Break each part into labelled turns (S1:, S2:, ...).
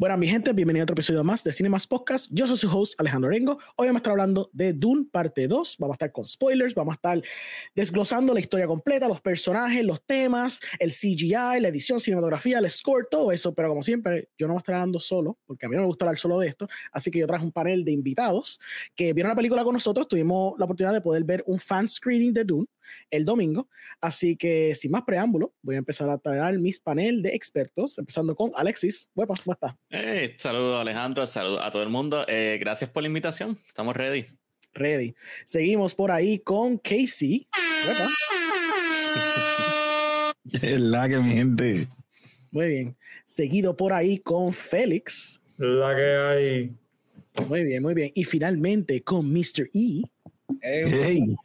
S1: Bueno, mi gente, bienvenido a otro episodio más de Cinemas Podcast. Yo soy su host, Alejandro Rengo. Hoy vamos a estar hablando de Dune parte 2. Vamos a estar con spoilers, vamos a estar desglosando la historia completa, los personajes, los temas, el CGI, la edición, cinematografía, el score, todo eso. Pero como siempre, yo no voy a estar hablando solo, porque a mí no me gusta hablar solo de esto. Así que yo traje un panel de invitados que vieron la película con nosotros. Tuvimos la oportunidad de poder ver un fan screening de Dune el domingo. Así que sin más preámbulo, voy a empezar a traer mis panel de expertos, empezando con Alexis. ¿cómo estás?
S2: Hey, saludos Alejandro, saludos a todo el mundo. Eh, gracias por la invitación, estamos ready.
S1: Ready. Seguimos por ahí con Casey.
S3: Es la que mi gente.
S1: Muy bien. Seguido por ahí con Félix.
S4: La que hay.
S1: Muy bien, muy bien. Y finalmente con Mr. E.
S3: Hey.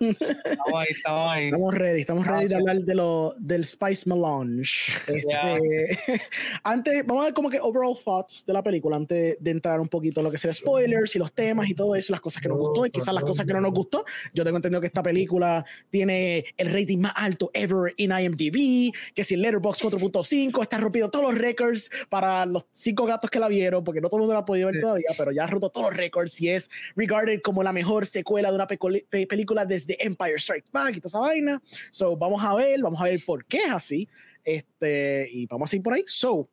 S4: Estamos ahí, estamos ahí.
S1: Estamos ready, estamos ready de hablar de lo, del Spice Melange. Este, antes, vamos a ver como que overall thoughts de la película, antes de entrar un poquito en lo que sea spoilers y los temas y todo eso, las cosas que nos gustó y quizás las cosas que no nos gustó. Yo tengo entendido que esta película tiene el rating más alto ever en IMDb, que si Letterboxd 4.5 está rompiendo todos los records para los cinco gatos que la vieron, porque no todo el mundo la ha podido ver todavía, pero ya ha roto todos los records y es regarded como la mejor secuela de una película desde Empire Strikes Back y toda esa vaina. So, vamos a ver, vamos a ver por qué es así. Este, y vamos a ir por ahí. So,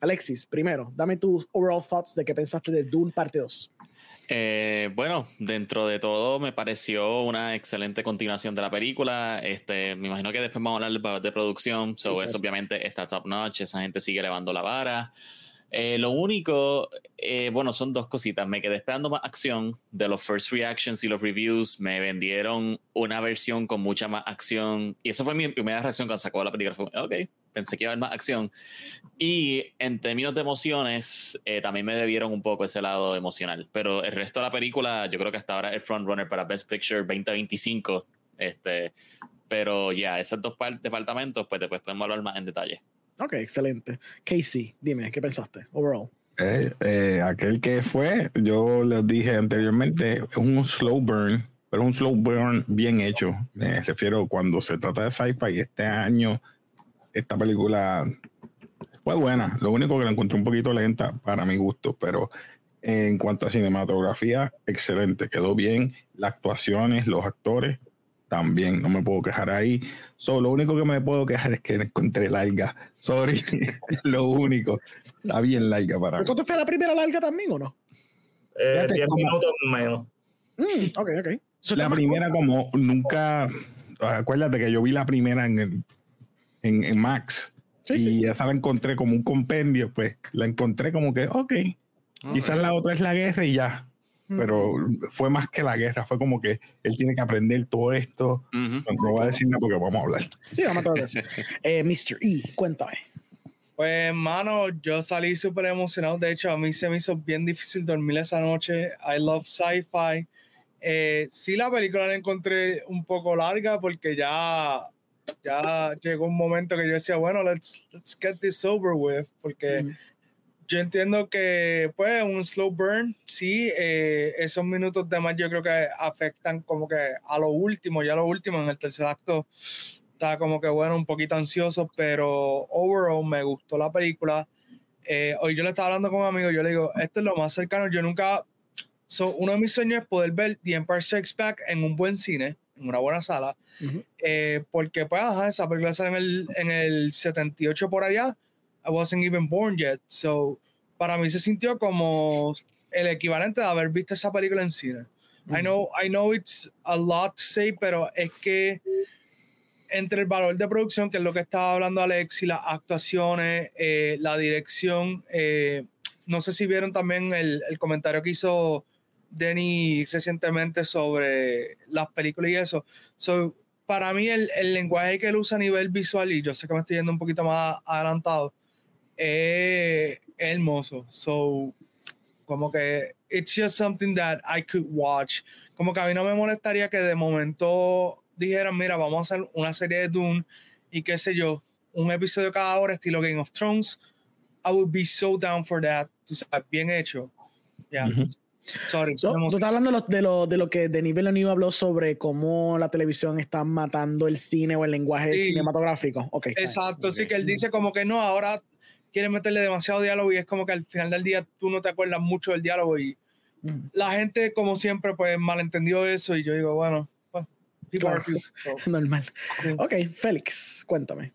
S1: Alexis, primero, dame tus overall thoughts de qué pensaste de Dune parte 2.
S2: Eh, bueno, dentro de todo me pareció una excelente continuación de la película. Este, me imagino que después vamos a hablar de producción. So, eso obviamente está top notch. Esa gente sigue elevando la vara. Eh, lo único, eh, bueno, son dos cositas. Me quedé esperando más acción de los first reactions y los reviews. Me vendieron una versión con mucha más acción. Y esa fue mi primera reacción cuando sacó la película. Fue, ok, pensé que iba a haber más acción. Y en términos de emociones, eh, también me debieron un poco ese lado emocional. Pero el resto de la película, yo creo que hasta ahora es frontrunner para Best Picture 2025. Este, pero ya, esos dos departamentos, pues después podemos hablar más en detalle.
S1: Ok, excelente. Casey, dime, ¿qué pensaste overall?
S3: Eh, eh, aquel que fue, yo les dije anteriormente, es un slow burn, pero un slow burn bien hecho. Me refiero cuando se trata de sci-fi. Este año, esta película fue buena. Lo único que la encontré un poquito lenta para mi gusto, pero en cuanto a cinematografía, excelente. Quedó bien. Las actuaciones, los actores, también no me puedo quejar ahí. So, lo único que me puedo quejar es que encontré larga. Sorry, lo único. Está bien larga para
S1: mí. fue la primera larga también o no?
S4: Eh, 10 minutos menos.
S1: Mm, ok, ok.
S3: la primera como nunca... Acuérdate que yo vi la primera en, el, en, en Max. y esa la encontré como un compendio, pues la encontré como que, ok, okay. quizás la otra es la guerra y ya pero fue más que la guerra, fue como que él tiene que aprender todo esto. No, voy a decir nada porque vamos a hablar.
S1: Sí, vamos a hablar eso. eh, Mr. E, cuéntame.
S5: Pues, mano, yo salí súper emocionado. De hecho, a mí se me hizo bien difícil dormir esa noche. I love sci-fi. Eh, sí, la película la encontré un poco larga porque ya, ya llegó un momento que yo decía, bueno, let's, let's get this over with, porque yo entiendo que, pues, un slow burn, sí, eh, esos minutos de más yo creo que afectan como que a lo último, ya lo último, en el tercer acto, está como que, bueno, un poquito ansioso, pero overall me gustó la película. Eh, hoy yo le estaba hablando con un amigo, yo le digo, esto es lo más cercano, yo nunca, uno de mis sueños es poder ver The Empire Strikes Back en un buen cine, en una buena sala, eh, porque, pues, ajá, esa película sale en el, en el 78 por allá, I wasn't even born yet. So, para mí se sintió como el equivalente de haber visto esa película en cine. I know, I know it's a lot to say, pero es que entre el valor de producción, que es lo que estaba hablando Alex, y las actuaciones, eh, la dirección, eh, no sé si vieron también el, el, comentario que hizo Denny recientemente sobre las películas y eso. So, para mí el, el lenguaje que él usa a nivel visual, y yo sé que me estoy yendo un poquito más adelantado, es hermoso. So, como que it's just something that I could watch. Como que a mí no me molestaría que de momento dijeran, mira, vamos a hacer una serie de Dune y qué sé yo, un episodio cada hora estilo Game of Thrones. I would be so down for that. Tú sabes, bien hecho. Yeah.
S1: Sorry. tú estás hablando de lo, de lo, que Denis Villeneuve habló sobre cómo la televisión está matando el cine o el lenguaje cinematográfico. Okay,
S5: Exacto, sí, que él dice como que no, ahora quieren meterle demasiado diálogo y es como que al final del día tú no te acuerdas mucho del diálogo y
S1: Mm.
S5: la gente, como siempre, pues malentendió eso y yo digo, bueno, pues,
S1: Claro.
S5: people, so.
S1: Normal.
S5: Sí.
S1: Ok, Félix, cuéntame.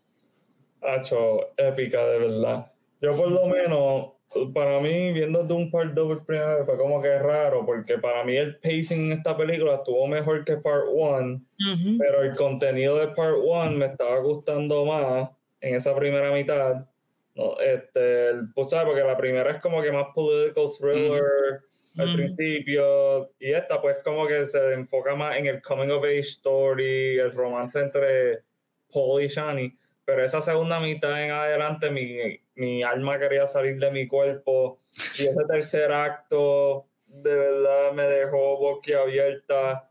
S4: Hacho, épica, de verdad. Yo por lo menos, para mí, viendo Doom Part 2 por primera vez, fue como que raro, porque para mí el pacing en esta película estuvo mejor que Part 1, pero el contenido de Part 1 me estaba gustando más en esa primera mitad. No, este, pues, ¿sabes? Porque la primera es como que más political thriller al
S5: Ujú.
S4: principio, y esta pues como que se enfoca más en el coming of age story, el romance entre Paul y Shani, pero esa segunda mitad en adelante mi, mi alma quería salir de mi cuerpo, y ese tercer acto de verdad me dejó boquiabierta,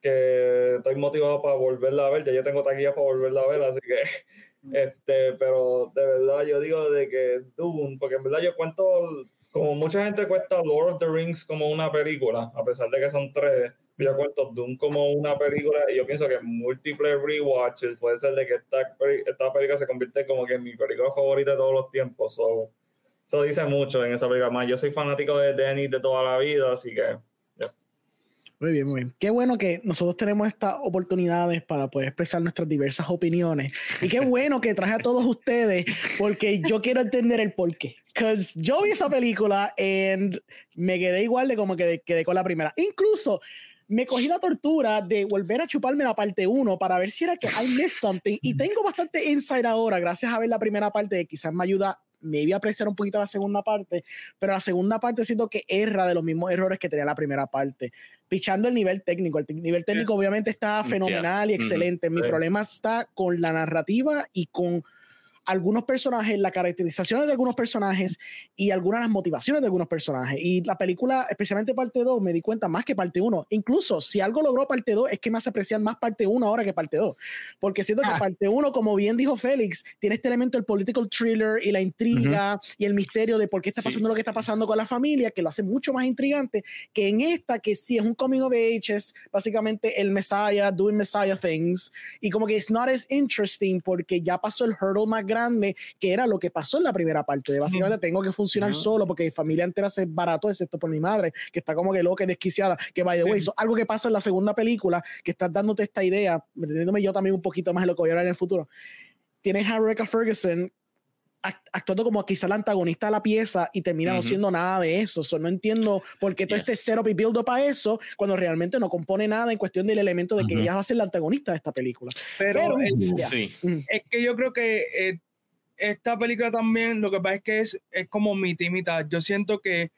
S4: que estoy motivado para volverla a ver, ya yo tengo taquillas para volverla a ver, así que este, pero de verdad yo digo de que Dune, porque en verdad yo cuento, como mucha gente cuenta Lord of the Rings como una película, a pesar de que son tres, yo cuento Dune como una película y yo pienso que múltiples rewatches puede ser de que esta, esta película se convierte como que en mi película favorita de todos los tiempos. So, eso dice mucho en esa película. Más, yo soy fanático de Danny de toda la vida, así que
S1: Muy bien, muy bien. Qué bueno que nosotros tenemos estas oportunidades para poder expresar nuestras diversas opiniones. Y qué bueno que traje a todos ustedes, porque yo quiero entender el porqué. Because yo vi esa película y me quedé igual de como que quedé con la primera. Incluso me cogí la tortura de volver a chuparme la parte 1 para ver si era que I missed something. Y tengo bastante insight ahora, gracias a ver la primera parte, quizás me ayuda maybe a apreciar un poquito la segunda parte, pero la segunda parte siento que erra de los mismos errores que tenía la primera parte, pichando el nivel técnico. El nivel técnico obviamente está
S2: Yeah.
S1: fenomenal y excelente. Mi problema está con la narrativa y con algunos personajes, las caracterizaciones de algunos personajes y algunas de las motivaciones de algunos personajes. Y la película, especialmente parte 2, me di cuenta más que parte 1. Incluso si algo logró parte 2, es que me hace apreciar más parte 1 ahora que parte 2. Porque siento que
S3: Ah.
S1: parte 1, como bien dijo Félix, tiene este elemento del political thriller y la intriga y el misterio de por qué está
S2: Sí.
S1: pasando lo que está pasando con la familia, que lo hace mucho más intrigante que en esta, que sí es un coming of age, es básicamente el Messiah doing Messiah things. Y como que it's not as interesting porque ya pasó el hurdle más grande, que era lo que pasó en la primera parte. De básicamente tengo que funcionar solo porque mi familia entera se barató, excepto por mi madre, que está como que loca y desquiciada. Que by the way, eso es algo que pasa en la segunda película, que estás dándote esta idea, entendiéndome yo también un poquito más en lo que voy a hablar en el futuro. Tienes a Rebecca Ferguson act- actuando como quizá la antagonista de la pieza y termina no
S2: Ujú.
S1: siendo nada de eso. So, no entiendo por qué todo
S2: Yes.
S1: este setup y build up a eso cuando realmente no compone nada en cuestión del elemento de que
S3: Ujú.
S1: ella va a ser la antagonista de esta película.
S5: Pero,
S1: Pero-
S5: el-
S1: Ya.
S2: Sí.
S5: es que yo creo que eh, esta película también, lo que pasa es que es, es como mitad y mitad. Yo siento que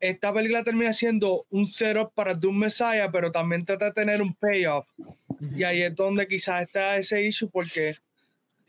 S5: esta película termina siendo un setup para Doom Messiah, pero también trata de tener un payoff. Y ahí es donde quizás está ese issue, porque,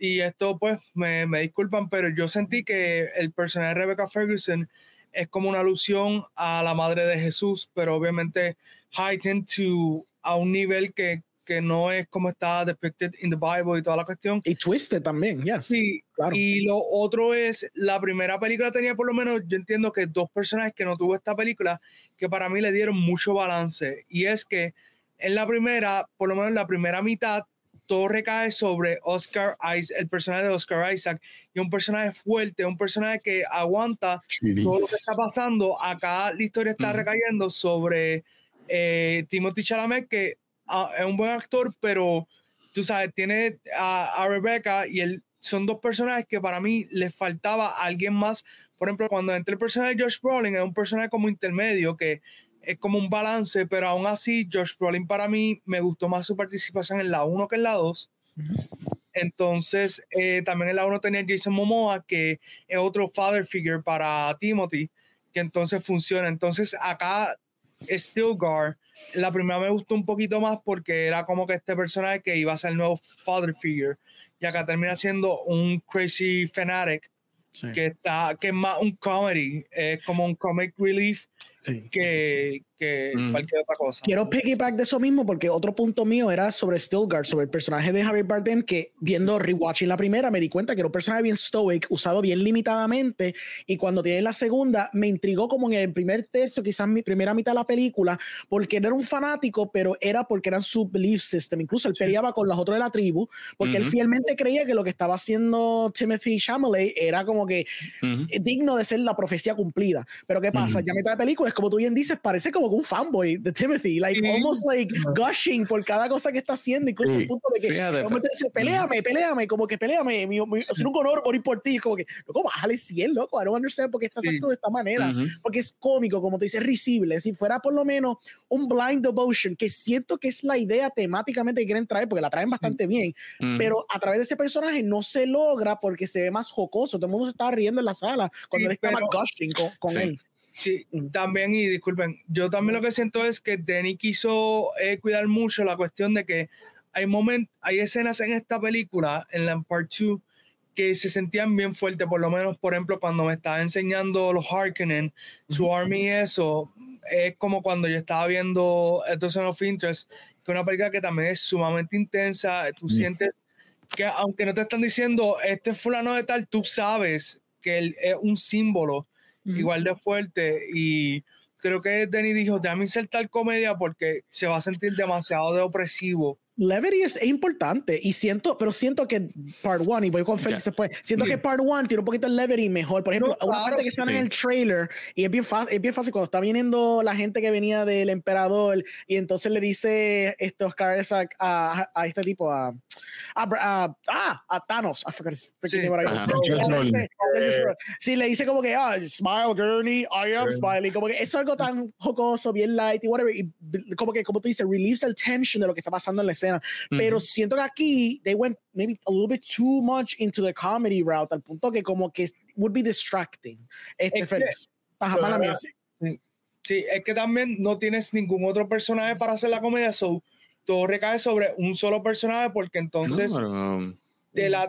S5: y esto pues me, me disculpan, pero yo sentí que el personaje de Rebecca Ferguson es como una alusión a la madre de Jesús, pero obviamente heightened to a un nivel que, que no es como está depicted in the Bible y toda la cuestión.
S1: Y Twisted también, yes.
S5: Sí,
S1: claro.
S5: y lo otro es, la primera película tenía por lo menos, yo entiendo que dos personajes que no tuvo esta película, que para mí le dieron mucho balance. Y es que en la primera, por lo menos en la primera mitad, todo recae sobre Oscar Isaac, el personaje de Oscar Isaac, y un personaje fuerte, un personaje que aguanta todo lo que está pasando. Acá la historia está recayendo sobre eh, Timothy Chalamet, que ah, es un buen actor, pero tú sabes, tiene a, a Rebecca y él son dos personajes que para mí les faltaba a alguien más. Por ejemplo, cuando entra el personaje de Josh Brolin, es un personaje como intermedio que es como un balance, pero aún así, Josh Brolin para mí me gustó más su participación en la 1 que en la 2. Entonces, eh, también en la 1 tenía Jason Momoa, que es otro father figure para Timothy, que entonces funciona. Entonces, acá, Stilgar, la primera me gustó un poquito más porque era como que este personaje que iba a ser el nuevo father figure, y acá termina siendo un crazy fanatic
S1: Sí.
S5: que está que es más un comedy es como un comic relief que, que
S2: Mm.
S5: cualquier otra cosa.
S1: Quiero piggyback de eso mismo porque otro punto mío era sobre Stilgar, sobre el personaje de Javier Bardem que viendo rewatching la primera me di cuenta que era un personaje bien stoic, usado bien limitadamente y cuando tiene la segunda me intrigó como en el primer tercio, quizás mi primera mitad de la película, porque él era un fanático, pero era porque era su belief system, incluso él peleaba con los otros de la tribu, porque él
S2: Ujú.
S1: fielmente creía que lo que estaba haciendo Timothy Chalamet era como que
S2: Ujú.
S1: digno de ser la profecía cumplida. Pero ¿qué pasa?
S3: Ujú.
S1: Ya mitad de película es como tú bien dices, parece como que un fanboy de Timothy, like
S5: Sí.
S1: almost like gushing por cada cosa que está haciendo, incluso
S3: Sí.
S1: al punto de que
S2: Fíjate,
S1: de momento dice, peleame, peleame, como que peleame, mi, mi, hacer un honor morir por ti, como que, loco, bájale 100, loco, I don't understand por qué estás
S5: Sí.
S1: actuando de esta manera,
S2: Ujú.
S1: porque es cómico, como te dices, es risible, si fuera por lo menos un blind devotion, que siento que es la idea temáticamente que quieren traer, porque la traen bastante bien,
S2: Ujú.
S1: pero a través de ese personaje no se logra porque se ve más jocoso. Todo el mundo se estaba riendo en la sala cuando
S5: Sí,
S1: él estaba
S5: pero-
S1: gushing con, con
S2: Sí.
S1: él.
S5: Sí,
S1: Mm.
S5: también, y disculpen, yo también lo que siento es que Denny quiso eh, cuidar mucho la cuestión de que hay momentos, hay escenas en esta película, en la Part 2, que se sentían bien fuertes, por lo menos, por ejemplo, cuando me estaba enseñando los Harkonnen, su army y eso, es como cuando yo estaba viendo Person of Interest, que es una película que también es sumamente intensa, tú
S3: Mm.
S5: sientes que aunque no te están diciendo, este es fulano de tal, tú sabes que él es un símbolo igual de fuerte y creo que Denny dijo, déjame insertar comedia porque se va a sentir demasiado de opresivo.
S1: Levity es, importante y siento, pero siento que Part 1, y voy con Félix
S2: Ya.
S1: después, siento
S5: Sí.
S1: que Part 1 tiene un poquito el levity mejor. Por ejemplo,
S5: No,
S1: una
S5: claro,
S1: parte que sale en
S2: sí.
S1: el trailer y es bien, fácil, es bien fácil cuando está viniendo la gente que venía del emperador y entonces le dice este Oscar Isaac a, a este tipo, a, a, a, ah, a Thanos. I forgot his freaking
S5: Sí.
S1: name right Sí, le dice como que, ah, smile, Gurney, I am
S4: Gurney.
S1: smiling. Como que eso es algo tan jocoso, bien light y whatever. Y como que, como tú dices, relieves el tension de lo que está pasando en la escena. Pero siento que aquí they went maybe a little bit too much into the comedy route al punto que como que would be distracting. Este
S5: Es que-
S1: Félix. Ajá,
S4: Claro.
S1: mala mía, sí.
S5: Sí, es que también no tienes ningún otro personaje para hacer la comedia, so todo recae sobre un solo personaje porque entonces
S2: No,
S5: de la,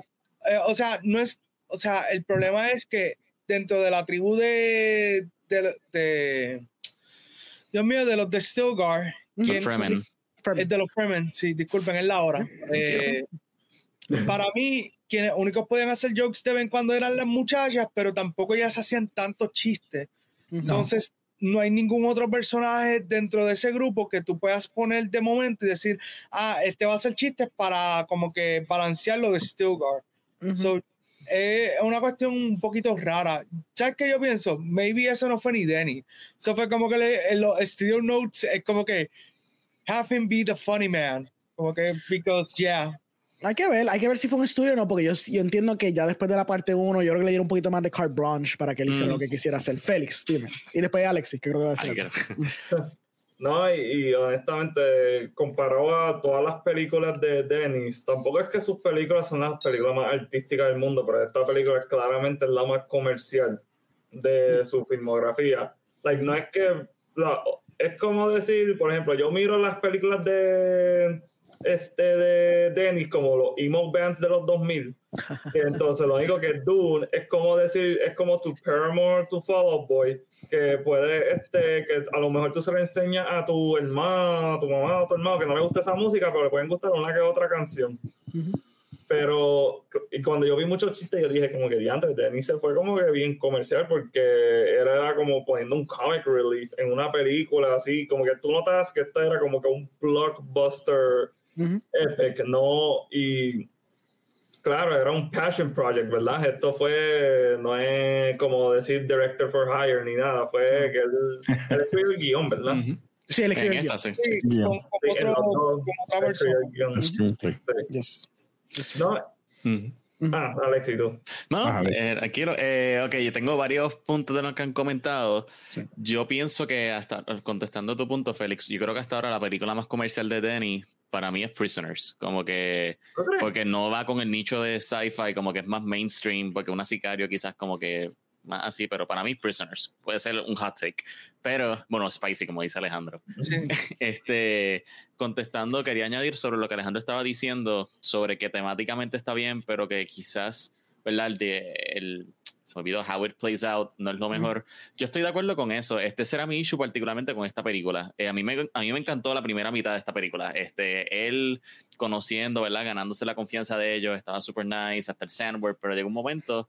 S5: eh, o sea, no es, o sea, el problema es que dentro de la tribu de, de, de- Dios mío, de los de Stilgar,
S2: pero-
S5: ¿quién-
S2: Fremen.
S5: Es de los Fremen, sí, disculpen, es la hora. Eh, para mí, quienes únicos podían hacer jokes de vez en cuando eran las muchachas, pero tampoco ya se hacían tantos chistes. Entonces, no hay ningún otro personaje dentro de ese grupo que tú puedas poner de momento y decir, ah, este va a hacer chistes para como que balancear lo de Stilgar.
S1: Ujú.
S5: So, eh, es una cuestión un poquito rara. ¿Sabes qué yo pienso? Maybe eso no fue ni Denny. Eso fue como que le, en los studio notes es como que have him be the funny man. Como que, because, yeah.
S1: Hay que ver, hay que ver si fue un estudio o no, porque yo, yo entiendo que ya después de la parte 1, yo creo que le dieron un poquito más de carte blanche para que él hiciera
S2: Mm.
S1: lo que quisiera hacer. Félix, dime. Y después Alexis, que creo que va a algo.
S4: No, y, y honestamente, comparado a todas las películas de Dennis, tampoco es que sus películas son las películas más artísticas del mundo, pero esta película es claramente la más comercial de su filmografía. Like, no es que. la- es como decir, por ejemplo, yo miro las películas de este de Dennis como los emo bands de los 2000 que entonces lo único que es Dune es como decir es como tu Paramore tu Fall Out Boy que puede este que a lo mejor tú se le enseñas a tu hermano a tu mamá a tu hermano que no le gusta esa música pero le pueden gustar una que otra canción
S1: Ujú.
S4: pero y cuando yo vi muchos chistes yo dije como que diantre Dennis se fue como que bien comercial porque era como poniendo un comic relief en una película así como que tú notas que esta era como que un blockbuster
S1: Ujú.
S4: epic, no, y claro, era un passion project, ¿verdad? Esto fue, no es como decir director for hire ni nada, fue que él, él escribió el guion, ¿verdad?
S2: Ujú.
S1: Sí, él escribió el
S2: esta, sí.
S5: Sí, con, con
S4: Sí,
S5: otro-
S4: dos,
S5: con otra versión.
S4: el
S3: guion.
S1: Guion. Yes.
S4: No. Ah, Alex, ¿y tú?
S2: No,
S3: ves.
S2: eh, quiero, eh, ok, yo tengo varios puntos de los que han comentado.
S1: Sí.
S2: Yo pienso que hasta, contestando tu punto, Félix, yo creo que hasta ahora la película más comercial de Denny para mí es Prisoners, como que
S4: ¿No
S2: porque no va con el nicho de sci-fi, como que es más mainstream, porque una sicario quizás como que más así, pero para mí Prisoners puede ser un hot take, pero bueno, spicy como dice Alejandro.
S5: Sí.
S2: Este, contestando, quería añadir sobre lo que Alejandro estaba diciendo, sobre que temáticamente está bien, pero que quizás, ¿verdad? El, de- el, se me olvidó How It Plays Out, no es lo mejor. Yo estoy de acuerdo con eso. Este será mi issue particularmente con esta película. Eh, a, mí me, a mí me encantó la primera mitad de esta película. Este, él conociendo, ¿verdad? Ganándose la confianza de ellos, estaba super nice hasta el sandwich, pero llegó un momento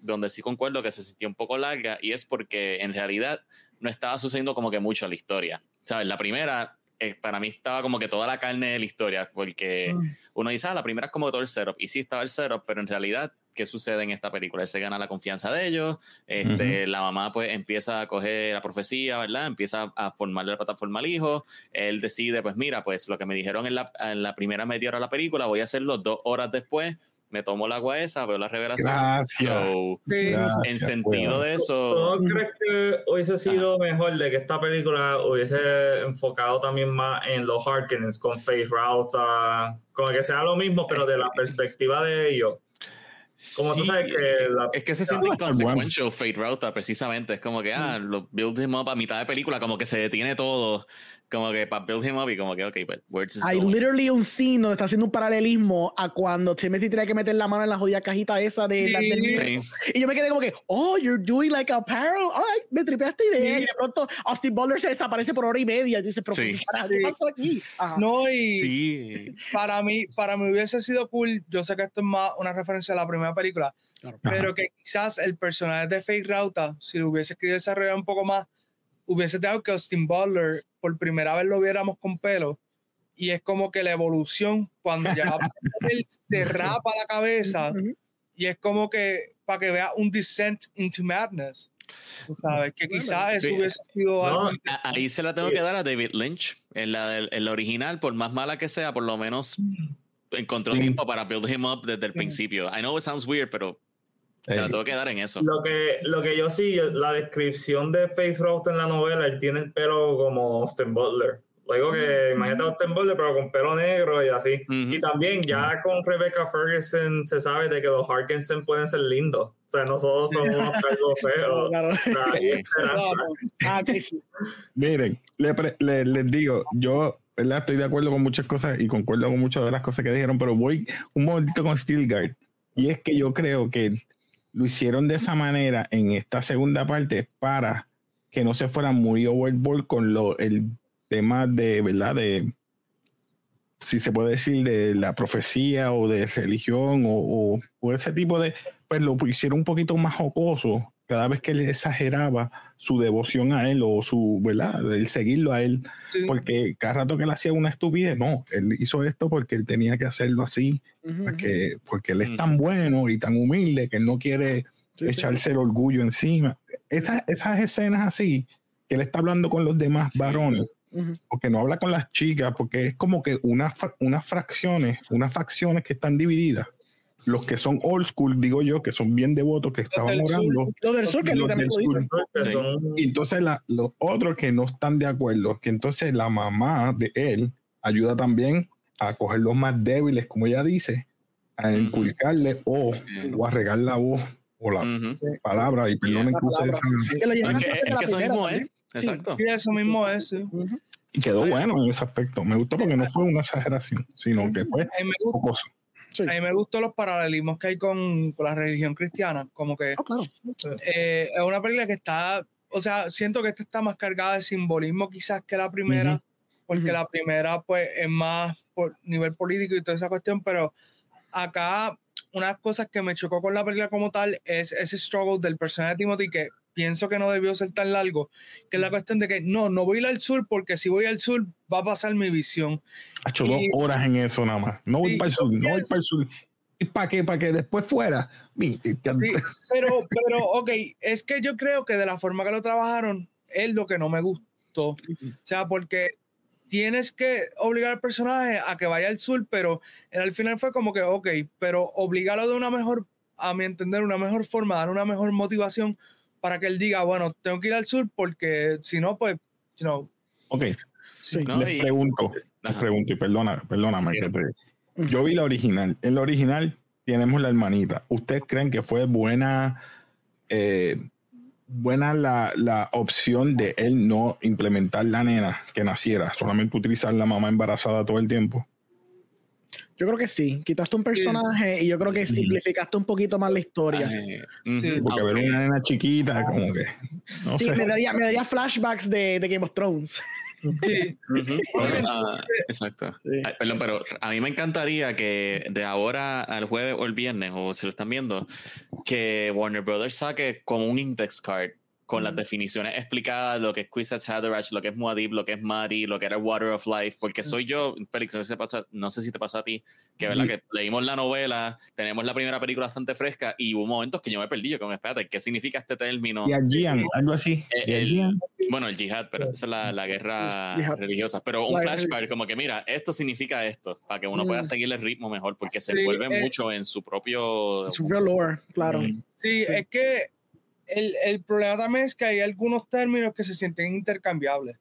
S2: donde sí concuerdo que se sintió un poco larga y es porque en realidad no estaba sucediendo como que mucho la historia. ¿Sabes? La primera eh, para mí estaba como que toda la carne de la historia, porque mm. uno dice, ah, la primera es como todo el setup, y sí estaba el setup, pero en realidad, ¿qué sucede en esta película? Él se gana la confianza de ellos, este, la mamá pues empieza a coger la profecía, ¿verdad? Empieza a formarle la plataforma al hijo, él decide, pues mira, pues lo que me dijeron en la, en la primera media hora de la película, voy a hacerlo dos horas después, me tomo la agua esa, veo la revelación.
S3: Gracias.
S2: en sentido de eso.
S4: ¿No crees que hubiese sido mejor de que esta película hubiese enfocado también más en los Harkins con Faith Rauta? Como que sea lo mismo, pero de la perspectiva de ellos. Como tú sabes que
S2: es que se siente inconsequential Fate Rauta precisamente es como que ah mm. lo build him up a mitad de película como que se detiene todo como que para build him up y como que, ok, but where's this
S1: Hay literally un scene donde está haciendo un paralelismo a cuando Timothy tiene que meter la mano en la jodida cajita esa de la del Y yo me quedé como que, oh, you're doing like a parallel. Ay, me tripeé esta idea. Y de pronto Austin Butler se desaparece por hora y media. Yo dice, pero ¿qué pasó aquí?
S5: No, y para mí, para mí hubiese sido cool. Yo sé que esto es más una referencia a la primera película, pero que quizás el personaje de Fake Rauta, si lo hubiese querido desarrollar un poco más, hubiese dado que Austin Butler por primera vez lo viéramos con pelo y es como que la evolución cuando ya él se rapa la cabeza y es como que para que vea un descent into madness. ¿Sabes? Que quizás eso hubiese sido algo.
S2: Ahí se la tengo que dar a David Lynch. En la, en la original, por más mala que sea, por lo menos encontró tiempo para build him up desde el principio. I know it sounds weird, pero se la tengo que dar en eso.
S4: Lo que, lo que yo sí, la descripción de Face Roast en la novela, él tiene el pelo como Austin Butler. Luego que mm. imagínate a Austin Butler, pero con pelo negro y así. Y también ya con Rebecca Ferguson se sabe de que los Harkinson pueden ser lindos. O sea, nosotros somos algo feos.
S3: Ah, Miren, les digo, yo estoy de acuerdo con muchas cosas y concuerdo con muchas de las cosas que dijeron, pero voy un momentito con Steelguard. Y es que yo creo que lo hicieron de esa manera en esta segunda parte para que no se fuera muy overboard con lo, el tema de, ¿verdad? De, si se puede decir, de la profecía o de religión o, o ese tipo de, pues lo hicieron un poquito más jocoso cada vez que él exageraba su devoción a él o su, ¿verdad? El seguirlo a él, porque cada rato que él hacía una estupidez, no, él hizo esto porque él tenía que hacerlo así, porque, porque él es tan bueno y tan humilde que él no quiere echarse el orgullo encima. Esas, esas escenas así, que él está hablando con los demás varones, porque no habla con las chicas, porque es como que unas, unas fracciones, unas facciones que están divididas los que son old school, digo yo, que son bien devotos, que estaban orando.
S1: Los del sur, que los del sur.
S3: Y entonces los otros que no están de acuerdo, que entonces la mamá de él ayuda también a coger los más débiles, como ella dice, a inculcarle o, a regar la voz o la palabra, y perdonen que use esa.
S2: Es que eso mismo es. Exacto.
S5: Sí, eso mismo es.
S3: Y quedó bueno en ese aspecto. Me gustó porque no fue una exageración, sino que fue pocoso.
S5: A mí me gustan los paralelismos que hay con, con la religión cristiana, como que
S1: oh,
S5: eh, es una película que está, o sea, siento que esta está más cargada de simbolismo quizás que la primera, porque la primera pues es más por nivel político y toda esa cuestión, pero acá una de las cosas que me chocó con la película como tal es ese struggle del personaje de Timothy que pienso que no debió ser tan largo, que es la cuestión de que no, no voy a ir al sur porque si voy al sur va a pasar mi visión.
S3: Ha hecho dos horas en eso nada más. No voy para el sur, no voy para el sur. ¿Y para qué? Para que después fuera. Sí,
S5: pero, pero, ok, es que yo creo que de la forma que lo trabajaron, es lo que no me gustó. O sea, porque tienes que obligar al personaje a que vaya al sur, pero al final fue como que, ok, pero obligarlo de una mejor, a mi entender, una mejor forma, dar una mejor motivación para que él diga, bueno, tengo que ir al sur porque si no, pues, you know.
S3: Ok. Sí. les pregunto, les pregunto, y perdona, perdóname que te, Yo vi la original. En la original tenemos la hermanita. ¿Ustedes creen que fue buena, eh, buena la, la, opción de él no implementar la nena que naciera, solamente utilizar la mamá embarazada todo el tiempo?
S1: Yo creo que sí. Quitaste un personaje y yo creo que simplificaste un poquito más la historia.
S3: sí. Porque ver una nena chiquita, como que.
S1: sí, Me, daría, me daría flashbacks de, de Game of Thrones.
S2: Sí. Ah, exacto. perdón, pero a mí me encantaría que de ahora al jueves o el viernes, o si lo están viendo, que Warner Brothers saque como un index card con las definiciones explicadas, lo que es Kwisatz Haderach, lo que es Muad'Dib, lo que es Mari, lo que era Water of Life, porque soy yo, Félix, no sé si, pasó, no sé si te pasó a ti, que verdad que leímos la novela, tenemos la primera película bastante fresca y hubo momentos que yo me perdí, yo como, espérate, ¿qué significa este término?
S3: Y al Jian, algo así.
S2: Eh, bueno, el jihad, pero esa es la, la guerra religiosa, pero un flashback como que, mira, esto significa esto, para que uno pueda mm. seguir el ritmo mejor, porque se envuelve eh, mucho en su propio...
S1: Su propio lore, claro.
S5: sí, es que el, el, problema también es que hay algunos términos que se sienten intercambiables.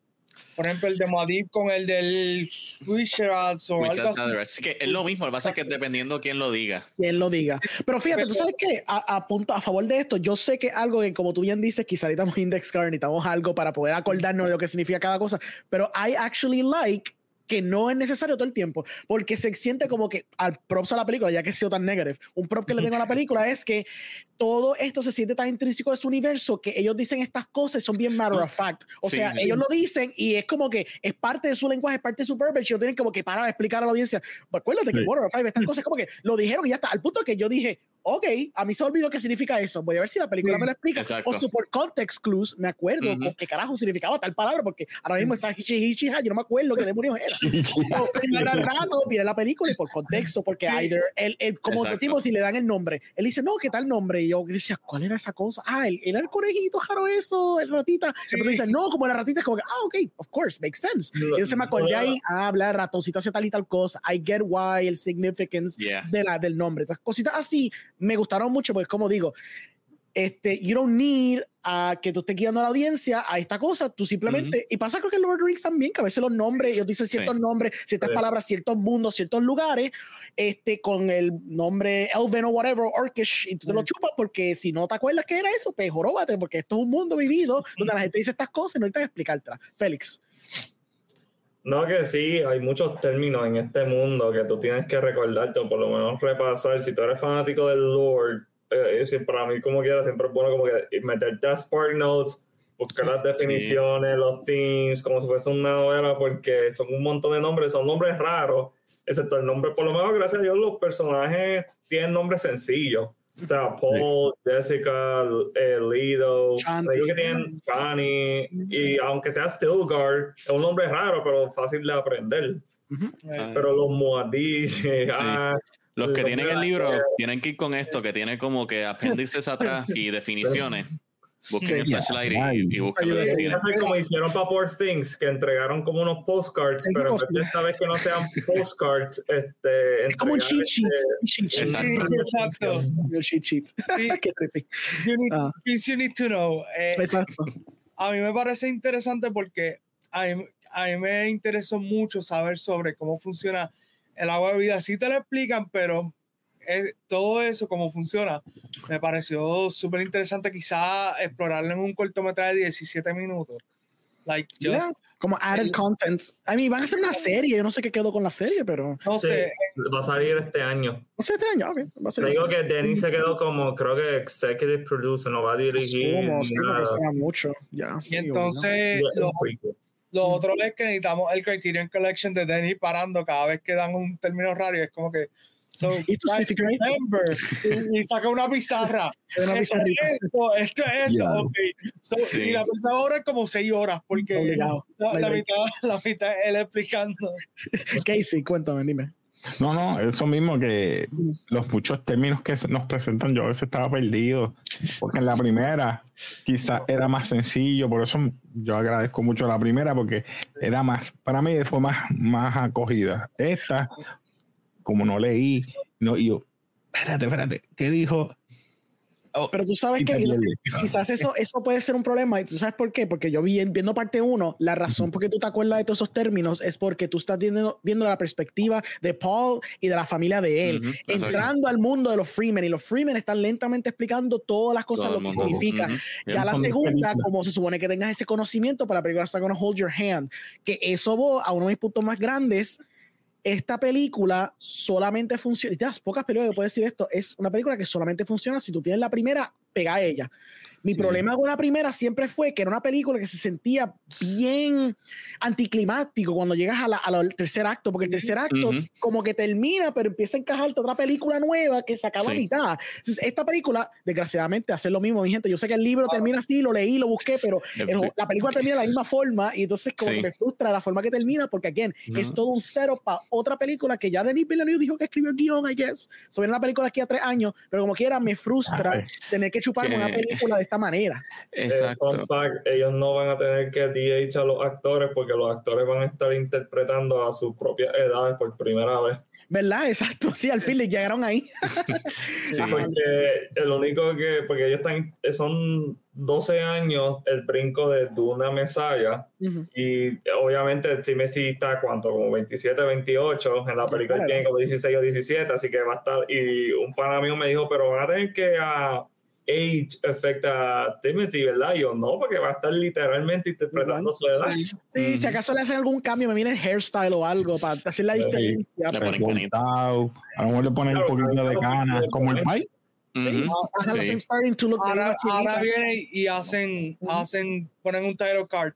S5: Por ejemplo, el de Muad'Dib con el del Swisherats o algo así.
S2: Es que es lo mismo, lo que pasa es que dependiendo quién lo diga.
S1: Quién lo diga. Pero fíjate, tú sabes que a, a, punto, a favor de esto, yo sé que algo que, como tú bien dices, quizá necesitamos index card, necesitamos algo para poder acordarnos de lo que significa cada cosa, pero I actually like que no es necesario todo el tiempo, porque se siente como que al props a la película, ya que he sido tan negative, un prop que le tengo a la película es que todo esto se siente tan intrínseco de su universo que ellos dicen estas cosas y son bien matter of fact. O sea, ellos lo dicen y es como que es parte de su lenguaje, es parte de su purpose y ellos tienen como que parar a explicar a la audiencia. Pues acuérdate que Water of Five, estas cosas como que lo dijeron y ya está, al punto que yo dije, ok, a mí se olvidó qué significa eso. Voy a ver si la película me lo explica. O su por context clues, me acuerdo qué carajo significaba tal palabra, porque ahora mismo está hichi, hichi, yo no me acuerdo qué demonios era. Al rato viene la película y por contexto, porque either, el, el, como decimos, si le dan el nombre, él dice, no, ¿qué tal nombre? Y yo decía, ¿cuál era esa cosa? Ah, el, era el conejito, jaro eso, el ratita. Pero dice, no, como la ratita, es como que, ah, ok, of course, makes sense. Y entonces me acordé ahí, ah, habla ratoncito hace tal y tal cosa, I get why, el significance de la, del nombre. Entonces, cositas así me gustaron mucho, porque como digo, este, you don't need a que tú estés guiando a la audiencia a esta cosa, tú simplemente, y pasa creo que en Lord of the Rings también, que a veces los nombres, ellos dicen ciertos nombres, ciertas palabras, ciertos mundos, ciertos lugares, este, con el nombre Elven o whatever, Orkish, y tú te lo chupas porque si no te acuerdas que era eso, pues joróbate, porque esto es un mundo vivido donde la gente dice estas cosas y no necesitan explicártelas. Félix.
S4: No, que sí, hay muchos términos en este mundo que tú tienes que recordarte o por lo menos repasar. Si tú eres fanático del Lord, eh, para mí como quiera siempre es bueno como que meterte a Spark Notes, buscar las definiciones, los themes, como si fuese una novela, porque son un montón de nombres, son nombres raros, excepto el nombre, por lo menos gracias a Dios los personajes tienen nombres sencillos. O sea, Paul, Jessica, eh, Lido, que tienen Chani, y aunque sea Stilgar, es un nombre raro, pero fácil de aprender. Pero los Moadis, ah,
S2: los que tienen el libro tienen que ir con esto, que tiene como que apéndices atrás y definiciones. Busquen el flashlight y, y busquen lo
S4: como hicieron para Poor Things, que entregaron como unos postcards, pero esta vez que no sean postcards, este.
S1: Es como un cheat sheet.
S5: Exacto. Exacto.
S1: Un cheat sheet. Qué trippy.
S5: You need, ah. you need to know. Eh, Exacto. A mí me parece interesante porque a mí, a mí me interesó mucho saber sobre cómo funciona el agua de vida. Sí te lo explican, pero todo eso, cómo funciona, me pareció súper interesante quizá explorarlo en un cortometraje de 17 minutos. Like, just,
S1: como added content. I mean, van a hacer una serie, yo no sé qué quedó con la serie, pero...
S4: No sé. Va a salir este año.
S1: ¿Va este año? Ok. Va a
S4: Te digo que Denny se quedó como, creo que executive producer, no va a dirigir.
S1: Asumo, sí, mucho. Ya,
S5: y entonces, lo, lo, otro es que necesitamos el Criterion Collection de Denny parando cada vez que dan un término raro y es como que So, y, remember, y, saca una pizarra. Una esto, esto, esto, esto. Okay. So, sí. Y la verdad ahora es como seis horas, porque la, la, mitad, la mitad él explicando.
S1: Casey, cuéntame, dime.
S3: No, no, eso mismo que los muchos términos que nos presentan, yo a veces estaba perdido, porque en la primera quizás era más sencillo, por eso yo agradezco mucho la primera, porque era más, para mí fue más, más acogida. Esta como no leí, no, y yo, espérate, espérate, ¿qué dijo?
S1: Oh, pero tú sabes que quizás eso, eso puede ser un problema. ¿Y tú sabes por qué? Porque yo vi, viendo parte uno, la razón por qué tú te acuerdas de todos esos términos es porque tú estás viendo, viendo la perspectiva de Paul y de la familia de él, entrando al mundo de los Freemen. Y los Freemen están lentamente explicando todas las cosas, lo que significa. Ya la segunda, como se supone que tengas ese conocimiento para la película está Hold Your Hand, que eso a uno de mis puntos más grandes esta película solamente funciona, y pocas películas que puedes decir esto, es una película que solamente funciona si tú tienes la primera, pega a ella. Mi problema con la primera siempre fue que era una película que se sentía bien anticlimático cuando llegas al tercer acto, porque el tercer acto como que termina, pero empieza a encajar otra película nueva que se acaba a mitad. Entonces, esta película, desgraciadamente, hace lo mismo, mi gente. Yo sé que el libro termina así, lo leí, lo busqué, pero la película termina de la misma forma y entonces como me frustra la forma que termina, porque, again, es todo un cero para otra película que ya Denis Villeneuve dijo que escribió el guion, I guess. Sobre la película aquí a tres años, pero como quiera, me frustra tener que chuparme una película de esta manera.
S4: Eh, Exacto. ellos no van a tener que DH a los actores porque los actores van a estar interpretando a sus propias edades por primera vez.
S1: ¿Verdad? Exacto. Sí, al fin les llegaron ahí.
S4: sí, porque el único que, porque ellos están, son 12 años el brinco de Duna Mesaya y obviamente Timothy está cuánto, como 27, 28, en la película tiene como 16 o 17, así que va a estar, y un pana mío me dijo, pero van a tener que a age afecta a Timothy, ¿verdad? yo no, porque va a estar literalmente interpretando su edad.
S1: Sí, si acaso le hacen algún cambio, me viene el hairstyle o algo para hacer la diferencia.
S3: Le ponen a lo mejor le ponen un poquito de ganas, como el Mike.
S5: ahora, ahora vienen y hacen, hacen, ponen un title card.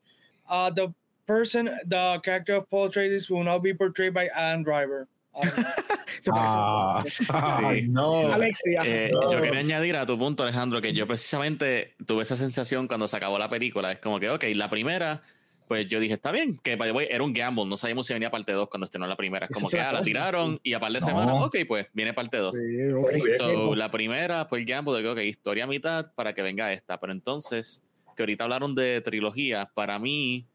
S5: Uh, the person, the character of Paul Atreides will now be portrayed by Anne Driver.
S2: Ah, no. Eh, yo quería añadir a tu punto, Alejandro, que yo precisamente tuve esa sensación cuando se acabó la película. Es como que, ok, la primera, pues yo dije, está bien, que era un gamble, no sabíamos si venía parte 2 cuando estrenó la primera. Es como que ah, la tiraron y a par de semanas, ok, pues viene parte 2. la primera fue el gamble de que, ok, historia a mitad para que venga esta. Pero entonces, que ahorita hablaron de trilogía, para mí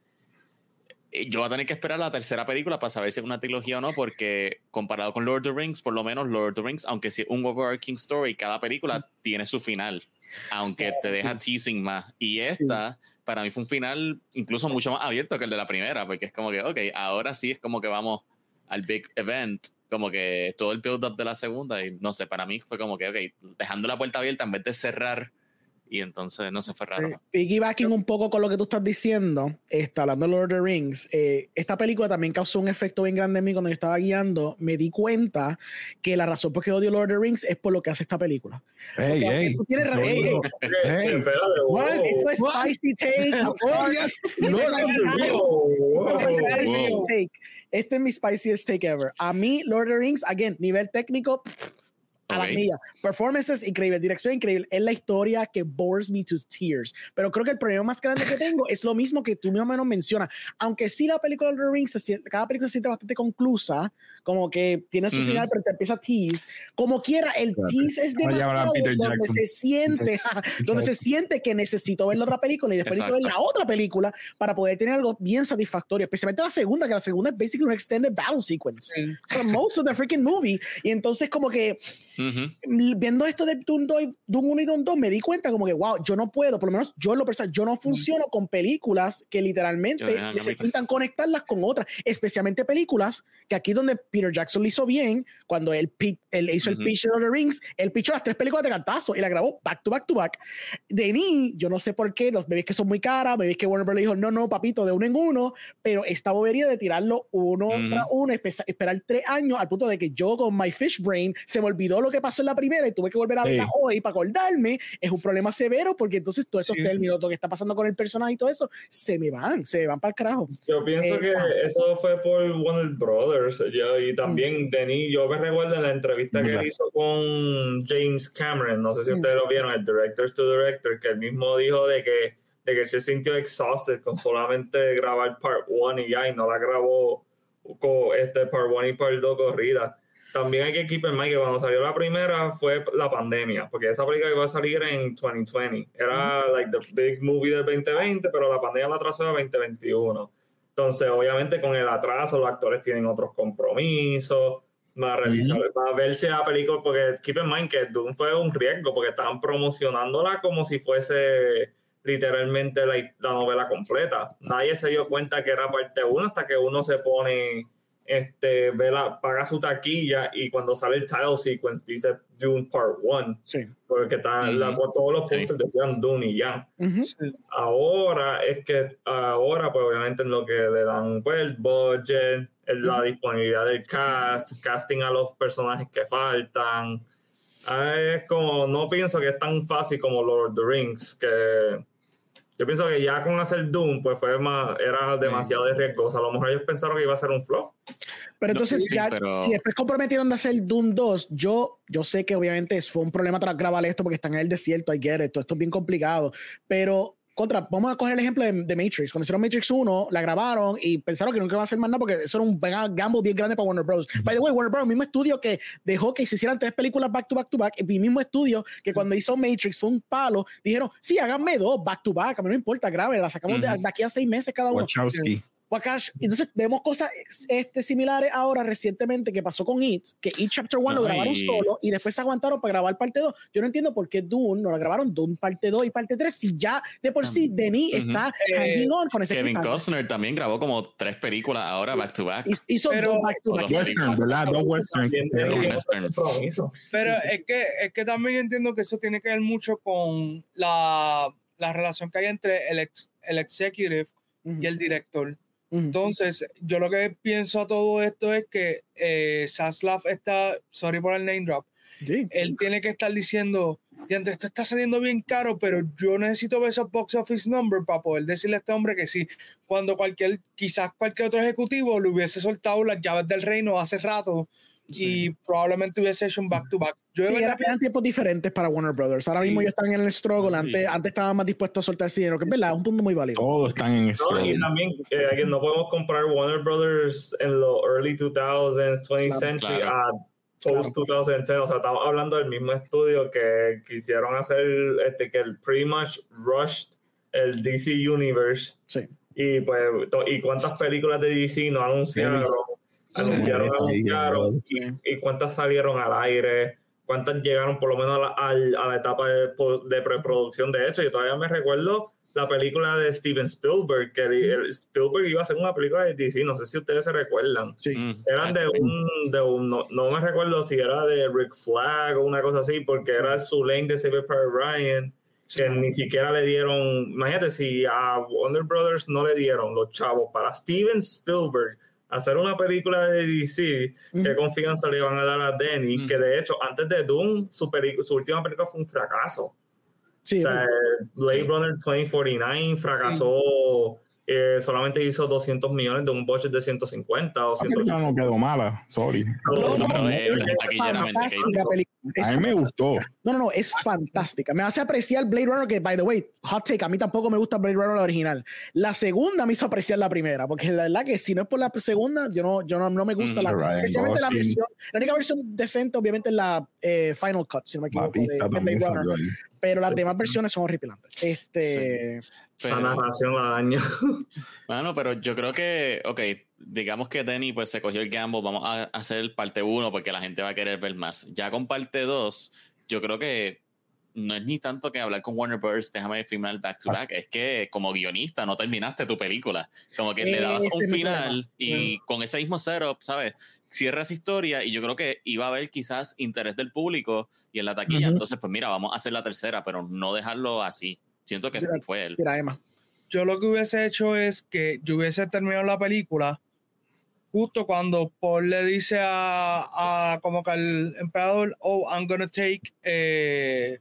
S2: yo voy a tener que esperar la tercera película para saber si es una trilogía o no, porque comparado con Lord of the Rings, por lo menos Lord of the Rings, aunque sea un overarching story, cada película tiene su final, aunque se deja teasing más. Y esta, para mí fue un final incluso mucho más abierto que el de la primera, porque es como que, ok, ahora sí es como que vamos al big event, como que todo el build-up de la segunda, y no sé, para mí fue como que, ok, dejando la puerta abierta en vez de cerrar y entonces no se fue raro.
S1: Piggybacking un poco con lo que tú estás diciendo, está hablando de Lord of the Rings, eh, esta película también causó un efecto bien grande en mí cuando yo estaba guiando. Me di cuenta que la razón por qué odio Lord of the Rings es por lo que hace esta película.
S3: Hey, hey. Tú tienes razón. Hey,
S1: hey. Esto es spicy take. Este es mi spiciest take ever. A mí, Lord of the Rings, again, nivel técnico, a la mía. Performances increíble, dirección increíble. Es la historia que bores me to tears. Pero creo que el problema más grande que tengo es lo mismo que tú más o menos mencionas. Aunque sí la película de The Rings, cada película se siente bastante conclusa, como que tiene su final, pero te empieza a tease. Como quiera, el tease es demasiado donde se siente, donde se siente que necesito ver la otra película y después necesito ver la otra película para poder tener algo bien satisfactorio. Especialmente la segunda, que la segunda es basically un extended battle sequence. Sí. most of the freaking movie. Y entonces como que Viendo esto de Doom, 1 y Doom 2, me di cuenta como que, wow, yo no puedo, por lo menos yo en lo personal, yo no funciono con películas que literalmente necesitan conectarlas con otras, especialmente películas que aquí donde Peter Jackson lo hizo bien, cuando él, él hizo el pitch de The Rings, él pichó las tres películas de cantazo y la grabó back to back to back. Denis, yo no sé por qué, los bebés que son muy caras, bebés que Warner Bros. dijo, no, no, papito, de uno en uno, pero esta bobería de tirarlo uno tras uno, esperar tres años al punto de que yo con My Fish Brain se me olvidó lo que pasó en la primera y tuve que volver a verla hoy para acordarme, es un problema severo porque entonces todos estos términos, lo que está pasando con el personaje y todo eso, se me van, se me van para el carajo.
S4: Yo pienso eh, que eso fue por Warner Brothers yo, y también mm. Denis, yo me recuerdo en la entrevista que él hizo con James Cameron, no sé si mm. ustedes lo vieron, el Director to Director, que él mismo dijo de que, de que se sintió exhausted con solamente grabar Part 1 y ya, y no la grabó con este Part 1 y Part 2 corrida también hay que keep en mind que cuando salió la primera fue la pandemia, porque esa película iba a salir en 2020. Era like the big movie del 2020, pero la pandemia la atrasó a 2021. Entonces, obviamente, con el atraso, los actores tienen otros compromisos. Más revisar, uh verse la película, porque keep in mind que Doom fue un riesgo, porque estaban promocionándola como si fuese literalmente la, la novela completa. Nadie se dio cuenta que era parte 1 hasta que uno se pone este, ve la, paga su taquilla y cuando sale el title sequence dice Dune Part 1.
S1: Sí.
S4: Porque está, la- todos los
S2: Sí.
S4: puntos decían Dune y ya.
S1: Ujú.
S4: Ahora es que, ahora pues obviamente en lo que le dan pues el budget, el- la disponibilidad del cast, casting a los personajes que faltan. Ah, Es como, no pienso que es tan fácil como Lord of the Rings, que yo pienso que ya con hacer Doom, pues fue más, era demasiado riesgoso. A lo mejor ellos pensaron que iba a ser un flop.
S1: Pero
S2: No,
S1: entonces,
S2: sí,
S1: ya,
S2: pero-
S1: si después comprometieron de hacer Doom 2, yo, yo sé que obviamente fue un problema tras grabar esto porque están en el desierto, I get it, todo esto es bien complicado, pero contra, vamos a coger el ejemplo de, de Matrix. Cuando hicieron Matrix 1, la grabaron y pensaron que nunca iba a hacer más nada porque eso era un gamble bien grande para Warner Bros. By the way, Warner Bros., mismo estudio que dejó que se hicieran tres películas back to back to back, el mismo estudio que cuando hizo Matrix fue un palo, dijeron, sí, háganme dos back to back, a mí no me importa, grabe, la sacamos de, aquí a seis meses cada uno.
S3: Wachowski.
S1: Wakash. Entonces vemos cosas este, similares ahora recientemente que pasó con It, que It Chapter 1 lo grabaron solo y después se aguantaron para grabar parte 2. Yo no entiendo por qué Dune no la grabaron Dune parte 2 y parte 3 si ya de por sí Denis
S2: Ujú.
S1: está
S5: Eh,
S1: hanging on con ese
S2: Kevin. Costner también grabó como tres películas ahora back to back.
S1: Hizo- dos back to back.
S2: dos
S3: Western, ¿verdad? Dos western.
S2: Western.
S5: Pero
S1: Sí, sí.
S5: Es, que, es que también entiendo que eso tiene que ver mucho con la, la relación que hay entre el, ex, el executive
S1: Ujú,
S5: y el director. Entonces, yo lo que pienso a todo esto es que eh, Zaslav está, sorry por el name drop,
S1: Sí.
S5: él tiene que estar diciendo, "Diantre, esto está saliendo bien caro, pero yo necesito ver esos box office numbers para poder decirle a este hombre que sí. Cuando cualquier, quizás cualquier otro ejecutivo le hubiese soltado las llaves del reino hace rato y probablemente hubiese hecho un back to back. Yo
S1: Sí,
S5: verdad
S1: eran, eran tiempos diferentes para Warner Brothers. Ahora
S5: Sí.
S1: mismo ellos están en el struggle. Antes,
S2: Sí.
S1: antes estaban más dispuestos a soltar ese dinero, que es verdad, es un punto muy válido.
S3: Todos están en
S4: No,
S3: esto.
S4: y también eh, que no podemos comparar Warner Brothers en los early 2000s, 20th
S1: Claro,
S4: century
S2: claro.
S4: a post 2010. O sea, estamos hablando del mismo estudio que quisieron hacer este, que el pretty much rushed el DC Universe.
S1: Sí.
S4: Y pues, y cuántas películas de DC no anunciaron, anunciaron,
S3: Sí.
S4: anunciaron, y, y cuántas salieron al aire, cuántas llegaron por lo menos a la, al- a la etapa de, de preproducción. De hecho, yo todavía me recuerdo la película de Steven Spielberg, que el- el Spielberg iba a hacer una película de DC, no sé si ustedes se recuerdan.
S1: Sí.
S2: Mm,
S4: Eran de un, de un no, no me recuerdo si era de Rick Flag o una cosa así, porque era su lane de Saving Private Ryan, que ni siquiera le dieron, imagínate si a Warner Brothers no le dieron los chavos para Steven Spielberg hacer una película de DC, qué confianza le iban a dar a Denny,
S2: Mm.
S4: que de hecho antes de Doom su, última película fue un fracaso.
S1: Sí,
S4: O sea, Blade
S2: Sí.
S4: Runner 2049 fracasó, eh, solamente hizo 200 millones de un budget de 150 o
S3: La
S4: 180.
S3: película no quedó mala, sorry.
S1: No,
S2: No, pero
S1: no,
S2: es
S1: es
S2: taquilleramente que hizo.
S3: A mí me gustó.
S1: No, no, no, es fantástica. Me hace apreciar Blade Runner, que, by the way, hot take, a mí tampoco me gusta Blade Runner la original. La segunda me hizo apreciar la primera, porque la verdad que si no es por la segunda, yo no, yo no, no me gusta
S2: Mm,
S1: la,
S3: Ryan
S1: especialmente la
S3: Gosling.
S1: versión, la única versión decente, obviamente, es la eh, Final Cut, si no me equivoco, de,
S3: Batista
S1: de Blade Runner. Pero las demás versiones son horripilantes. Este,
S4: Esa
S2: Pero-
S4: narración la daña.
S2: Bueno, pero yo creo que, ok, digamos que Denny pues se cogió el gamble, vamos a hacer parte 1 porque la gente va a querer ver más. Ya con parte 2, yo creo que no es ni tanto que hablar con Warner Bros. déjame filmar back to back, es que como guionista no terminaste tu película. Como que le dabas un final y con ese mismo setup, ¿sabes? Cierras historia y yo creo que iba a haber quizás interés del público y en la taquilla.
S1: Ujú.
S2: Entonces, pues mira, vamos a hacer la tercera, pero no dejarlo así. Siento que
S1: Sí,
S2: fue él.
S1: mira, Emma.
S5: yo lo que hubiese hecho es que yo hubiese terminado la película justo cuando Paul le dice a, a como que al emperador, oh, I'm gonna take eh,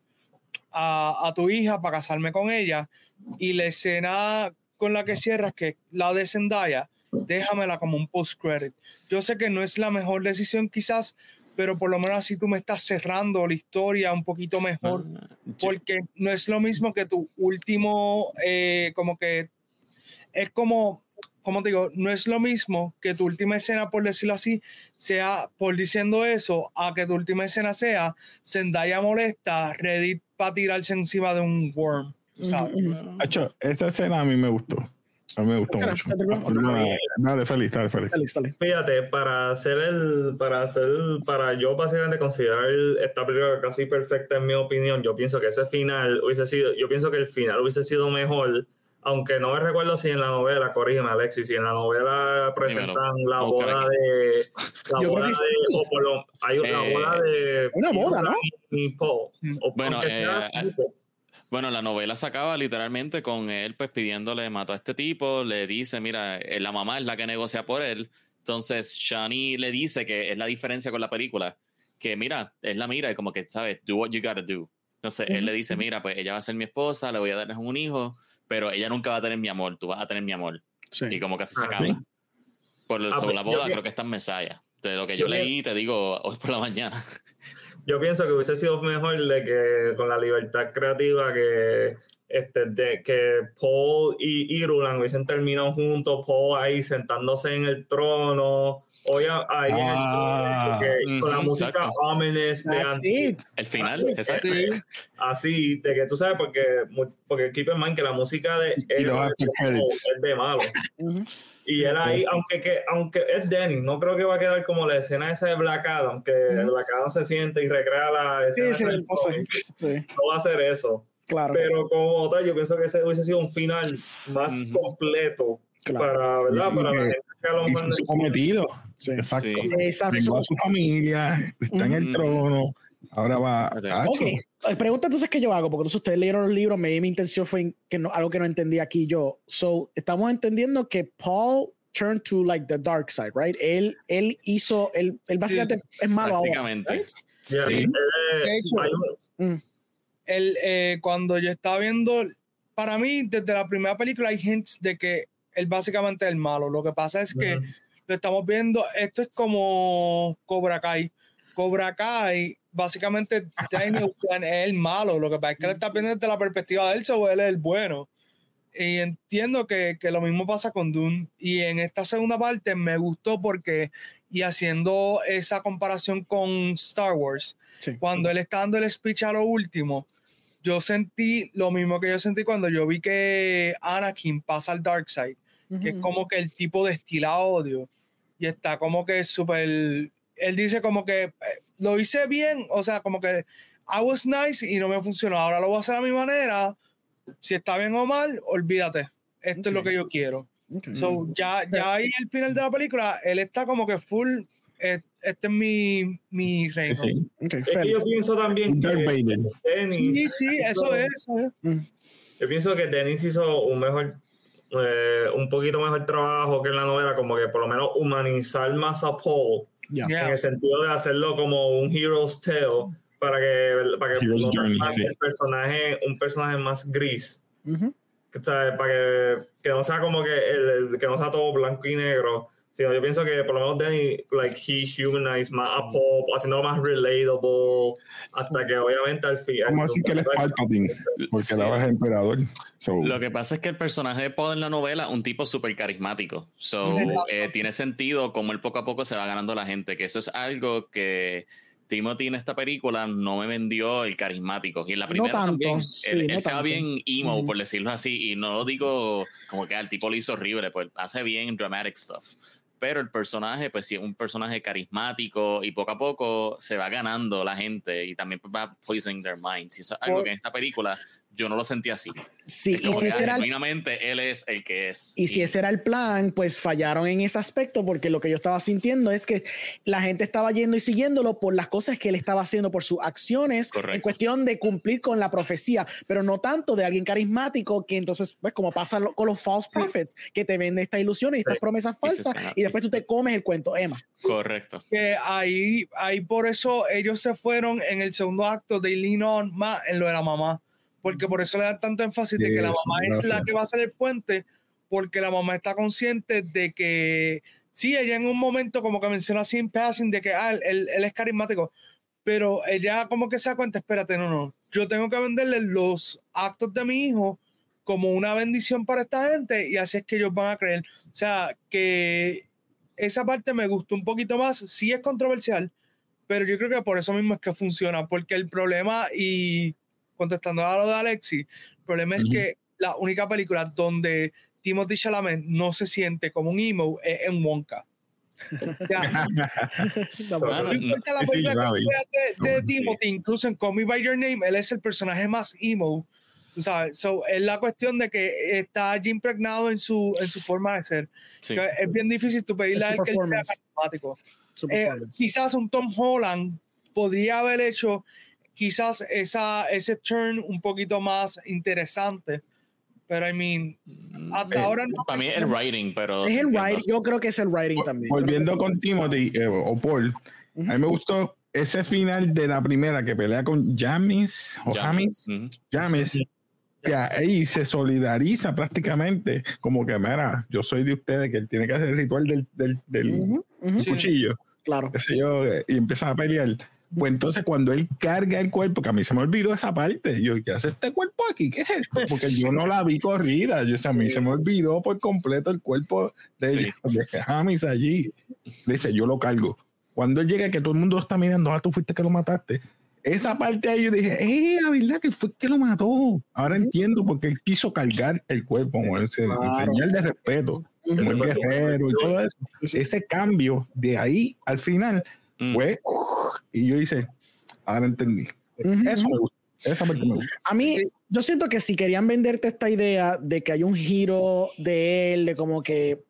S5: a, a tu hija para casarme con ella y la escena con la que cierras, que la de Zendaya, déjamela como un post-credit. Yo sé que no es la mejor decisión quizás, pero por lo menos así tú me estás cerrando la historia un poquito mejor
S2: Ah,
S5: porque no es lo mismo que tu último, eh, como que es como, como te digo, no es lo mismo que tu última escena, por decirlo así, sea por diciendo eso, a que tu última escena sea Zendaya molesta, ready para tirarse encima de un worm, ¿sabes?
S3: Hacho, esa escena a mí me gustó. A mí me gustó
S1: Claro,
S3: mucho. película- Dale, feliz, dale, feliz.
S1: Dale, dale.
S4: Fíjate, para hacer el, para hacer, para yo básicamente considerar el- esta película casi perfecta en mi opinión, yo pienso que ese final hubiese sido, yo pienso que el final hubiese sido mejor aunque no me recuerdo si en la novela, corrígeme Alexis, si en la novela presentan la boda de la boda de o por lo, hay la
S1: eh,
S4: boda de
S1: una boda, ¿no?
S4: Y Paul, o
S2: bueno, eh, bueno, la novela se acaba literalmente con él pues pidiéndole mató a este tipo, le dice, mira, eh, la mamá es la que negocia por él. Entonces, Shani le dice que es la diferencia con la película, que mira, es la mira y como que, ¿sabes? Do what you gotta do. Entonces, él le dice, mira, pues ella va a ser mi esposa, le voy a dar un hijo, pero ella nunca va a tener mi amor, tú vas a tener mi amor. Y como que así se
S4: Ah,
S2: acaba.
S4: sí.
S2: Por el-
S4: Ah,
S2: sobre
S4: pues,
S2: la boda,
S4: yo-
S2: creo que está en Mesaya. De lo que
S4: yo
S2: yo leí, te digo hoy por la mañana.
S4: Yo pienso que hubiese sido mejor de que con la libertad creativa que este de que Paul y Irulan hubiesen terminado juntos, Paul ahí sentándose en el trono, hoy ahí en el
S3: Ah,
S4: que- con la música
S2: exacto.
S4: ominous de antes.
S2: El final,
S1: Así,
S2: exacto.
S4: Así, de que tú sabes, porque, porque keep in mind que la música de él
S3: after
S4: es de malo. Y él ahí,
S3: Sí.
S4: aunque, que, aunque es Dennis, no creo que va a quedar como la escena esa de Black Adam, que
S1: Ujú.
S4: Black Adam se siente y recrea la
S1: Sí,
S4: escena
S1: sí, el
S4: del.
S1: Sí,
S4: No va a hacer eso.
S1: claro.
S4: Pero como tal, yo pienso que ese hubiese sido un final más
S2: Ujú.
S4: completo
S1: Claro.
S4: para, ¿verdad?
S3: Sí,
S4: para la gente que a lo mejor
S3: su cometido.
S1: Sí.
S3: Exacto.
S2: Sí.
S1: Exacto.
S3: A su familia, está en el trono, ahora va.
S2: Ok.
S3: Tacho,
S1: Ok, eh, pregunta entonces qué yo hago, porque entonces ustedes leyeron los libros, me, mi intención fue que no, algo que no entendí aquí yo. So, estamos entendiendo que Paul turned to like the dark side, right? Él, él hizo, él, él básicamente es malo ahora.
S2: Prácticamente.
S1: right?
S4: Yeah,
S2: Sí.
S4: eh,
S5: De hecho,
S4: un-
S5: el, eh, cuando yo estaba viendo, para mí, desde la primera película hay hints de que él básicamente es el malo. Lo que pasa es que
S4: Ujú.
S5: Estamos viendo, esto es como Cobra Kai. Cobra Kai, básicamente, Daniel es el malo. Lo que pasa es que él está viendo desde la perspectiva de él, o él es el bueno. Y entiendo que, que lo mismo pasa con Dune. Y en esta segunda parte me gustó porque, y haciendo esa comparación con Star Wars,
S1: Sí.
S5: cuando él está dando el speech a lo último, yo sentí lo mismo que yo sentí cuando yo vi que Anakin pasa al Dark Side, que es como que el tipo destila odio y está como que súper. Él dice como que eh, lo hice bien, o sea, como que I was nice y no me funcionó. Ahora lo voy a hacer a mi manera. Si está bien o mal, olvídate. Esto es lo que yo quiero.
S1: Ok.
S5: So, ya, ya ahí al final de la película, él está como que full. eh, Este es mi, mi reino.
S3: sí.
S1: Ok,
S4: Es que yo pienso también que. Dennis
S5: Sí, sí, eso
S4: hizo-
S5: es. Eso es.
S4: Yo pienso que Dennis hizo un mejor, eh, un poquito mejor trabajo que en la novela, como que por lo menos humanizar más a Paul.
S5: Yeah.
S4: en el sentido de hacerlo como un hero's tale, para que, para que no
S3: journey, sí.
S4: el personaje, un personaje más gris.
S1: Ujú.
S4: que, ¿sabes? Para que, que no sea como que, el, el- que no sea todo blanco y negro, sino yo pienso que por lo menos Danny, like, he humanized más a Paul, haciéndolo más relatable, hasta que obviamente al final...
S3: Vamos a decir que él es Palpatine, porque
S2: Sí.
S3: ahora es emperador. So,
S2: Lo que pasa es que el personaje de Paul en la novela un tipo súper carismático. So, eh, tiene sentido como él poco a poco se va ganando la gente, que eso es algo que Timothy en esta película no me vendió el carismático. Y en la
S1: No
S2: primera
S1: tanto,
S2: también,
S1: sí,
S2: él,
S1: no
S2: él se va bien emo,
S1: Ujú.
S2: por decirlo así, y no lo digo como que al tipo lo hizo horrible, pues hace bien dramatic stuff. Pero el personaje, pues sí, es un personaje carismático y poco a poco se va ganando la gente y también va poisoning their minds. Y eso es algo que en esta película yo no lo sentí así.
S1: Sí,
S2: Es
S1: y si ese era el
S2: genuinamente él es el que es.
S1: Y si ese era el plan, pues fallaron en ese aspecto, porque lo que yo estaba sintiendo es que la gente estaba yendo y siguiéndolo por las cosas que él estaba haciendo, por sus acciones,
S2: Correcto.
S1: en cuestión de cumplir con la profecía, pero no tanto de alguien carismático que entonces, pues como pasa lo- con los false prophets, que te venden estas ilusiones y estas
S4: Sí.
S1: promesas
S2: Y
S1: falsas, y después tú te comes el cuento, Emma.
S2: Correcto.
S5: que ahí, ahí por eso ellos se fueron en el segundo acto de lean on más en lo de la mamá. Porque por eso le dan tanto énfasis de que la mamá es la
S3: gracias.
S5: que va a ser el puente, porque la mamá está consciente de que sí, ella en un momento como que menciona así en passing de que ah, él, él es carismático, pero ella como que se da cuenta, espérate, no, no, yo tengo que venderle los actos de mi hijo como una bendición para esta gente y así es que ellos van a creer. O sea, que esa parte me gustó un poquito más, sí es controversial, pero yo creo que por eso mismo es que funciona, porque el problema, y contestando a lo de Alexi, el problema es
S3: Ujú.
S5: que la única película donde Timothy Chalamet no se siente como un emo es en Wonka. No importa la película que
S3: Ravi.
S5: sea de. Timothy, incluso en Call Me By Your Name, él es el personaje más emo Tú sabes, so, es la cuestión de que está allí impregnado en su, en su forma de ser.
S2: Sí.
S5: Que Es bien difícil tú pedirle a él que él sea carismático. Eh, quizás un Tom Holland podría haber hecho quizás esa, ese turn un poquito más interesante. Pero, I mean, hasta
S3: Eh,
S5: ahora no.
S2: Para mí es el writing, pero.
S1: es el writing, yo creo que es el writing también.
S3: Volviendo con Timothy eh, o Paul, a mí me gustó ese final de la primera que pelea con Jamis o. Jamis. Jamis, que ahí se solidariza prácticamente, como que, mira, yo soy de ustedes, que él tiene que hacer el ritual del, del, del
S1: ujú,
S5: Sí.
S3: cuchillo,
S1: Claro.
S3: yo, eh, y empiezan a pelear. Pues entonces cuando él carga el cuerpo, que a mí se me olvidó esa parte, yo, ¿qué hace este cuerpo aquí? ¿Qué es esto? Porque yo no la vi corrida, yo, o sea, a mí se me olvidó por completo el cuerpo de,
S2: Sí.
S3: de Jamis allí. Dice, yo lo cargo. Cuando él llega, que todo el mundo está mirando, ah, tú fuiste que lo mataste. Esa parte ahí yo dije, eh, la verdad que fue que lo mató. Ahora entiendo por qué él quiso cargar el cuerpo, como ese,
S1: Claro.
S3: en señal de respeto, como el guerrero y todo eso. Ese cambio de ahí al final
S2: Mm.
S3: fue, y yo hice, ahora entendí. Eso me gusta. Esa parte me gusta.
S1: A mí, yo siento que si querían venderte esta idea de que hay un giro de él, de como que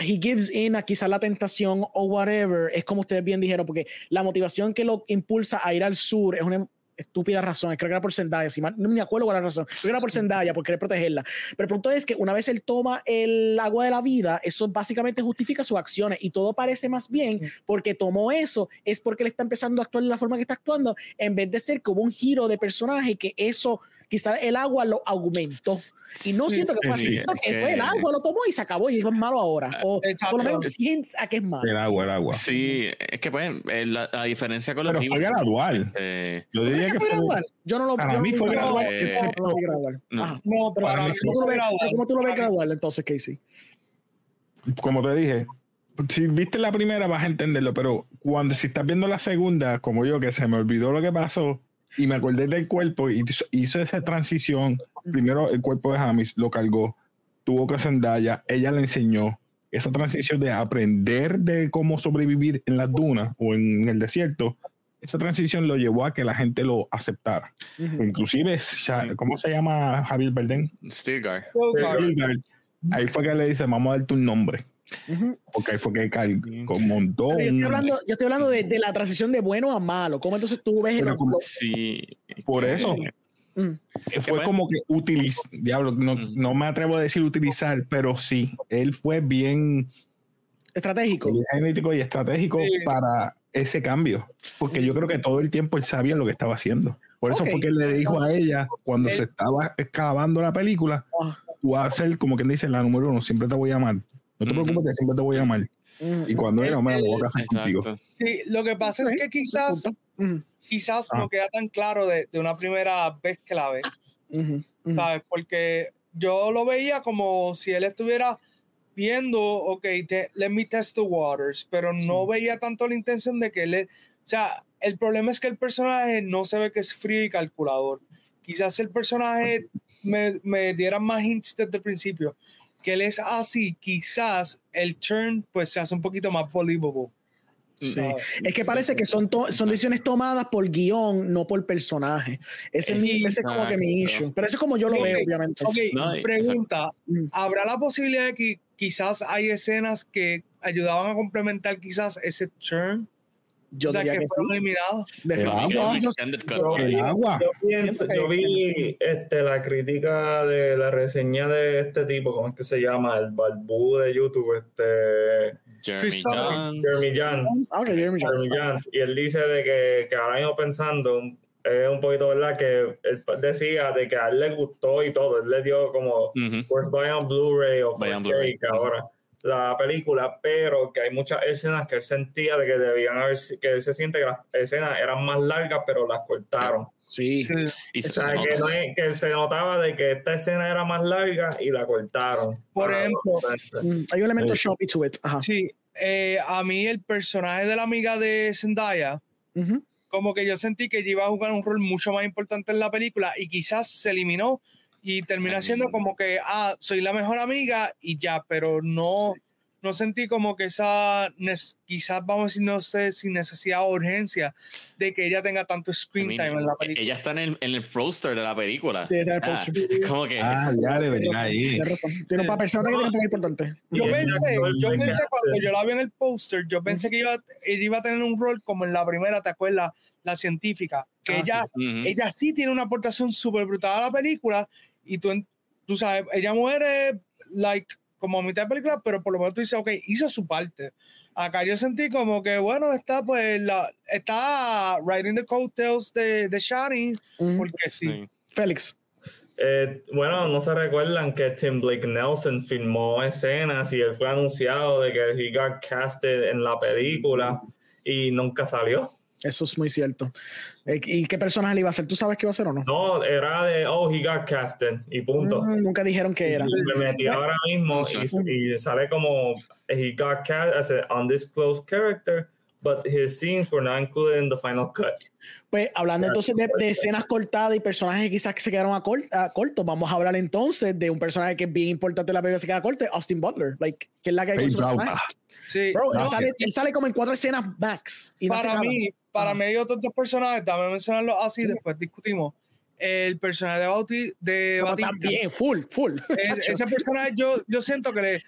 S1: he gives in a quizás la tentación o whatever, es como ustedes bien dijeron, porque la motivación que lo impulsa a ir al sur es una estúpida razón, creo que era por Zendaya, si mal- no me acuerdo cuál era la razón, creo que era por Zendaya, por querer protegerla, pero el punto es que una vez él toma el agua de la vida, eso básicamente justifica sus acciones y todo parece más bien porque tomó eso, es porque él está empezando a actuar de la forma que está actuando, en vez de ser como un giro de personaje que eso, quizás el agua lo aumentó. Y no
S5: Sí,
S1: siento que fue
S2: sí,
S1: así, siento
S2: es
S1: que
S2: que-
S1: fue el agua, lo tomó y se acabó y es malo ahora. O
S5: Exacto.
S1: por lo menos hints a que es malo.
S3: El agua, el agua.
S2: Sí, es que pues eh, la, la diferencia con los
S3: Pero fue gradual.
S2: eh,
S3: Yo diría que
S1: ¿Fue
S3: fue.
S1: gradual? Yo no lo
S3: Para
S1: yo
S3: mí
S1: lo
S3: fue gradual,
S2: Eh,
S1: No gradual.
S5: pero
S3: Para
S5: para
S3: mí
S1: ¿Cómo tú ves,
S5: gradual.
S1: cómo tú lo ves gradual entonces, Casey?
S3: como te dije, si viste la primera vas a entenderlo, pero cuando si estás viendo la segunda, como yo, que se me olvidó lo que pasó y me acordé del cuerpo y hizo, hizo esa transición, primero el cuerpo de Jamis lo cargó, tuvo que Zendaya, ella le enseñó esa transición de aprender de cómo sobrevivir en las dunas o en el desierto. Esa transición lo llevó a que la gente lo aceptara.
S1: Ujú.
S3: Inclusive, ¿cómo se llama Javier Bardem?
S2: Stilgar.
S3: Ahí fue que le dice, vamos a darte un nombre.
S1: Ujú.
S3: Porque ahí fue que cargó, montó
S1: Pero yo estoy
S3: un-
S1: hablando, yo estoy hablando de, de la transición de bueno a malo. ¿Cómo entonces tú ves
S3: Pero
S1: el-
S3: como-
S2: Sí.
S3: Por
S2: que-
S3: eso.
S1: Mm.
S3: que fue
S2: bueno.
S3: como que utilizar, diablo, no,
S2: Mm.
S3: no me atrevo a decir utilizar, pero sí, él fue bien,
S1: estratégico?
S3: bien genético y estratégico
S5: Sí.
S3: para ese cambio. Porque yo creo que todo el tiempo él sabía lo que estaba haciendo. Por eso
S1: Ok.
S3: fue que él le dijo a ella, cuando
S5: Él-
S3: se estaba excavando la película,
S1: Ah.
S3: tú vas a ser como quien dice la número uno, siempre te voy a amar. No te preocupes, que siempre te voy a amar.
S1: Ujú.
S3: Y cuando era, me voy a casar contigo.
S5: Sí, lo que pasa es que quizás, quizás
S3: Ah.
S5: no queda tan claro de, de una primera vez que la ve,
S1: Ujú. Ujú.
S5: ¿sabes? Porque yo lo veía como si él estuviera viendo, ok, te- let me test the waters, pero no veía tanto la intención de que él, o sea, el problema es que el personaje no se ve que es frío y calculador. Quizás el personaje me, me diera más hints desde el principio, que él es así, quizás el turn pues se hace un poquito más believable.
S1: Sí. Es que parece que son, to- son decisiones tomadas por guion, no por personaje. Ese es, mi- ese es como que mi issue. Pero eso es como yo lo
S5: Sí.
S1: veo, obviamente.
S5: Ok,
S2: No,
S5: pregunta,
S1: Mm.
S5: ¿habrá la posibilidad de que quizás hay escenas que ayudaban a complementar quizás ese turn?
S1: Yo
S5: o sea,
S1: diría
S5: que
S1: que sí.
S5: eliminados.
S1: Definitivamente.
S3: agua.
S4: Yo,
S3: El agua.
S4: yo pienso- yo vi este, la crítica de la reseña de este tipo, ¿cómo es que se llama? El barbú de YouTube, este
S2: Jeremy. Jones.
S4: Jeremy Jans.
S1: Ah, ok, Jeremy
S4: Jans. Y él dice de que, que ahora mismo pensando, es un poquito verdad que él decía de que a él le gustó y todo. Él le dio como
S2: Ujú.
S4: pues buy on Blu-ray o
S2: Buy on
S4: 4K
S2: Blu-ray.
S4: que ahora la película, pero que hay muchas escenas que él sentía de que debían haber, que él se siente que las escenas eran más largas, pero las cortaron.
S1: Sí.
S2: Y
S4: O
S2: se
S4: sea,
S2: nota.
S4: que, no es- que se notaba de que esta escena era más larga y la cortaron.
S5: Por ejemplo,
S1: Mm, Hay un elemento
S3: Sí.
S1: shoppy to it. Ajá.
S5: Sí, eh, a mí el personaje de la amiga de Zendaya,
S1: Ujú.
S5: como que yo sentí que ella iba a jugar un rol mucho más importante en la película y quizás se eliminó y terminó
S2: Ay.
S5: siendo como que, ah, soy la mejor amiga y ya, pero no, no sentí como que esa, quizás vamos a decir, no sé, sin necesidad o urgencia de que ella tenga tanto screen time en la película.
S2: Ella está en el, en el poster de la película.
S1: Sí, está en el
S2: ah,
S1: poster.
S2: como que.
S3: Ah, ya, de verdad, ahí.
S1: Tiene un papel, que tiene un importante.
S5: Yo pensé, yo pensé cuando yo la vi en el poster, yo pensé que iba, ella iba a tener un rol como en la primera, ¿te acuerdas? La científica. Que
S1: Ah,
S5: ella,
S2: Ujú.
S5: ella sí tiene una aportación súper brutal a la película y tú, en- tú sabes, ella muere, like, como a mitad de película, pero por lo menos tú dices, ok, hizo su parte. Acá yo sentí como que, bueno, está pues, la, está riding the coattails de, de Shani, porque sí.
S2: Sí.
S1: Félix.
S4: Eh, bueno, no se recuerdan que Tim Blake Nelson filmó escenas y él fue anunciado de que he got casted en la película y nunca salió.
S1: Eso es muy cierto. Eh, ¿Y qué personaje le iba a hacer? ¿Tú sabes qué iba a hacer o no?
S4: No, era de, oh, he got casted y punto.
S1: Mm, nunca dijeron que era.
S4: Y Me metí ahora mismo y, y sale como he got cast as an undisclosed character, but his scenes were not included in the final cut.
S1: Pues hablando entonces de, de escenas cortadas y personajes quizás que se quedaron a, cort- a corto, vamos a hablar entonces de un personaje que es bien importante en la película que se queda corto, Austin Butler. Like, que es la que hay.
S5: Sí.
S1: Bro, él,
S3: No,
S1: sale, él sale como en cuatro escenas max. Y no
S5: para
S1: nada.
S5: mí, para
S1: Ajá.
S5: mí hay otros dos personajes, dame mencionarlos así, después discutimos. El personaje de Bauti, de Batista,
S1: también, full, full.
S5: es- ese personaje yo, yo siento que le,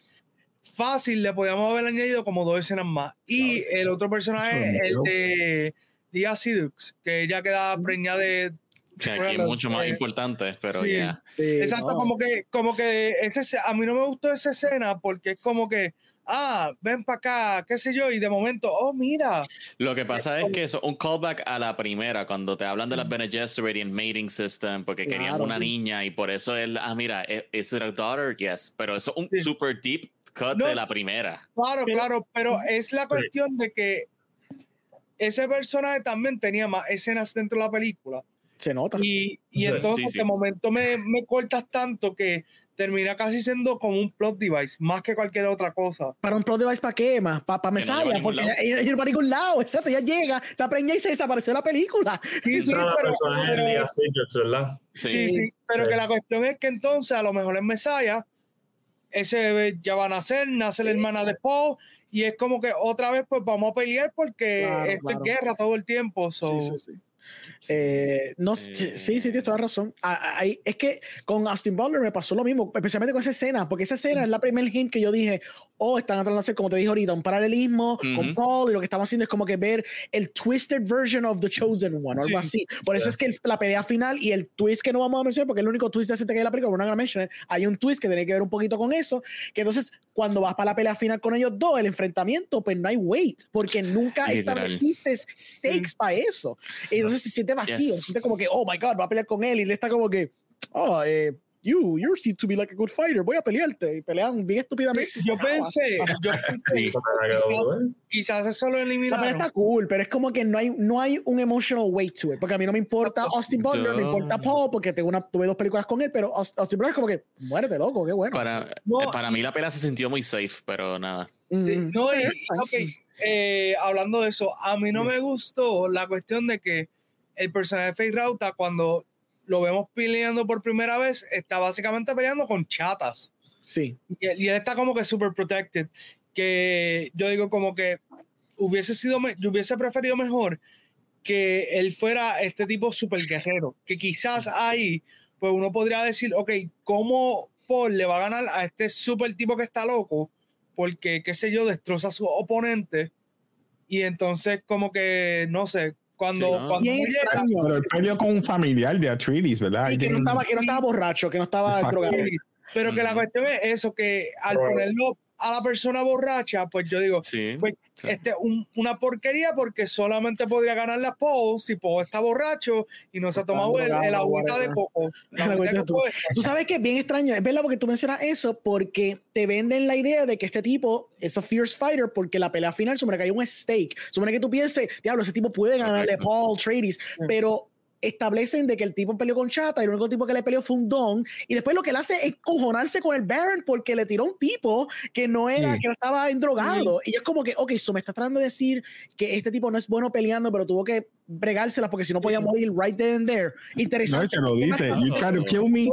S5: fácil le podíamos haber añadido como dos escenas más. Y
S1: Claro, sí.
S5: el otro personaje, el
S3: Mucho.
S5: de Dia Sidux, que ella queda preñada de...
S2: Que aquí es mucho más
S5: Eh,
S2: importante, pero
S5: sí.
S2: ya.
S1: Sí,
S5: Exacto,
S1: no.
S5: como que, como que ese, a mí no me gustó esa escena porque es como que, ah, ven para acá, qué sé yo, y de momento, oh, mira,
S2: Lo que pasa es que eso un callback a la primera, cuando te hablan de la Bene Gesserit y el mating system, porque querían
S1: Claro,
S2: una
S1: sí.
S2: niña y por eso él, ah, mira, ¿es es it a daughter? Yes, pero eso es un
S5: Sí.
S2: super deep cut
S5: No.
S2: de la primera.
S5: Claro,
S1: Pero-
S5: claro, pero es la cuestión de que ese personaje también tenía más escenas dentro de la película.
S1: Se nota.
S5: Y, y entonces
S2: sí, sí.
S5: de momento me, me cortas tanto que termina casi siendo como un plot device, más que cualquier otra cosa.
S1: Para un plot device, ¿para qué más? Para
S2: no
S1: Mesaya,
S2: ningún
S1: porque ella, no va a ningún lado. Exacto, ya llega, está preñada y se desapareció de la película.
S5: Sí, sí,
S4: la
S5: pero, pero-.
S2: Sí.
S5: sí, sí, pero
S4: Sí.
S5: que la cuestión es que entonces a lo mejor en Mesaya ese bebé ya va a nacer, nace la hermana de Paul y es como que otra vez pues vamos a pelear porque
S1: Claro,
S5: esto
S1: claro.
S5: es guerra todo el tiempo. so-
S1: Sí, sí, sí. Eh, no, sí, sí, sí, tienes toda razón. Ah, ah, ahí- es que con Austin Butler me pasó lo mismo, especialmente con esa escena, porque esa escena es la primer hint que yo dije, oh, están tratando de hacer, como te dije ahorita, un paralelismo con. Paul y lo que estamos haciendo es como que ver el twisted version of the chosen one o algo así. Por eso es que el- la pelea final y el twist que no vamos a mencionar, porque es el único twist decente que hay la película, mention it, hay un twist que tiene que ver un poquito con eso, que entonces cuando vas para la pelea final con ellos dos, el enfrentamiento, pues no hay weight, porque nunca estableciste stakes para eso. Entonces se siente vacío,
S2: Yes.
S1: se siente como que, oh my god, va a pelear con él y le está como que, oh, eh, you, you seem to be like a good fighter, voy a pelearte. Y pelean bien estúpidamente.
S5: Yo pensé, yo pensé,
S4: me
S5: Quizás- quizás eso lo
S1: La pelea
S5: eliminaron.
S1: está cool, pero es como que no hay, no hay un emotional weight to it. Porque a mí no me importa Austin Butler, me
S2: Yo-
S1: importa Paul, porque tengo una, tuve dos películas con él, pero Aust- Austin Butler es como que, muérete, loco, qué bueno.
S2: Para,
S5: No.
S2: eh, para mí la pelea se sintió muy safe, pero nada.
S5: Sí, no, y- ok, eh, hablando de eso, a mí no me gustó la cuestión de que el personaje de Faye Rauta, cuando lo vemos peleando por primera vez, está básicamente peleando con chatas.
S1: Sí.
S5: Y, él- y él está como que super protected. Que yo digo como que hubiese sido, yo hubiese preferido mejor que él fuera este tipo super guerrero. Que quizás ahí, pues uno podría decir, ok, ¿cómo Paul le va a ganar a este super tipo que está loco? Porque, qué sé yo, destroza a su oponente. Y entonces, como que, no sé, cuando,
S2: Sí, ¿no?
S5: cuando
S1: extraño.
S3: Pero él peleó con un familiar de Atreides, ¿verdad?
S1: Sí, que no, estaba, que no estaba borracho, que no estaba drogado.
S5: Pero que la
S2: Ujú.
S5: cuestión es eso, que al
S4: Right.
S5: ponerlo a la persona borracha, pues yo digo,
S2: Sí.
S5: pues,
S2: sí.
S5: este, un- una porquería porque solamente podría ganar la Paul si Paul está borracho y no se ha tomado el, el agüita de coco
S1: tú- Tú sabes que es bien extraño, es verdad porque tú mencionas eso, porque te venden la idea de que este tipo es un fierce fighter, porque la pelea final supone que hay un stake. Supone que tú pienses, diablo, ese tipo puede ganarle
S2: Correcto.
S1: Paul Trades, pero establecen de que el tipo peleó con Chata y el único tipo que le peleó fue un Don. Y después lo que él hace es cojonarse con el Baron porque le tiró un tipo que no era
S3: Sí.
S1: que no estaba endrogado y es como que ok, eso me está tratando de decir que este tipo no es bueno peleando pero tuvo que bregárselas porque si no podía morir right there and there. Interesante.
S3: No, se lo dice. You try to kill me.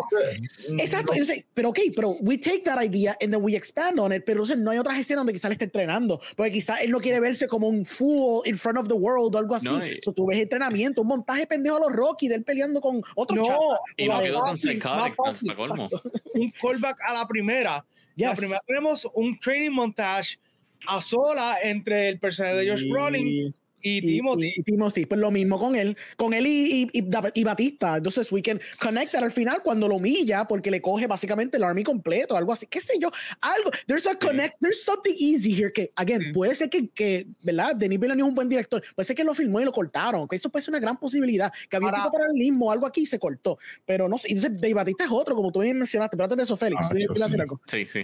S1: Exacto. Yo sé, pero ok, pero we take that idea and then we expand on it. Pero entonces no hay otras escenas donde quizás él esté entrenando. Porque quizás él no quiere verse como un fool in front of the world o algo así.
S2: No, y-
S1: So, tú ves entrenamiento, un montaje pendejo a los Rocky de él peleando con otro
S5: No.
S2: Y no quedó tan psychotic, colmo.
S5: un callback a la primera. La
S1: Yes.
S5: primera tenemos un training montage a sola entre el personaje de Josh Brolin y Timothy.
S1: y- y Timothy, pues lo mismo con él, con él y, y, Batista. Entonces, we can connect al final cuando lo humilla porque le coge básicamente el army completo, algo así, qué sé yo, algo. There's a connect, there's something easy here que, again,
S5: Sí.
S1: puede ser que, que ¿verdad? Denis Villeneuve es un buen director, puede ser que lo filmó y lo cortaron, que eso puede ser una gran posibilidad, que había
S5: Ahora-
S1: tipo paralelismo, algo aquí y se cortó, pero no sé. Y entonces, Dave Batista es otro, como tú bien mencionaste, pero antes de eso, Félix,
S3: Ah,
S1: ¿tú tienes
S3: yo
S1: que decir
S3: sí.
S1: algo?
S2: Sí, sí.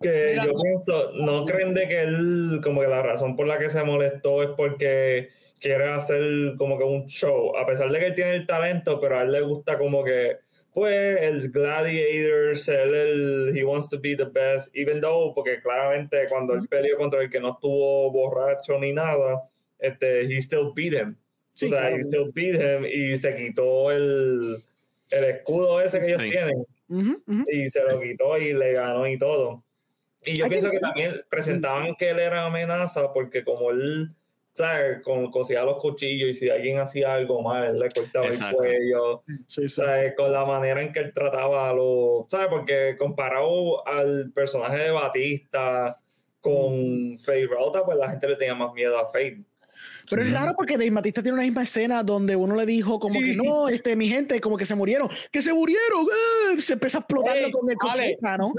S4: Que
S5: Mira,
S4: yo pienso, ¿no creen de que él, como que la razón por la que se molestó es porque quiere hacer como que un show? A pesar de que él tiene el talento, pero a él le gusta como que, pues, el gladiator, ser el, he wants to be the best, even though, porque claramente cuando él peleó contra el que no estuvo borracho ni nada, este, he still beat him.
S1: Sí,
S4: o sea,
S1: claro.
S4: he still beat him y se quitó el, el escudo ese que ellos
S2: Sí.
S4: tienen y se lo quitó y le ganó y todo. Y yo pienso que también presentaban que él era amenaza porque como él, ¿sabes? Con, cosía los cuchillos y si alguien hacía algo mal, él le cortaba
S2: Exacto.
S4: el cuello,
S1: Sí, sí.
S4: ¿sabes? Con la manera en que él trataba a los, ¿sabes? Porque comparado al personaje de Batista con Faye Rauta, pues la gente le tenía más miedo a Faye.
S1: Pero es raro porque Dave Batista tiene una misma escena donde uno le dijo como
S5: Sí.
S1: que no, este, mi gente, como que se murieron, que se murieron, ¡ah! se empieza a explotar
S5: Ey,
S1: con el cochita, ¿no?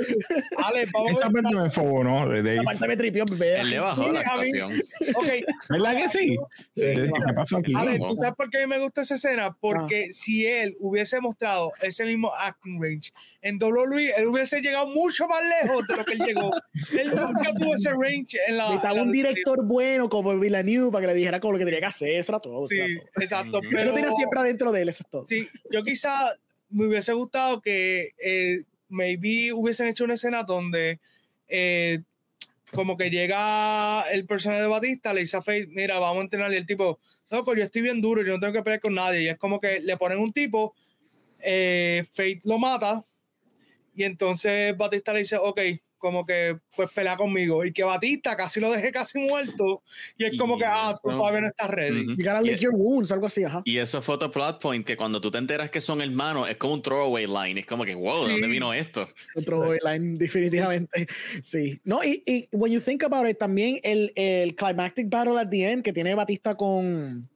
S5: Ale, vamos
S3: Esa parte me enfogó, ¿no? De Dave.
S1: La parte me tripió, bebé.
S2: Él le bajó la
S5: Sí, a mí-
S2: actuación.
S5: Ok,
S3: ¿Verdad que sí?
S4: Sí.
S3: ¿Qué pasó aquí?
S5: Ale. ¿tú sabes por qué a mí me gusta esa escena?
S1: Ah.
S5: Porque si él hubiese mostrado ese mismo acting range en WWE, él hubiese llegado mucho más lejos de lo que él llegó. él nunca tuvo ese range en la.
S1: Necesitaba un director bueno como Villeneuve para que le dijera como lo que tenía que hacer, eso era todo.
S5: Sí,
S1: era todo.
S5: exacto. Pero
S1: lo tiene siempre adentro de él, eso es todo.
S5: sí, yo quizá me hubiese gustado que eh, maybe hubiesen hecho una escena donde eh, como que llega el personaje de Batista, le dice a Faith, mira, vamos a entrenar y el tipo, loco, yo estoy bien duro, yo no tengo que pelear con nadie. Y es como que le ponen un tipo, eh, Faith lo mata y entonces Batista le dice, ok, como que pues pelea conmigo y que Batista casi lo deje casi muerto y es como
S2: Y
S5: que, ah, tú
S2: eso-
S5: todavía no estás ready.
S2: Ujú.
S1: You gotta lick your wounds, algo así, ajá.
S2: Y eso fue otro plot point que cuando tú te enteras que son hermanos, es como un throwaway line. Es como que, wow, ¿de dónde
S5: Sí.
S2: vino esto?
S1: Otro line, definitivamente. Sí. No, y, y when you think about it, también el, el climactic battle at the end que tiene Batista con,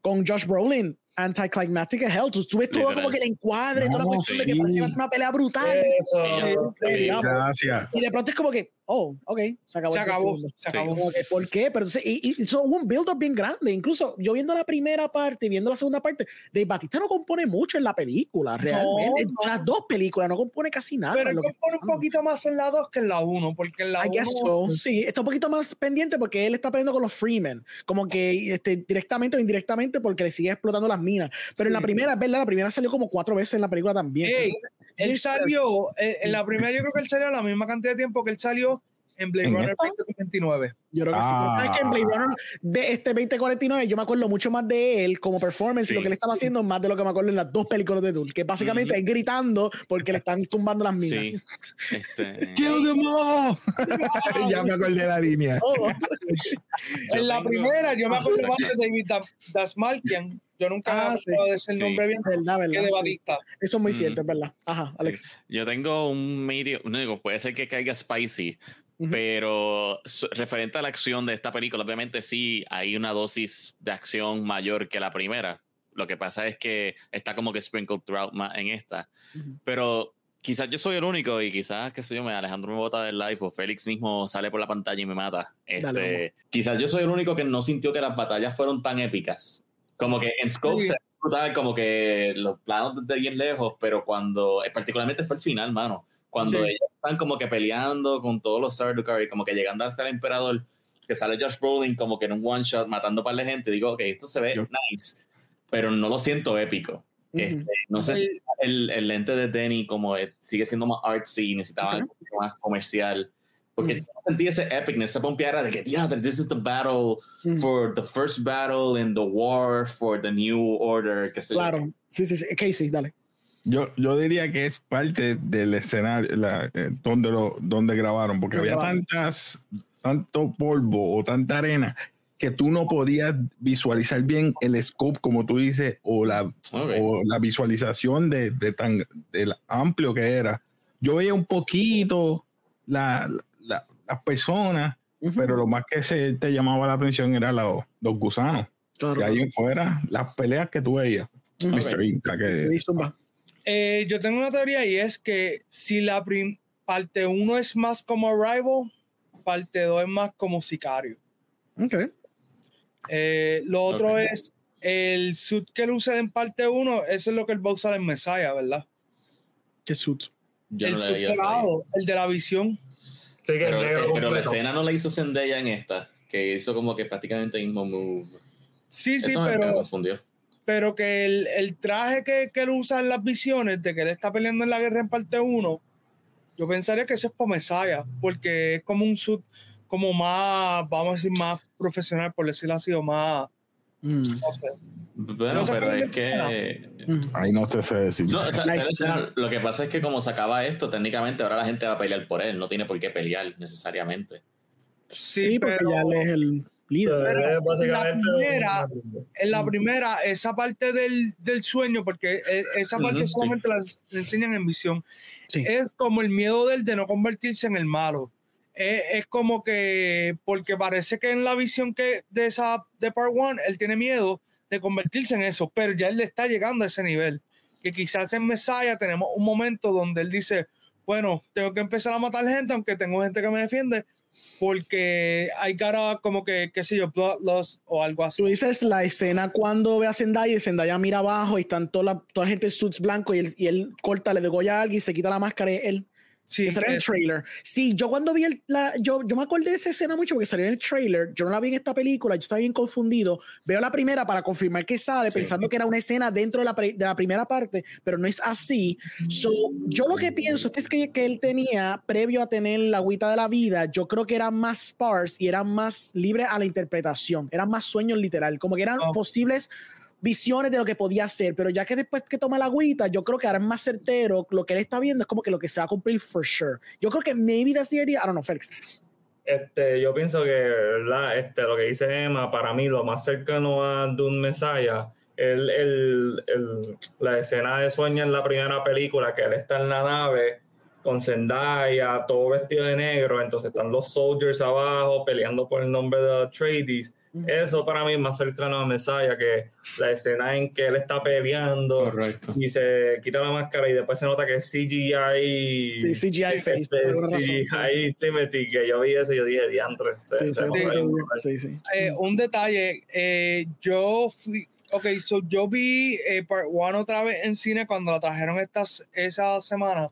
S1: con Josh Brolin, anticlimactic as hell. Tú, tú ves todo como que le encuadre, toda la
S3: No,
S1: cuestión de que
S3: sí.
S1: parecía una pelea brutal.
S4: Eso, sí.
S3: Gracias.
S1: Y de pronto es como que, oh, ok, se acabó.
S5: Se acabó, se
S2: Sí.
S5: acabó.
S1: Que, ¿Por qué? Pero entonces, y, y so, hubo un build-up bien grande. Incluso yo viendo la primera parte y viendo la segunda parte, Dave Batista no compone mucho en la película, realmente. en
S5: no.
S1: las dos películas no compone casi nada.
S5: Pero
S1: en
S5: compone un poquito más en la 2 que en la 1, porque en la
S1: I guess
S5: 1
S1: so. Sí, está un poquito más pendiente porque él está peleando con los Freemen, como que este, directamente o indirectamente porque le sigue explotando las minas. Pero en la
S5: Sí.
S1: primera, es verdad, la primera salió como cuatro veces en la película también.
S5: Ey, él salió, eh, en la primera yo creo que él salió a la misma cantidad de tiempo que él salió en Blade
S3: ¿En
S5: Runner
S3: esta?
S5: 2029.
S1: Yo creo que sí. Pero sabes que en Blade
S3: Ah.
S1: Runner de este 2049 yo me acuerdo mucho más de él como performance y
S2: Sí.
S1: lo que él estaba haciendo más de lo que me acuerdo en las dos películas de Dune, que básicamente
S2: Ujú.
S1: es gritando porque le están tumbando las minas.
S2: Sí. Este,
S3: Kill them all. ya me acordé de la línea.
S5: En la
S2: tengo-
S5: primera yo me acuerdo más de David Da- Dasmalkian. Yo nunca
S1: Ah,
S5: me
S1: sí.
S5: acuerdo de ese
S2: Sí.
S5: nombre bien
S1: verdad,
S5: que
S1: verdad.
S5: de
S1: sí.
S5: Batista.
S1: Eso es muy
S2: Ujú.
S1: cierto, es verdad. Ajá, Alex.
S2: sí. Yo tengo un medio, no digo, puede ser que caiga spicy, Pero referente a la acción de esta película, obviamente sí hay una dosis de acción mayor que la primera. Lo que pasa es que está como que sprinkled throughout más en esta.
S1: Ujú.
S2: Pero quizás yo soy el único y quizás, qué sé yo, me Alejandro me bota del live o Félix mismo sale por la pantalla y me mata. Este,
S1: Dale,
S2: quizás yo soy el único que no sintió que las batallas fueron tan épicas. Como que en Scope se como que los planos desde bien lejos, pero cuando, eh, particularmente fue el final, mano, cuando
S5: Sí.
S2: ellos están como que peleando con todos los Sardaukar como que llegando hasta el emperador, que sale Josh Brolin como que en un one shot matando para la gente, digo, ok, esto se ve
S3: Yo-
S2: nice, pero no lo siento épico.
S1: Ujú.
S2: Este, no sé si el, el lente de Denny como es- sigue siendo más artsy, necesitaba
S1: Ok.
S2: algo más comercial, Porque sentí ese epicness, esa pompeara de que, yeah, this is the battle for the first battle in the war for the new order. Que
S1: claro, sí, sí, sí. Casey, dale.
S3: Yo, yo diría que es parte del escenario la, eh, donde, lo, donde grabaron, porque había tantas, tanto polvo o tanta arena que tú no podías visualizar bien el scope, como tú dices, o la, o la visualización de, de tan de amplio que era. Yo veía un poquito la, las personas, pero lo más que se te llamaba la atención era los, los gusanos. y ahí fuera, las peleas que tú veías.
S5: Eh, yo tengo una teoría y es que si la parte 1 es más como Arrival, parte 2 es más como Sicario.
S1: Ok.
S5: Eh, lo otro es el suit que él usa en parte 1, eso es lo que él va a usar en Messiah, ¿verdad?
S1: ¿Qué suit?
S5: el no el de la visión
S2: pero, eh, la escena no la hizo Zendaya en esta, que hizo como que prácticamente mismo move.
S5: Sí, sí, pero. Pero que el, el traje que, que, él usa en las visiones de que él está peleando en la guerra en parte 1, yo pensaría que eso es por Messiah, porque es como un suit como más, vamos a decir, más profesional, por decirlo así, o más. Mm. No sé.
S2: Bueno, pero es que.
S3: Ahí no te sé decir.
S2: lo que pasa es que, como se acaba esto, técnicamente ahora la gente va a pelear por él. No tiene por qué pelear necesariamente.
S1: Sí, porque ya él es el líder.
S5: en, la primera, en la primera, esa parte del, del sueño, porque e, esa parte solamente la enseñan en visión, es como el miedo del de no convertirse en el malo. Es, es, como que, porque parece que en la visión que de esa de Part One, él tiene miedo de convertirse en eso, pero ya él le está llegando a ese nivel. Que quizás en Messiah tenemos un momento donde él dice, bueno, tengo que empezar a matar gente, aunque tengo gente que me defiende, porque hay cara como que, qué sé yo, bloodlust o algo así.
S1: Tú dices la escena cuando ve a Zendaya y Zendaya mira abajo y están toda la, toda gente en suits blancos y él, y él corta, le degolla a alguien y se quita la máscara y él Sí, salió en el trailer. Sí, yo cuando vi el, la, yo, yo me acordé de esa escena mucho porque salió en el trailer. Yo no la vi en esta película, yo estaba bien confundido. Veo la primera para confirmar que sale, pensando que era una escena dentro de la, de la, primera parte, pero no es así. So, yo lo que pienso es que, que él tenía, previo a tener la agüita de la vida, yo creo que era más sparse y era más libre a la interpretación. Eran más sueños literal, como que eran oh. posibles visiones de lo que podía hacer, pero ya que después que toma la agüita, yo creo que ahora es más certero, lo que él está viendo es como que lo que se va a cumplir for sure. Yo creo que maybe de serie, I don't know, Félix.
S4: Este, yo pienso que ¿verdad? Este, lo que dice Emma, para mí lo más cercano a Dune Messiah, el, el, el, la escena de sueño en la primera película, que él está en la nave con Zendaya, todo vestido de negro, entonces están los soldiers abajo peleando por el nombre de Atreides eso para mí es más cercano a Messiah que la escena en que él está peleando y se quita la máscara y después se nota que es CGI.
S1: Sí, CGI face.
S4: Este, CGI Timothy, que yo vi eso y yo dije, diantre.
S5: sí, sí, eh, un detalle, eh, yo fui, ok, so yo vi eh, Part One otra vez en cine cuando la trajeron estas, esa semana.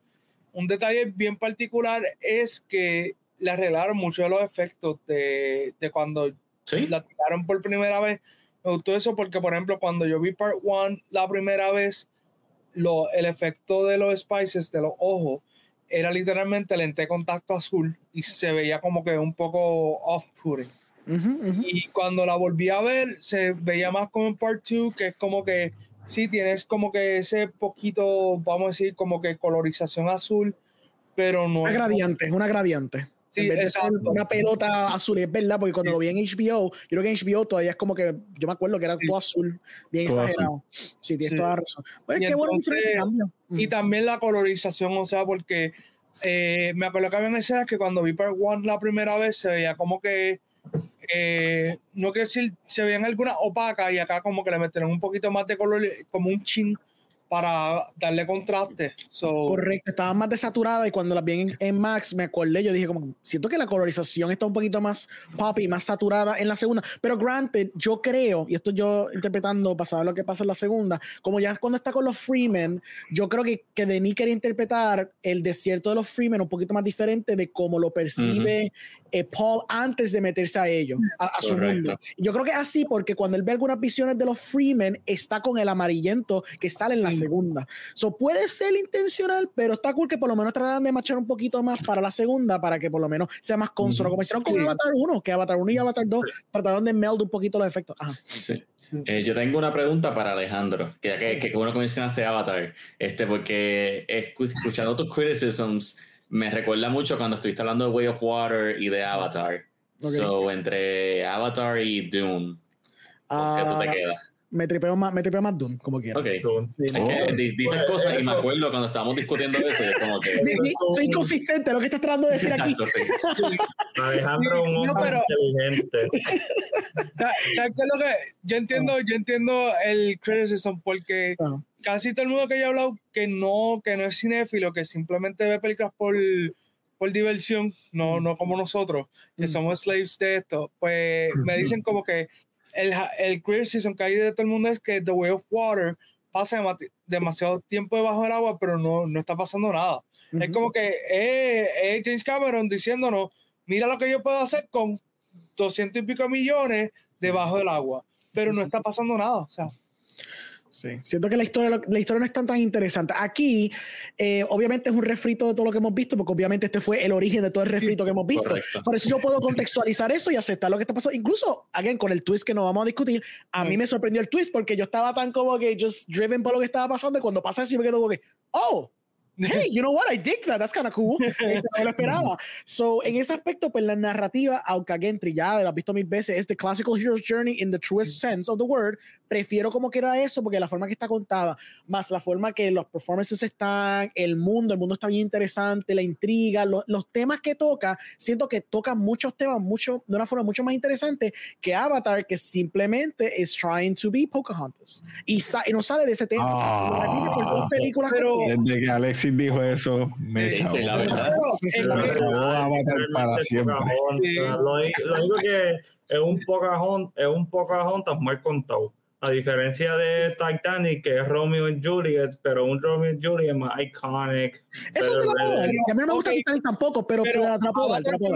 S5: Un detalle bien particular es que le arreglaron mucho de los efectos de, de cuando la tiraron por primera vez. Me gustó eso porque, por ejemplo, cuando yo vi Part 1 la primera vez, lo, el efecto de los spices, de los ojos, era lente lente contacto azul y se veía como que un poco off-putting. Y cuando la volví a ver, se veía más como en Part 2, que es como que sí tienes como que ese poquito, vamos a decir, como que colorización azul, pero no
S1: una es. Gradiente, una gradiente una pelota azul, es verdad, porque cuando lo vi en HBO, yo creo que en HBO todavía es como que, yo me acuerdo que era todo azul, bien exagerado. Sí, tienes toda razón. Pues qué bueno ese cambio.
S5: Y también la colorización, o sea, porque eh, me acuerdo que había escenas que cuando vi Part One la primera vez se veía como que eh, no quiero decir, se veían algunas opacas y acá como que le metieron un poquito más de color, como un chin para darle contraste.
S1: Correcto, estaba más desaturada y cuando la vi en, Max me acordé, yo dije como, siento que la colorización está un poquito más poppy, más saturada en la segunda, pero granted, yo creo, y esto yo interpretando pasado lo que pasa en la segunda, como ya cuando está con los Freemen, yo creo que, que Denis quería interpretar el desierto de los Freemen un poquito más diferente de cómo lo percibe eh, Paul antes de meterse a ellos, a, su mundo. yo creo que es así porque cuando él ve algunas visiones de los Freemen, está con el amarillento que sale en la segunda. So puede ser intencional, pero está cool que por lo menos tratan de marchar un poquito más para la segunda, para que por lo menos sea más consono, como hicieron con Avatar 1, que Avatar 1 y Avatar 2 trataron de meld un poquito los efectos.
S2: Sí. Eh, yo tengo una pregunta para Alejandro, que, que, que bueno que mencionaste Avatar, este, porque escuchando tus criticisms, me recuerda mucho cuando estuviste hablando de Way of Water y de Avatar. So, entre Avatar y Dune, ¿qué tú te ah, quedas?
S1: me tripeo más, me tripeo más Dune, como quiera.
S2: Ok. Sí, es que dices cosas y me acuerdo cuando estábamos discutiendo eso, es como que...
S1: Soy inconsistente lo que estás tratando de decir Exacto, aquí.
S4: Sí. Alejandro un hombre no, pero... inteligente.
S5: ¿Sabes qué es lo que...? Yo entiendo, yo entiendo el criticism porque casi todo el mundo que yo he hablado que no, que no es cinéfilo, que simplemente ve películas por, por diversión, no, no como nosotros, que somos slaves de esto, pues me dicen como que el, el criticism que hay de todo el mundo es que The Way of Water pasa demasiado tiempo debajo del agua, pero no, no está pasando nada. Es como que es, James Cameron diciéndonos, mira lo que yo puedo hacer con 200 y pico millones debajo del agua, pero no está pasando nada. O sea,
S1: Sí, siento que la historia, la historia no es tan, tan interesante. Aquí, eh, obviamente, es un refrito de todo lo que hemos visto, porque obviamente este fue el origen de todo el refrito que hemos visto. Por eso yo puedo contextualizar eso y aceptar lo que está pasando. Incluso, again, con el twist que nos vamos a discutir, a mí me sorprendió el twist porque yo estaba tan como que just driven por lo que estaba pasando y cuando pasa eso yo me quedo como que, oh, hey, you know what, I dig that, that's kind of cool. Este, no lo esperaba. So, en ese aspecto, pues la narrativa, aunque again, trillada, lo has visto mil veces, es The Classical Hero's Journey in the truest sense of the word, prefiero como que era eso, porque la forma que está contada, más la forma que los performances están, el mundo, el mundo está bien interesante, la intriga, los temas que toca, siento que toca muchos temas mucho, de una forma mucho más interesante que Avatar, que simplemente es trying to be Pocahontas. Y, y no sale de ese tema.
S3: Ah, películas pero, desde que Alexis dijo eso, me sí, sí, la verdad.
S4: Avatar para siempre. Lo, único que es un Pocahontas, es un Pocahontas mal contado. A diferencia de Titanic, que es Romeo y Juliet, pero un Romeo y Juliet más iconic.
S1: Eso es la A mí no me gusta Titanic tampoco, pero, pero, pero atrapó, atrapó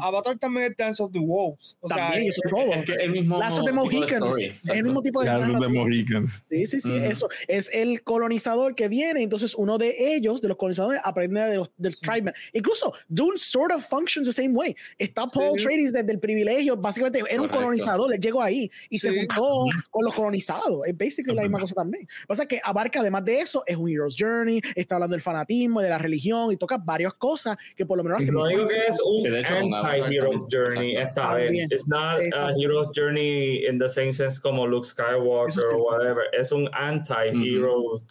S5: Avatar también es Dance of the Wolves. O
S1: también,
S5: sea,
S1: eso todo. Es, el mismo Lazo de Mohicans. Es el mismo tipo de
S3: Lazo de Mohicans.
S1: Sí, sí, sí. Eso. Es el colonizador que viene. Entonces, uno de ellos, de los colonizadores, aprende de los, del tribe. Incluso, Dune sort of functions the same way. Está Paul sí. desde el privilegio. Básicamente, era un colonizador. Le llegó ahí y se juntó con los colonizados. Es basically la misma cosa también. Pasa que abarca, además de eso, es un Hero's Journey. Está hablando del fanatismo, de la religión y toca varias cosas que por lo menos
S4: hacen. No digo que es un anti-hero's journey esta vez. It's not a hero's journey in the same sense como Luke Skywalker o whatever. Es un anti-hero's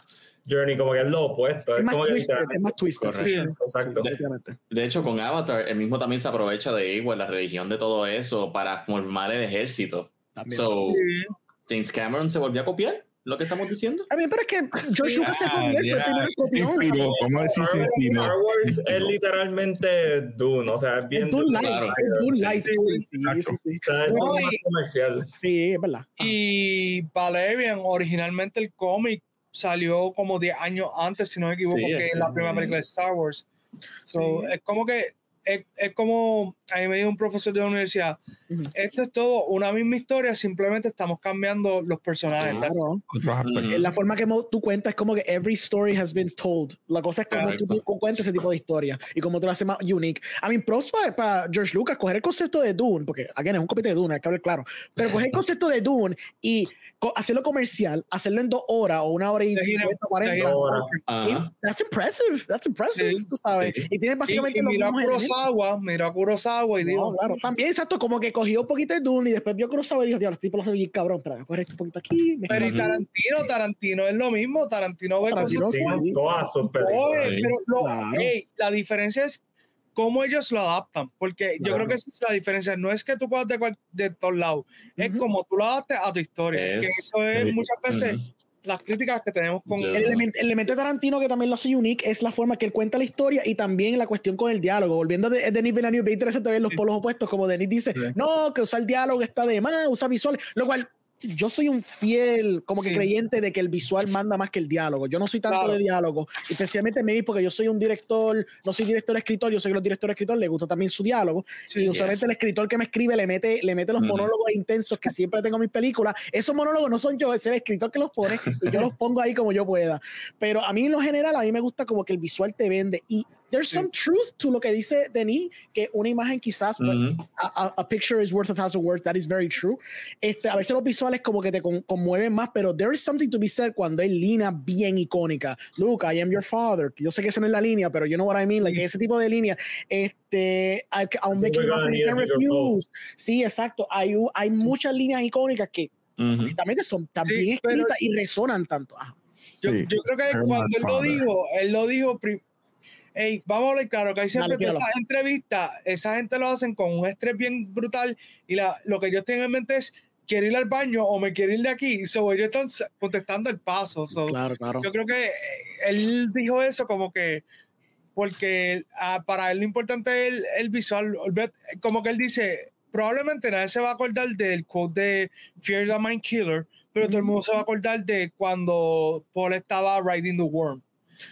S4: journey, como que es lo opuesto.
S1: Es,
S4: más,
S1: como twisted, es más twisted.
S4: Exacto.
S2: De, de, hecho, con Avatar, el mismo también se aprovecha de igual la religión de todo eso para formar el ejército. También. So, James Cameron se volvió a copiar lo que estamos diciendo.
S1: A mí, pero es que George Lucas se copió eso, primero copió.
S3: ¿Cómo decís
S4: Star Wars es literalmente Dune, o sea, es bien
S1: Dune Light, claro. es Dune Light. Sí, sí, sí.
S4: O sea, es comercial.
S1: Sí, es verdad.
S5: Y Valerian, originalmente el cómic salió como 10 años antes, si no me equivoco, sí, que la primera película de Star Wars. So, sí. Es como que es, es, como, a mí me dijo un profesor de la universidad, uh -huh. esto es todo una misma historia, simplemente estamos cambiando los personajes.
S1: Claro. Uh -huh. La forma que tú cuentas es como que every story has been told. La cosa es como tú, tú, cuentas ese tipo de historia y como tú lo haces más unique. I mean, props para, para George Lucas coger el concepto de Dune, porque, again, es un copete de Dune, hay que hablar claro, pero coger el concepto de Dune y hacerlo comercial, hacerlo en dos horas o una hora y 50, 40. Uh -huh. That's impressive, that's impressive, sí. tú sabes. Sí. Y tiene básicamente
S5: y, y lo mismo Kurosawa, miró a Kurosawa y
S1: no,
S5: dijo,
S1: claro, también exacto, como que cogió un poquito de Dune y después vio Kurosawa y dijo, Dios, los tipos lo hacen bien cabrón, pero coger esto un poquito aquí.
S5: Pero y Tarantino, Tarantino es lo mismo, Tarantino ve
S1: Tarantino,
S5: cosas
S1: sí.
S5: Oye, pero lo, claro. hey, la diferencia es cómo ellos lo adaptan, porque claro. yo creo que esa es la diferencia, no es que tú puedas de, de todos lados, uh -huh. es como tú lo adaptes a tu historia, es, que eso es muchas veces uh -huh las críticas que tenemos con
S1: el, elemento, el, elemento, de Tarantino que también lo hace unique es la forma que él cuenta la historia y también la cuestión con el diálogo. Volviendo de Denis Villeneuve, ve interesante ver los polos opuestos, como Denis dice, sí. no, que usar el diálogo está de más, usa visual, lo cual yo soy un fiel, como que creyente de que el visual manda más que el diálogo. Yo no soy tanto de diálogo, especialmente me porque yo soy un director, no soy director escritor, yo sé que los directores escritores les gusta también su diálogo. y usualmente el escritor que me escribe le mete, le mete los monólogos intensos que siempre tengo en mis películas. Esos monólogos no son yo, es el escritor que los pone y yo los pongo ahí como yo pueda. Pero a mí en lo general, a mí me gusta como que el visual te vende y there's some truth to lo que dice Denis, que una imagen quizás, a, picture is worth a thousand words, that is very true. Este, a veces los visuales como que te conmueven más, pero there is something to be said cuando hay línea bien icónica. Luke, I am your father. Yo sé que esa no es la línea, pero you know what I mean, like ese tipo de línea. Este, I'll make you. Sí, exacto. Hay, hay muchas líneas icónicas que justamente son también escritas y resonan tanto.
S5: Yo, yo, creo que cuando él lo dijo, él lo dijo Hey, vamos a ver, claro, que hay siempre esas entrevistas, esa gente lo hacen con un estrés bien brutal y la, lo que yo tengo en mente es, quiero ir al baño o me quiero ir de aquí. So, ellos están contestando el paso.
S1: claro, claro.
S5: Yo creo que él dijo eso como que, porque ah, para él lo importante es el, visual. Como que él dice, probablemente nadie se va a acordar del quote de Fear the Mind Killer, pero todo el mundo se va a acordar de cuando Paul estaba riding the worm.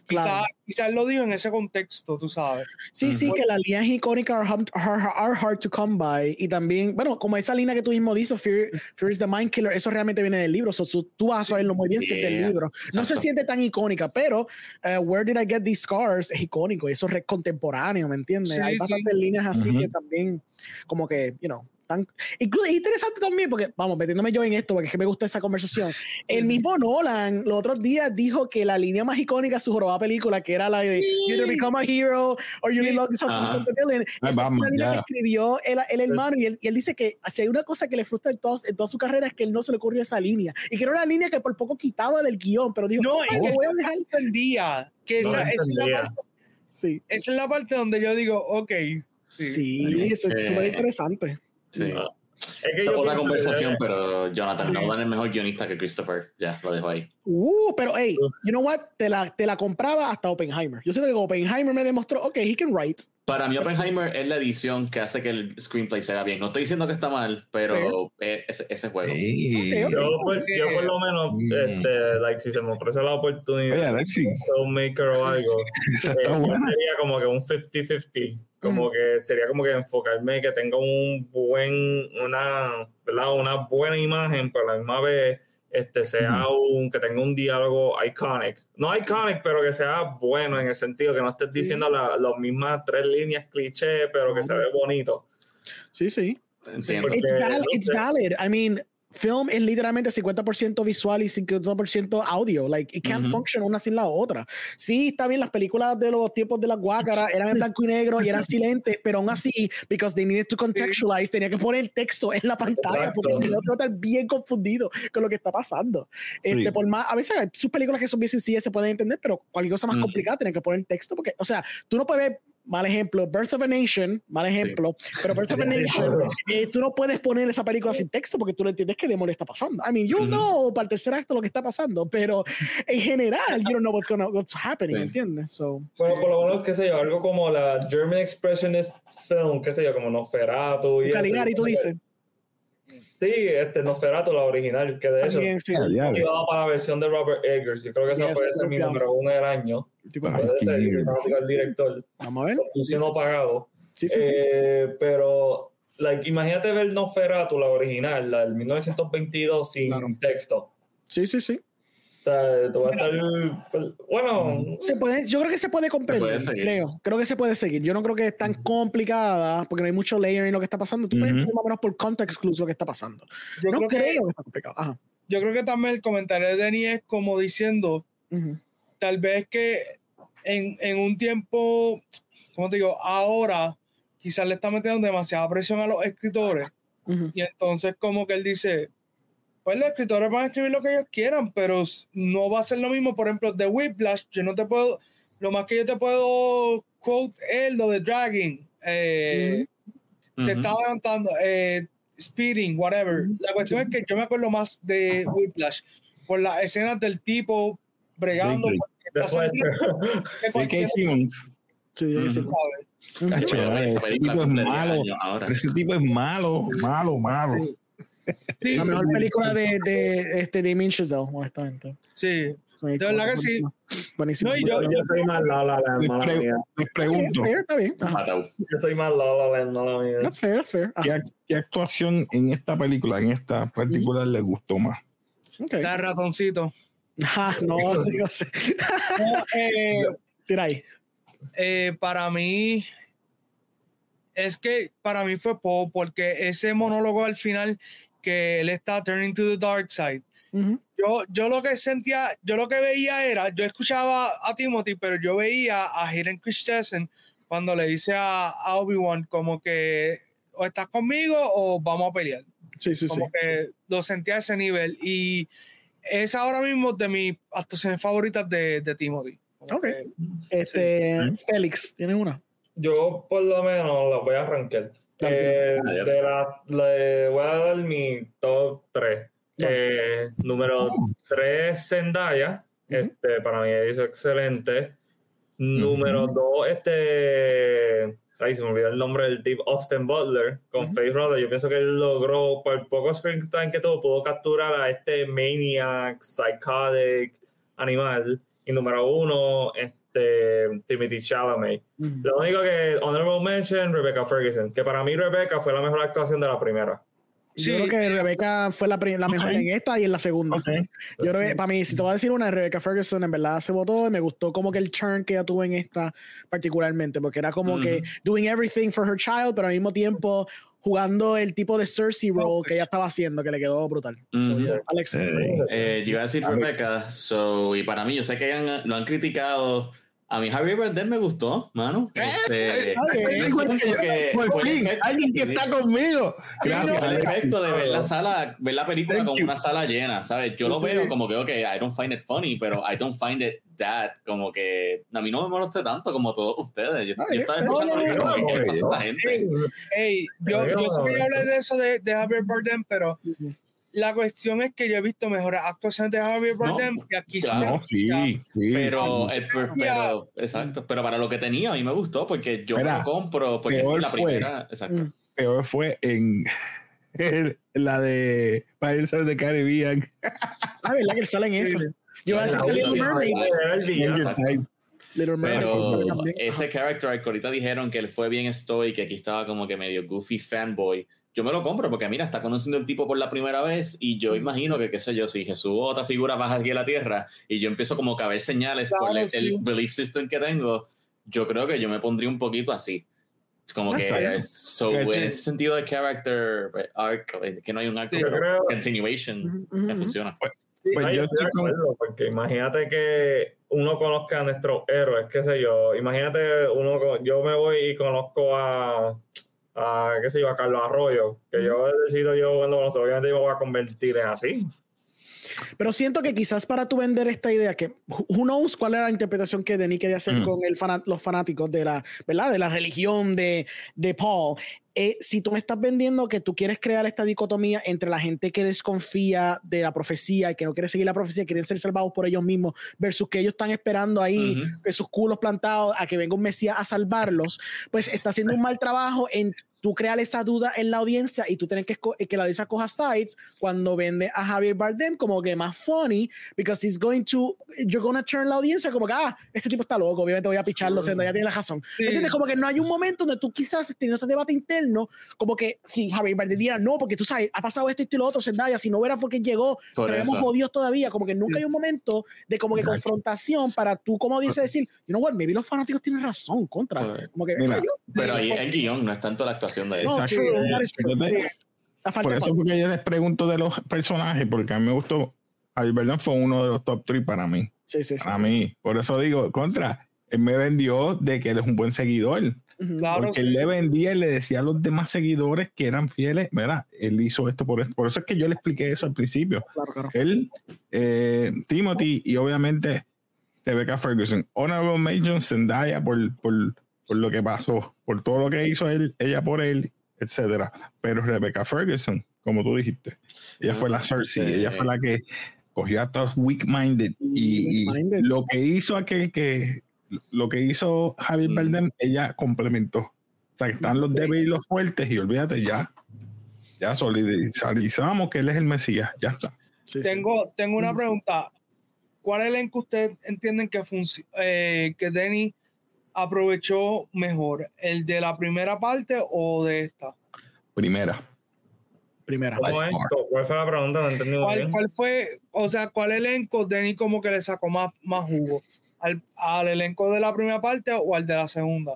S5: Quizás quizá lo dijo en ese contexto, tú sabes.
S1: Sí, sí, que las líneas icónicas are, hard to come by. Y también, bueno, como esa línea que tú mismo dices, Fear, is the Mind Killer, eso realmente viene del libro. So, tú vas a saberlo muy bien si es del libro. No se siente tan icónica, pero uh, Where Did I Get These Scars es icónico y eso es contemporáneo, ¿me entiendes? Hay bastantes líneas así que también, como que, you know, incluso es interesante también porque, vamos, metiéndome yo en esto porque es que me gusta esa conversación. El mismo Nolan los otros días dijo que la línea más icónica de su jorobada película, que era la de You Either Become a Hero or You Need Love Something the Villain, esa fue la línea que escribió el, el hermano y él, y él, dice que si hay una cosa que le frustra en, todos, en toda su carrera es que él no se le ocurrió esa línea y que era una línea que por poco quitaba del guion, pero dijo,
S5: no, oh, voy a dejar. entendía que esa, esa, es la parte, sí. esa es la parte donde yo digo, ok.
S1: Sí, sí es súper interesante.
S2: Sí. Es otra conversación, pero Jonathan Nolan es mejor guionista que Christopher. Ya, lo dejo ahí.
S1: Uh, pero hey, you know what? Te la, te la compraba hasta Oppenheimer. Yo sé que Oppenheimer me demostró, ok, he can write.
S2: Para mí, Oppenheimer es la edición que hace que el screenplay sea bien. No estoy diciendo que está mal, pero ese, ese juego.
S4: Yo, por, lo menos, este, like, si se me ofrece la oportunidad de filmmaker o algo, eh, sería como que un 50-50 como que sería como que enfocarme que tenga un buen una ¿verdad? una buena imagen pero a la misma vez este sea un que tenga un diálogo iconic. No iconic pero que sea bueno en el sentido que no estés diciendo las mismas tres líneas cliché pero que se ve bonito.
S1: Sí sí. Entiendo. It's, valid, it's valid. I mean, film es literalmente 50% visual y 50% audio. Like, it can't function una sin la otra. Sí, está bien, las películas de los tiempos de la guácara eran en blanco y negro y eran silentes, pero aún así, because they needed to contextualize, tenía que poner el texto en la pantalla porque el otro está bien confundido con lo que está pasando. Este, por más, a veces sus películas que son bien sencillas se pueden entender, pero cualquier cosa más complicada tiene que poner el texto porque, o sea, tú no puedes ver mal ejemplo, Birth of a Nation, mal ejemplo, pero Birth of a Nation, eh, tú no puedes poner esa película sin texto porque tú no entiendes qué demonios está pasando. I mean, you know para el tercer acto lo que está pasando, pero en general, you don't know what's, gonna, what's happening, ¿entiendes? So,
S4: bueno, por lo menos, qué sé yo, algo como la German Expressionist Film, qué sé yo, como Nosferatu y
S1: Caligari, tú dices.
S4: Sí, este Nosferatu, la original, que de hecho sí, iba para la versión de Robert Eggers. Yo creo que esa puede ser mi número uno del año. puede ser el director.
S1: Vamos a ver.
S4: no pagado. Sí, sí, eh, sí. Pero, like, imagínate ver Nosferatu, la original, la del 1922, sin texto.
S1: Sí, sí, sí.
S4: O sea, tú vas a estar, bueno,
S1: se puede, yo creo que se puede comprender, Leo. Creo que se puede seguir. Yo no creo que es tan complicada porque no hay mucho layer en lo que está pasando. Tú puedes más o menos por context clues lo que está pasando. Yo no creo, que, está complicado.
S5: Yo creo que también el comentario de Denis es como diciendo, tal vez que en, en un tiempo, como te digo, ahora quizás le está metiendo demasiada presión a los escritores. Y entonces como que él dice, pues los escritores van a escribir lo que ellos quieran, pero no va a ser lo mismo. Por ejemplo, de Whiplash, yo no te puedo, lo más que yo te puedo quote es lo de Dragging. Eh, te estaba levantando, eh, Speeding, whatever. La cuestión es que yo me acuerdo más de Whiplash por las escenas del tipo bregando.
S3: ¿Qué hicimos? Sí, ese tipo es malo. Ese tipo es malo, malo, malo, malo.
S5: Sí,
S1: La mejor película de, de este Damien Chazelle, honestamente.
S5: sí. De verdad que sí.
S1: Buenísimo.
S5: No, y yo-
S4: Yo soy más La La Land,
S3: Les,
S4: mala
S3: pre-
S4: mía.
S3: les
S1: Está bien,
S3: pregunto,
S1: fair, está bien.
S2: Matado.
S4: Yo soy más La La Land, mala mía.
S1: That's fair, that's fair.
S3: ¿qué, qué actuación en esta película, en esta particular, les gustó más?
S1: Okay.
S5: La ratoncito.
S1: Ah, no, sí, no sé.
S5: No, eh,
S1: Tira ahí.
S5: eh, para mí es que para mí fue Poe porque ese monólogo al final que él está turning to the dark side
S1: Ujú.
S5: yo, yo lo que sentía yo lo que veía era yo escuchaba a Timothy pero yo veía a Hayden Christensen cuando le dice a, a Obi-Wan como que o estás conmigo o vamos a pelear
S1: Sí, sí, sí.
S5: como que lo sentía a ese nivel y es ahora mismo de mis actuaciones favoritas de, de Timothy Como
S1: Ok.
S5: que-
S1: Este,
S3: Sí.
S1: Félix, ¿tienes una?
S4: Yo por lo menos la voy a arrancar. Eh,
S2: Dale.
S4: de la, le voy a dar mi top 3.
S1: Dale.
S4: número 3, Zendaya. Este, para mí hizo excelente. Número 2, este. Ay, se me olvidó el nombre del tipo, Austin Butler, con
S1: Ujú.
S4: Faith Runner. Yo pienso que él logró, por el poco screen time que tuvo, pudo capturar a este maniac, psychotic, animal. Y número uno, este, Timothy Chalamet.
S1: Ujú.
S4: Lo único que, honorable mention, Rebecca Ferguson, que para mí Rebecca fue la mejor actuación de la primera.
S1: Yo
S5: Sí.
S1: creo que Rebeca fue la, la mejor
S3: Ok.
S1: en esta y en la segunda.
S3: Ok.
S1: Yo creo que, para mí, si te voy a decir una, Rebecca Ferguson en verdad se votó y me gustó como que el turn que ella tuvo en esta particularmente, porque era como que doing everything for her child, pero al mismo tiempo jugando el tipo de Cersei role que ella estaba haciendo, que le quedó brutal. So,
S2: Ujú.
S1: yeah, Alex.
S3: Eh,
S2: Eh, yo iba a decir
S3: Alex.
S2: Rebecca, so, y para mí, yo sé que han- lo han criticado. A mí Javier Bardem me gustó, mano. Este,
S1: ok.
S2: yo siento que
S3: Por fin,
S2: efecto-
S3: alguien que está conmigo.
S2: Sí,
S3: Gracias.
S2: el efecto de ver la sala, ver la película
S3: Thank
S2: como
S3: you.
S2: una sala llena, ¿sabes? Yo lo
S1: Sí.
S2: veo como que, ok, I don't find it funny, pero I don't find it that, como que a mí no me molesta tanto como todos ustedes. Yo, yo estaba escuchando
S1: no, no,
S4: no,
S2: ¿qué le
S4: no,
S2: pasa esta gente?
S5: Ey, yo,
S4: Pero
S5: yo sé que
S4: yo-
S5: yo hablé de eso de, de Javier Bardem, pero
S1: Ujú.
S5: La cuestión es que yo he visto mejores actuaciones de
S2: No,
S5: Bardem que aquí
S2: claro.
S3: sí, sí.
S2: Pero,
S3: sí.
S2: eh, pero, pero- exacto, pero para lo que tenía a mí me gustó porque yo me
S3: Mira,
S2: lo compro porque es la
S3: fue.
S2: primera, exacto.
S1: Mm.
S3: Peor fue en el- la de Pirates of the Caribbean.
S1: Ah, ¿verdad que él sale en eso? Yo iba a decir que Little. Little Mermaid
S2: Pero ese character arc, ahorita dijeron que él fue bien stoic, que aquí estaba como que medio goofy fanboy. Yo me lo compro porque mira, está conociendo el tipo por la primera vez y yo imagino que, qué sé yo, si Jesús o otra figura baja aquí a la tierra y yo empiezo como que a ver señales por
S5: Claro,
S2: el,
S5: sí.
S2: el belief system que tengo, yo creo que yo me pondría un poquito así. Como
S1: That's
S2: que,
S1: fine.
S2: es- so, en ese sentido de character eh, arc, eh, que no hay un arc,
S5: Sí,
S4: creo-
S2: continuation,
S1: Ujú, ujú,
S2: me funciona.
S4: Sí,
S3: Pues
S4: no,
S3: yo estoy con-
S4: acuerdo, porque imagínate que uno conozca a nuestros héroes, qué sé yo, imagínate uno, yo me voy y conozco a, a qué sé yo, a Carlos Arroyo, que yo decido yo cuando obviamente yo me voy a convertir en así.
S1: Pero siento que quizás para tú vender esta idea, que who knows cuál era la interpretación que Denis quería hacer
S3: Mm.
S1: con el fana- los fanáticos de la, ¿verdad? De la religión de, de Paul. Eh, si tú me estás vendiendo que tú quieres crear esta dicotomía entre la gente que desconfía de la profecía y que no quiere seguir la profecía, quieren ser salvados por ellos mismos, versus que ellos están esperando ahí sus culos plantados a que venga un Mesías a salvarlos, pues está haciendo un mal trabajo en tú crear esa duda en la audiencia y tú tienes que, que la audiencia coja sides cuando vende a Javier Bardem como que más funny, because he's going to, you're to turn la audiencia como que, ah, este tipo está loco, obviamente voy a picharlo,
S4: Mm.
S1: siendo ya tiene la razón.
S5: Sí.
S1: ¿Me entiendes? Como que no hay un momento donde tú quizás teniendo este debate interno, como que si Javier Bardem diera, no, porque tú sabes, ha pasado esto, esto y lo otro, Zendaya, si no hubiera fue que llegó, tenemos jodidos todavía, como que nunca hay un momento de como que
S3: Exacto.
S1: confrontación para tú como dice decir, you know what, maybe los fanáticos tienen razón, contra, como que,
S3: Mira.
S2: Pero ahí el guion, no es tanto la actuación de él.
S1: No,
S3: Exacto.
S1: true, that is true.
S3: Yo te-
S1: A falta
S3: Por eso porque yo les pregunto de los personajes, porque a mí me gustó. Bardem fue uno de los top 3 para mí.
S1: Sí, sí, sí.
S3: Para mí. Por eso digo, contra, él me vendió de que él es un buen seguidor.
S5: Claro,
S3: porque
S5: sí.
S3: él le vendía y le decía a los demás seguidores que eran fieles, mira, él hizo esto por esto. Por eso es que yo le expliqué eso al principio.
S1: Claro, claro.
S3: Él, eh, Timothy y obviamente Rebecca Ferguson. Honorable mention Zendaya por, por, por lo que pasó, por todo lo que hizo él, ella por él, etcétera. Pero Rebecca Ferguson, como tú dijiste, ella fue la Cersei,
S2: Sí.
S3: ella fue la que cogió a todos weak-minded y, y
S1: Weak-minded.
S3: lo que hizo aquel que, lo que hizo Javier
S2: Mm.
S3: Bardem, ella complementó. O sea, que están los débiles y los fuertes y olvídate ya. Ya solidarizamos que él es el Mesías, ya está.
S5: tengo, tengo una pregunta. ¿Cuál elenco ustedes entienden que, eh, que Denny aprovechó mejor? ¿El de la primera parte o de esta?
S3: Primera.
S1: Primera.
S4: ¿Cuál fue la pregunta? No entendí
S5: ¿Cuál, ¿Cuál, fue, o sea, cuál elenco Denny como que le sacó más, más jugo? ¿Al, ¿Al elenco de la primera parte o al de la segunda?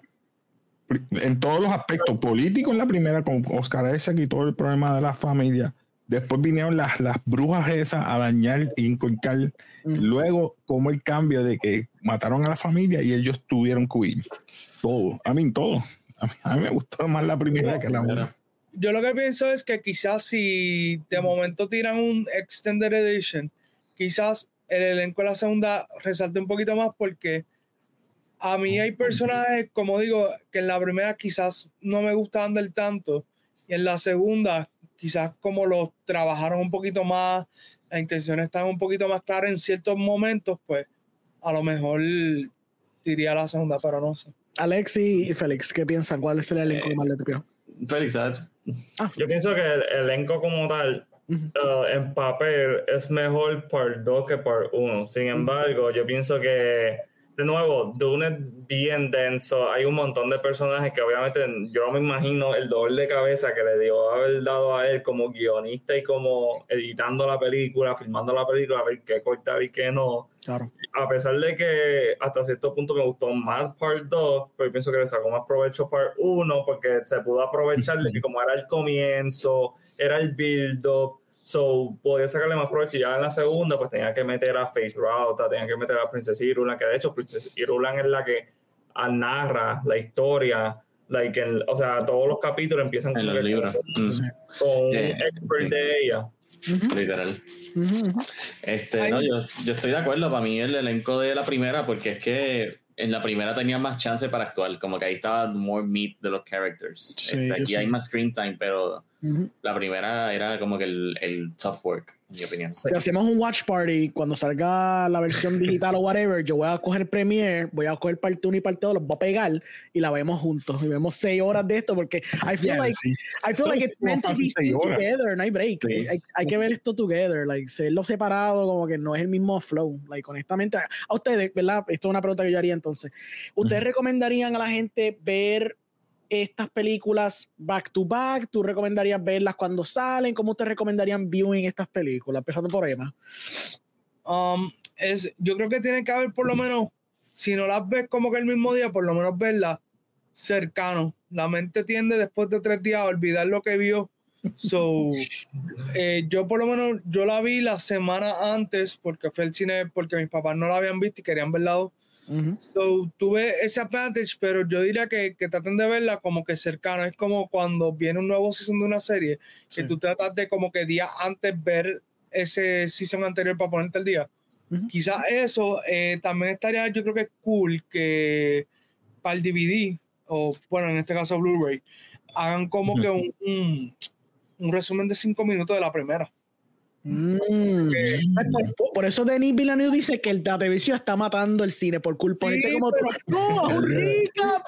S3: En todos los aspectos políticos en la primera, con Oscar Isaac y todo el problema de la familia. Después vinieron las, las brujas esas a dañar y inculcar. Luego, como el cambio de que mataron a la familia y ellos tuvieron que huir. Todo. A mí, todo. A mí, me gustó más la primera que la otra.
S5: Yo lo que pienso es que quizás si de momento tiran un Extended Edition, quizás el elenco de la segunda resalte un poquito más porque a mí hay personajes, como digo, que en la primera quizás no me gustaban del tanto y en la segunda quizás como los trabajaron un poquito más, las intenciones están un poquito más claras en ciertos momentos, pues a lo mejor diría la segunda, pero no sé.
S1: Alex y Félix, ¿qué piensan? ¿Cuál es el elenco eh, más de
S2: Félix,
S4: ah. Yo pienso que el elenco como tal, uh, en papel, es mejor por dos que por uno. Sin embargo, yo pienso que de nuevo, Dune es bien denso. Hay un montón de personajes que obviamente yo me imagino el dolor de cabeza que le dio haber dado a él como guionista y como editando la película, filmando la película, a ver qué cortar y qué no.
S1: Claro.
S4: A pesar de que hasta cierto punto me gustó más Part 2, pero pienso que le sacó más provecho Part 1 porque se pudo aprovechar de que como era el comienzo, era el build-up So, podía sacarle más provecho. Y ya en la segunda, pues tenía que meter a Face Rauta, tenía que meter a Princesa Irulan, que de hecho Princesa Irulan es la que narra la historia. Like o sea, todos los capítulos empiezan
S2: en con, libros.
S4: con un eh, expert de ella.
S2: Literal. Este, no, yo, yo estoy de acuerdo. Para mí, el elenco de la primera, porque es que en la primera tenía más chance para actuar, como que ahí estaba more meat de los characters. Este, aquí hay más screen time, pero la primera era como que el, el tough work, mi opinión.
S1: Si hacemos un watch party, cuando salga la versión digital o whatever, yo voy a coger Premiere, voy a coger parte 1 y parte 2, los voy a pegar y la vemos juntos. Y vemos seis horas de esto porque I feel like, I feel like it's meant to be seen together, no hay break. Hay, hay, que ver esto together, like, serlo separado como que no es el mismo flow. Like, honestamente, a ustedes, ¿verdad? Esto es una pregunta que yo haría entonces. ¿Ustedes recomendarían a la gente ver estas películas back to back? ¿Tú recomendarías verlas cuando salen? ¿Cómo te recomendarían viewing estas películas? Empezando por Emma.
S5: Um, es, yo creo que tiene que haber por lo menos, si no las ves como que el mismo día, por lo menos verlas cercano. La mente tiende después de tres días a olvidar lo que vio. So, eh, yo por lo menos, yo la vi la semana antes porque fue el cine, porque mis papás no la habían visto y querían verla So, tuve ese advantage, pero yo diría que, que, traten de verla como que cercano. Es como cuando viene un nuevo season de una serie, que tú tratas de como que día antes ver ese season anterior para ponerte el día. Quizás eso eh, también estaría, yo creo que cool que para el DVD, o bueno, en este caso Blu-ray, hagan como que un, un, un resumen de cinco minutos de la primera.
S1: Mm. Por, eso Denis Villeneuve dice que el televisión está matando el cine por culpa de como pero, no, rica,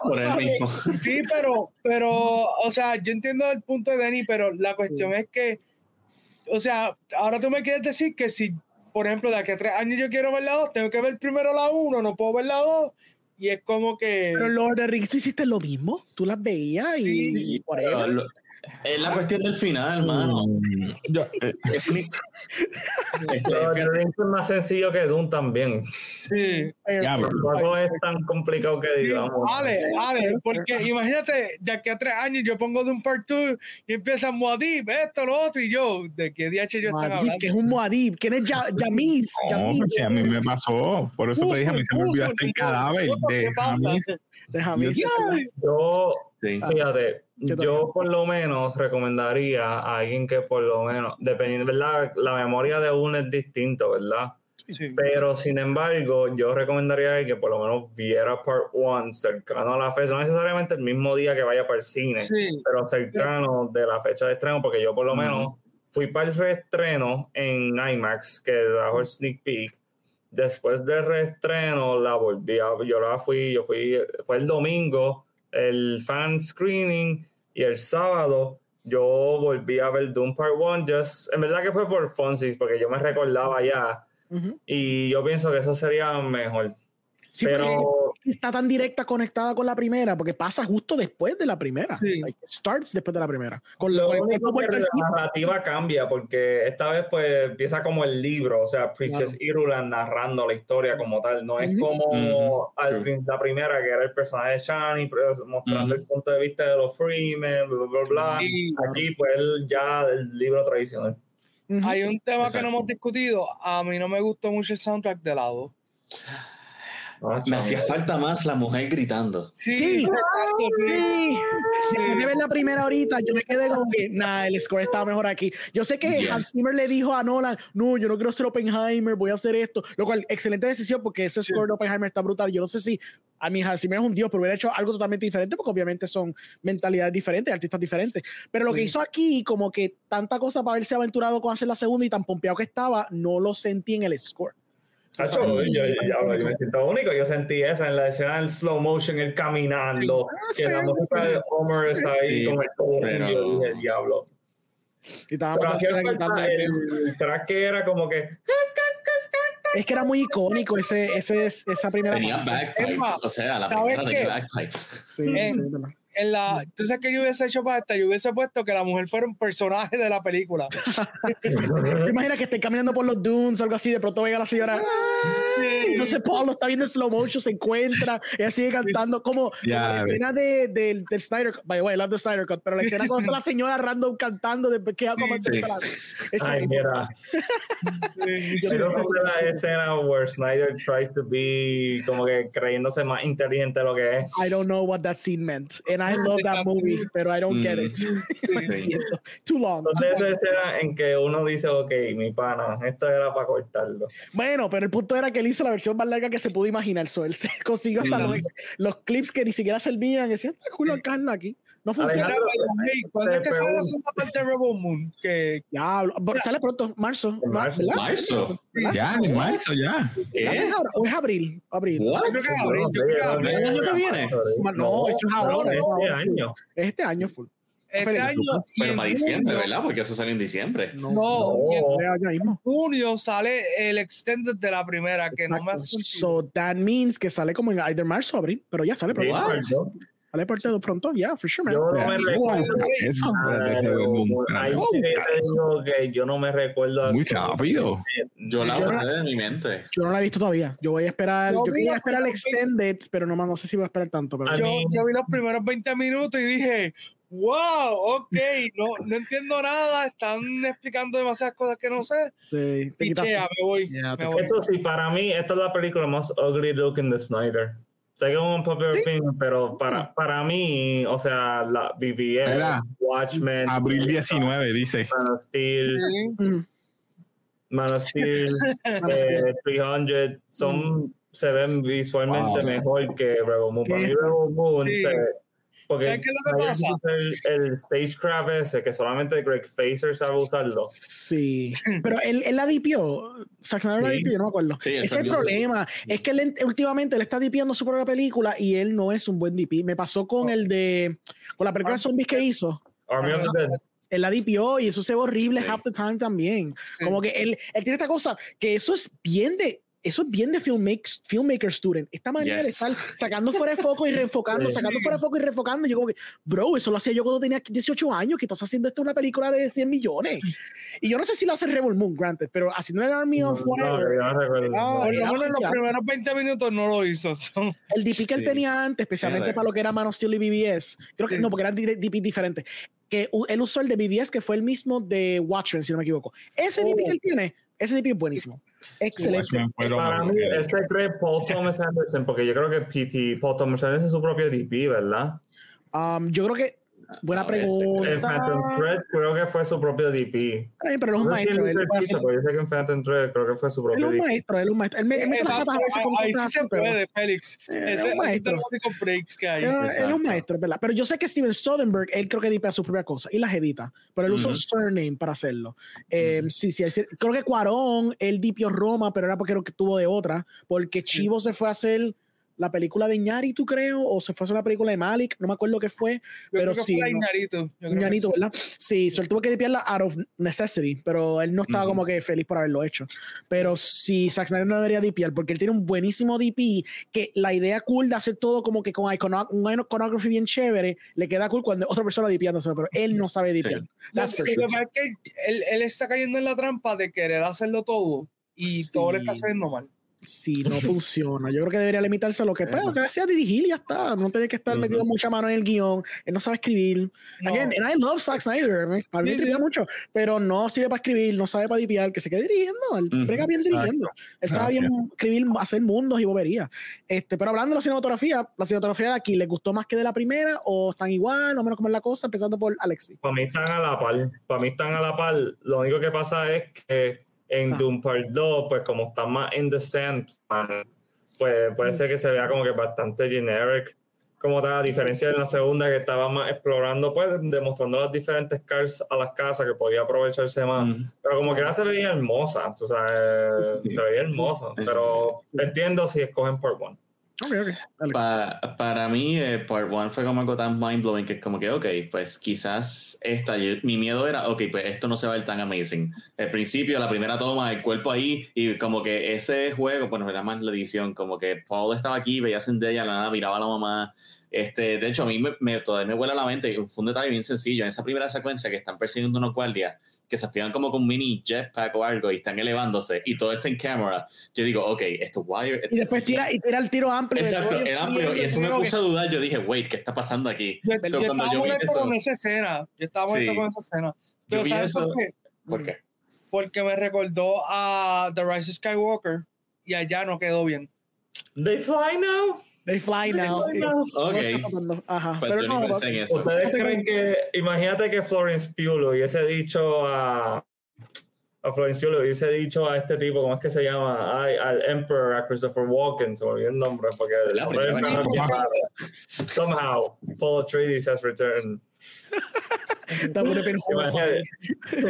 S5: Sí, pero, pero, o sea, yo entiendo el punto de Denis, pero la cuestión es que, o sea, ahora tú me quieres decir que si, por ejemplo, de aquí a tres años yo quiero ver la dos, tengo que ver primero la uno, no puedo ver la dos. Y es como que.
S1: Pero Lord de Rings, hiciste lo mismo. Tú las veías y, por
S2: ejemplo. Es la cuestión del final, hermano. Mm.
S4: Eh, es más sencillo que Doom también.
S5: Sí.
S4: No es tan complicado que digamos.
S5: Vale, vale, porque imagínate, de aquí a tres años yo pongo Doom Part 2 y empieza Moadib, esto, lo otro, y yo, ¿de qué DH yo están hablando?
S1: que es un Moadib? ¿Quién es Yamis?
S3: No, a mí me pasó. Por eso te dije, a mí se me olvidaste el cadáver de Jamis.
S1: De
S4: Yo, fíjate yo por lo menos recomendaría a alguien que por lo menos, dependiendo, ¿verdad? La memoria de uno es distinto, ¿verdad? Sí. Pero sin embargo, yo recomendaría que por lo menos viera Part 1 cercano a la fecha, no necesariamente el mismo día que vaya para el cine, pero cercano de la fecha de estreno, porque yo por lo menos fui para el reestreno en IMAX, que trajo el sneak peek. Después del reestreno la volví a, yo la fui, yo fui, fue el domingo, el fan screening y el sábado yo volví a ver Doom Part 1, just, en verdad que fue por Fonsis, porque yo me recordaba ya, y yo pienso que eso sería mejor.
S1: Sí,
S4: pero
S1: está tan directa conectada con la primera, porque pasa justo después de la primera.
S5: Sí.
S1: Like, starts después de la primera. Con
S4: lo único
S1: tiempo
S4: que la narrativa cambia, porque esta vez pues empieza como el libro, o sea, Princess Irulan narrando la historia como tal, no es como
S2: Ujú.
S4: al prin- la primera, que era el personaje de Shani, pero mostrando
S2: Ujú.
S4: el punto de vista de los Freemen, bla, bla, bla.
S5: Y
S4: Aquí, pues, ya el libro tradicional.
S5: Hay un tema que
S2: Exacto.
S5: no hemos discutido. A mí no me gustó mucho el soundtrack de lado.
S4: Ah,
S2: Me hacía falta más la mujer gritando.
S5: Sí,
S1: Sí.
S5: exacto, sí.
S1: Sí. Después de ver la primera ahorita, yo me quedé como que, nah, el score estaba mejor aquí. Yo sé que
S2: Yes.
S1: Hans Zimmer le dijo a Nolan, no, yo no quiero ser Oppenheimer, voy a hacer esto. Lo cual, excelente decisión porque ese score de Oppenheimer está brutal. Yo no sé si a mí Hans Zimmer es un dios, pero hubiera hecho algo totalmente diferente porque obviamente son mentalidades diferentes, artistas diferentes. Pero lo que
S5: Sí.
S1: hizo aquí, como que tanta cosa para haberse aventurado con hacer la segunda y tan pompeado que estaba, no lo sentí en el score.
S4: Hacho, yo, yo- yo- yo me siento único. Yo sentí eso en la escena en slow motion, él caminando,
S1: Ah,
S4: que la música de Homer está ahí
S2: Sí,
S4: con el todo.
S2: pero-
S4: Yo dije, diablo.
S1: Y estaba
S4: el track que era como que.
S1: Es que era muy icónico ese, ese, esa primera
S2: Tenía
S5: Emma,
S2: o sea, la
S5: ¿sabes
S2: primera tenía bagpipes.
S1: Sí,
S5: Eh,
S1: sí.
S5: En la, ¿Tú sabes qué yo hubiese hecho para esta? Yo hubiese puesto que la mujer fuera un personaje de la película.
S1: ¿Te imaginas que esté caminando por los dunes o algo así? De pronto venga la señora. Entonces Paul lo está viendo en slow motion, se encuentra, ella sigue cantando. Como,
S3: Ya,
S1: como la escena de, del del Snyder Cut. By the way, I love the Snyder Cut. Pero la escena está la señora random cantando, de que
S2: sí.
S1: Eso
S4: Ay, mira.
S1: yo
S4: no sé la escena where Snyder tries to be como que creyéndose más inteligente de lo que es.
S1: I don't know what that scene meant. And I love that movie, pero I don't get
S2: Mm.
S1: it. No entiendo. Too long.
S4: Entonces esa escena en que uno dice, ok, mi pana, esto era para cortarlo.
S1: Bueno, pero el punto era que él hizo la versión más larga que se pudo imaginar. So, él se consiguió hasta
S2: Mm.
S1: los, los clips que ni siquiera servían. Y decía, está cool Carla aquí. No funciona.
S4: Alejandro,
S5: Hey, ¿Cuándo es que sale la segunda parte de Rebel Moon? Que
S1: Ya, pero sale pronto, marzo.
S4: Marzo.
S1: ¿verdad?
S2: Marzo.
S3: Ya, en marzo, ya.
S1: ¿Verdad que
S2: ¿Qué?
S1: es? ¿O es abril? Abril.
S5: Creo que abril.
S2: ¿El año que viene?
S1: No, esto es ahora,
S4: Este
S1: es ahora.
S4: año.
S1: Es este año full.
S5: Este año,
S2: Pero
S5: en
S2: para diciembre,
S5: junio-
S2: ¿verdad? Porque eso sale en diciembre.
S1: No,
S5: No, en
S4: No.
S1: es
S5: junio sale el extended de la primera, que no me
S1: Exacto.
S5: hace sentido.
S1: So that means que sale como en either marzo o abril, pero ya sale.
S2: What?
S1: Sale pronto pronto, ya, for sure, man.
S4: yo no me
S3: voy a
S4: recuerdo. Ah, yo no me recuerdo.
S3: Muy rápido.
S2: Yo la borré de mi mente.
S1: Yo no la he visto todavía. Yo voy a esperar,
S5: Yo
S1: yo quería
S5: la
S1: esperar el extended, pero no, no sé si voy a esperar tanto. Pero
S4: A
S5: yo,
S4: mí-
S5: yo vi los primeros 20 minutos y dije, wow, ok, no, no entiendo nada, están explicando demasiadas cosas que no sé.
S1: sí, te
S5: me voy.
S1: Te
S5: me voy.
S4: Esto sí, para mí, esta es la película más ugly looking de Snyder. Sé que es un popular opinion, pero para, para mí, o sea, la BBS,
S3: Espera.
S4: Watchmen,
S3: Abril 19, dice.
S4: Man of Steel,
S5: Sí.
S1: Mm.
S4: Man of Steel, eh, 300, son, se ven visualmente
S3: Wow.
S4: mejor que Rebel Moon. Para mí. Rebel Moon,
S5: Sí.
S4: se- porque
S5: ¿Sabes qué es lo que pasa?
S4: El, el stagecraft ese, que solamente Greg Fraser sabe usarlo.
S1: Sí, pero él, él la dipió. Zack Snyder la
S4: Sí.
S1: dipió, yo no me acuerdo.
S2: Sí,
S1: Ese es el problema. Es que él, últimamente él está dipiando su propia película y él no es un buen DP. Me pasó con el de. con la película de zombies que hizo.
S4: Army of the Dead.
S1: Él la dipió y eso se ve horrible
S2: Sí.
S1: half the time también.
S5: Sí.
S1: Como que él, él tiene esta cosa que eso es bien de. Eso es bien de filmmaker, filmmaker student. Esta manera de
S2: Yes.
S1: estar sacando fuera de foco y reenfocando, sacando fuera de foco y reenfocando. Yo como que, bro, eso lo hacía yo cuando tenía 18 años, que estás haciendo esto una película de 100 millones. Y yo no sé si lo hace Rebel Moon, granted, pero haciendo el Army of
S4: No,
S1: Whatever. Ah,
S5: Por lo menos en los primeros 20 minutos no lo hizo. son-
S1: el DP que él
S2: Sí.
S1: tenía antes, especialmente
S2: Fíjate.
S1: para lo que era Man of Steel y BBS, creo que
S5: Sí.
S1: no, porque eran DP diferentes, que él usó el de BBS, que fue el mismo de Watchmen, si no me equivoco. Ese DP que él tiene, ese DP es buenísimo. Excelente.
S4: Para mí, este cree Paul Thomas Anderson, porque yo creo que PT, Paul Thomas Anderson es su propio DP, ¿verdad?
S1: Um, yo creo que, buena
S2: A ver, ese-
S4: En Phantom
S1: pregunta.
S4: Thread creo que fue su propio DP.
S1: Ay, pero él es un maestro. Él,
S4: el
S1: hacer-
S4: pero yo sé que en Phantom Thread creo que fue su
S1: él es
S4: propio
S1: un maestro, él es un maestro. Él me, él me a veces con
S5: ahí
S1: cosas
S5: sí se puede, Félix.
S1: Eh, es un maestro.
S5: breaks que hay.
S1: Él, él es un maestro, es verdad. Pero yo sé que Steven Soderbergh, él creo que edita su propia cosa y las edita, pero él usa un surname para hacerlo. Eh. Sí, sí, creo que Cuarón, él dipió Roma, pero era porque creo que tuvo de otra, porque Chivo se fue a hacer la película de Ñaritu, creo, o se fue a hacer una película de Malik, no me acuerdo qué fue, pero sí.
S5: Fue
S1: no. ¿verdad? Sí, solo tuvo que dipiarla out of necessity, pero él no estaba como que feliz por haberlo hecho. Pero sí, Zack Snyder no debería dipiar, porque él tiene un buenísimo DP, que la idea cool de hacer todo como que con un iconography bien chévere, le queda cool cuando otra persona dipiándose, pero él no sabe dipiar.
S5: That's for sure. que él, él, está cayendo en la trampa de querer hacerlo todo y todo le está saliendo mal
S1: si no funciona. Yo creo que debería limitarse a lo que, pero que sea dirigir y ya está. No tiene que estar metido mucha mano en el guion. Él no sabe escribir. Again, and I love Zack Snyder. Para mí sí, mucho, pero no sirve para escribir, no sabe para dipiar, que se quede dirigiendo. Él brega bien dirigiendo. Él sabe bien escribir, hacer mundos y boberías. Este, pero hablando de la cinematografía, la cinematografía de aquí, ¿le gustó más que de la primera o están igual o menos como es la cosa? Empezando por Alexi.
S4: Para mí están a la par. Para mí están a la par. Lo único que pasa es que en ah. Doom Part 2, pues como está más in the sand, pues puede mm. ser que se vea como que bastante generic. Como tal, a diferencia de la segunda que estaba más explorando, pues demostrando las diferentes cars a las casas que podía aprovecharse más. Mm. Pero como que ya se veía hermosa, o sea, se veía hermosa. Pero entiendo si escogen Part 1
S2: para mí, eh, Part 1 fue como algo tan mind blowing que es como que, ok, pues quizás esta, mi miedo era, ok, pues esto no se va a ver tan amazing. El principio, la primera toma, el cuerpo ahí, y como que ese juego, bueno, era más la edición, como que Paul estaba aquí, veía a ella, la nada, miraba a la mamá. Este, de hecho, a mí me, todavía me vuela la mente, fue un detalle bien sencillo, en esa primera secuencia que están persiguiendo unos guardias, que se activan como con mini jetpack o algo y están elevándose y todo está en cámara, yo digo, ok, esto es wire.
S1: y después tira, y tira el tiro amplio.
S2: Exacto, el amplio. Y eso me puso a dudar. Yo dije, wait, ¿qué está pasando aquí?
S5: Yo, so, yo estaba molesto con esa escena. Yo estaba molesto con esa escena. Pero ¿sabes por qué?
S2: ¿Por qué?
S5: Porque me recordó a The Rise of Skywalker y allá no quedó bien.
S4: They fly now.
S1: They fly now.
S2: Okay.
S1: Ajá. Pues pero
S4: no, ¿Ustedes creen que, imagínate que Florence Pugh lo hubiese dicho a, a Florence Pugh le hubiese dicho a este tipo, ¿cómo es que se llama? Ay, al Emperor, a Christopher Walken, se me olvidó el nombre, porque el nombre Somehow, Paul Atreides has returned. imagínate,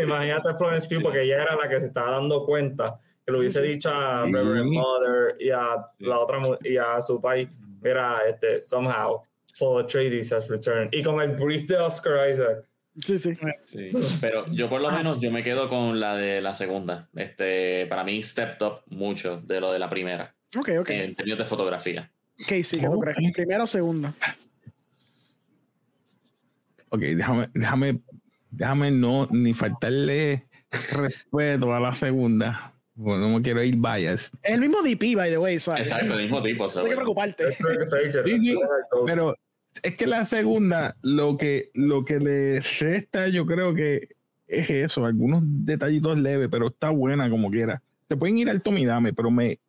S4: imagínate a Florence Pugh, porque ella era la que se estaba dando cuenta que lo hubiese dicho a Reverend Mother y a la otra y a su país mira, este, somehow, Paul Atreides has returned. Y con el brief de Oscar Isaac.
S1: Sí, sí.
S2: sí. Pero yo por lo menos yo me quedo con la de la segunda. Este, para mí stepped up mucho de lo de la primera.
S1: Ok, ok.
S2: En términos de fotografía.
S1: Ok, sí, ¿qué tú crees? ¿Primera o segunda?
S3: Ok, déjame, déjame, déjame no ni faltarle respeto a la segunda. Bueno, no me quiero ir bias.
S1: El mismo DP, by the way. ¿sabes?
S2: Exacto, el mismo tipo.
S1: No hay que preocuparte.
S3: sí, sí, pero es que la segunda, lo que, lo que le resta, yo creo que es eso, algunos detallitos leves, pero está buena como quiera. Se pueden ir al Tomidame, pero me,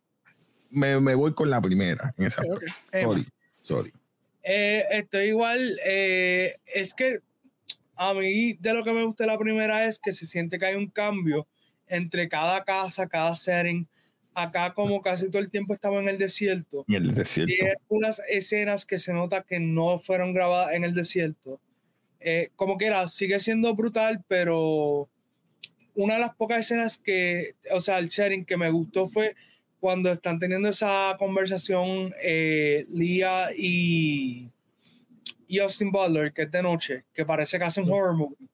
S3: me, me, voy con la primera en esa. Sorry, sorry.
S5: Eh, estoy igual. Eh, es que a mí de lo que me gusta la primera es que se siente que hay un cambio entre cada casa, cada setting. Acá como casi todo el tiempo estaba en el desierto.
S3: Y en el desierto.
S5: Y hay unas escenas que se nota que no fueron grabadas en el desierto. Eh, como que era, sigue siendo brutal, pero una de las pocas escenas que, o sea, el setting que me gustó fue cuando están teniendo esa conversación eh, Lia y, y Austin Butler, que es de noche, que parece que hacen horror movie.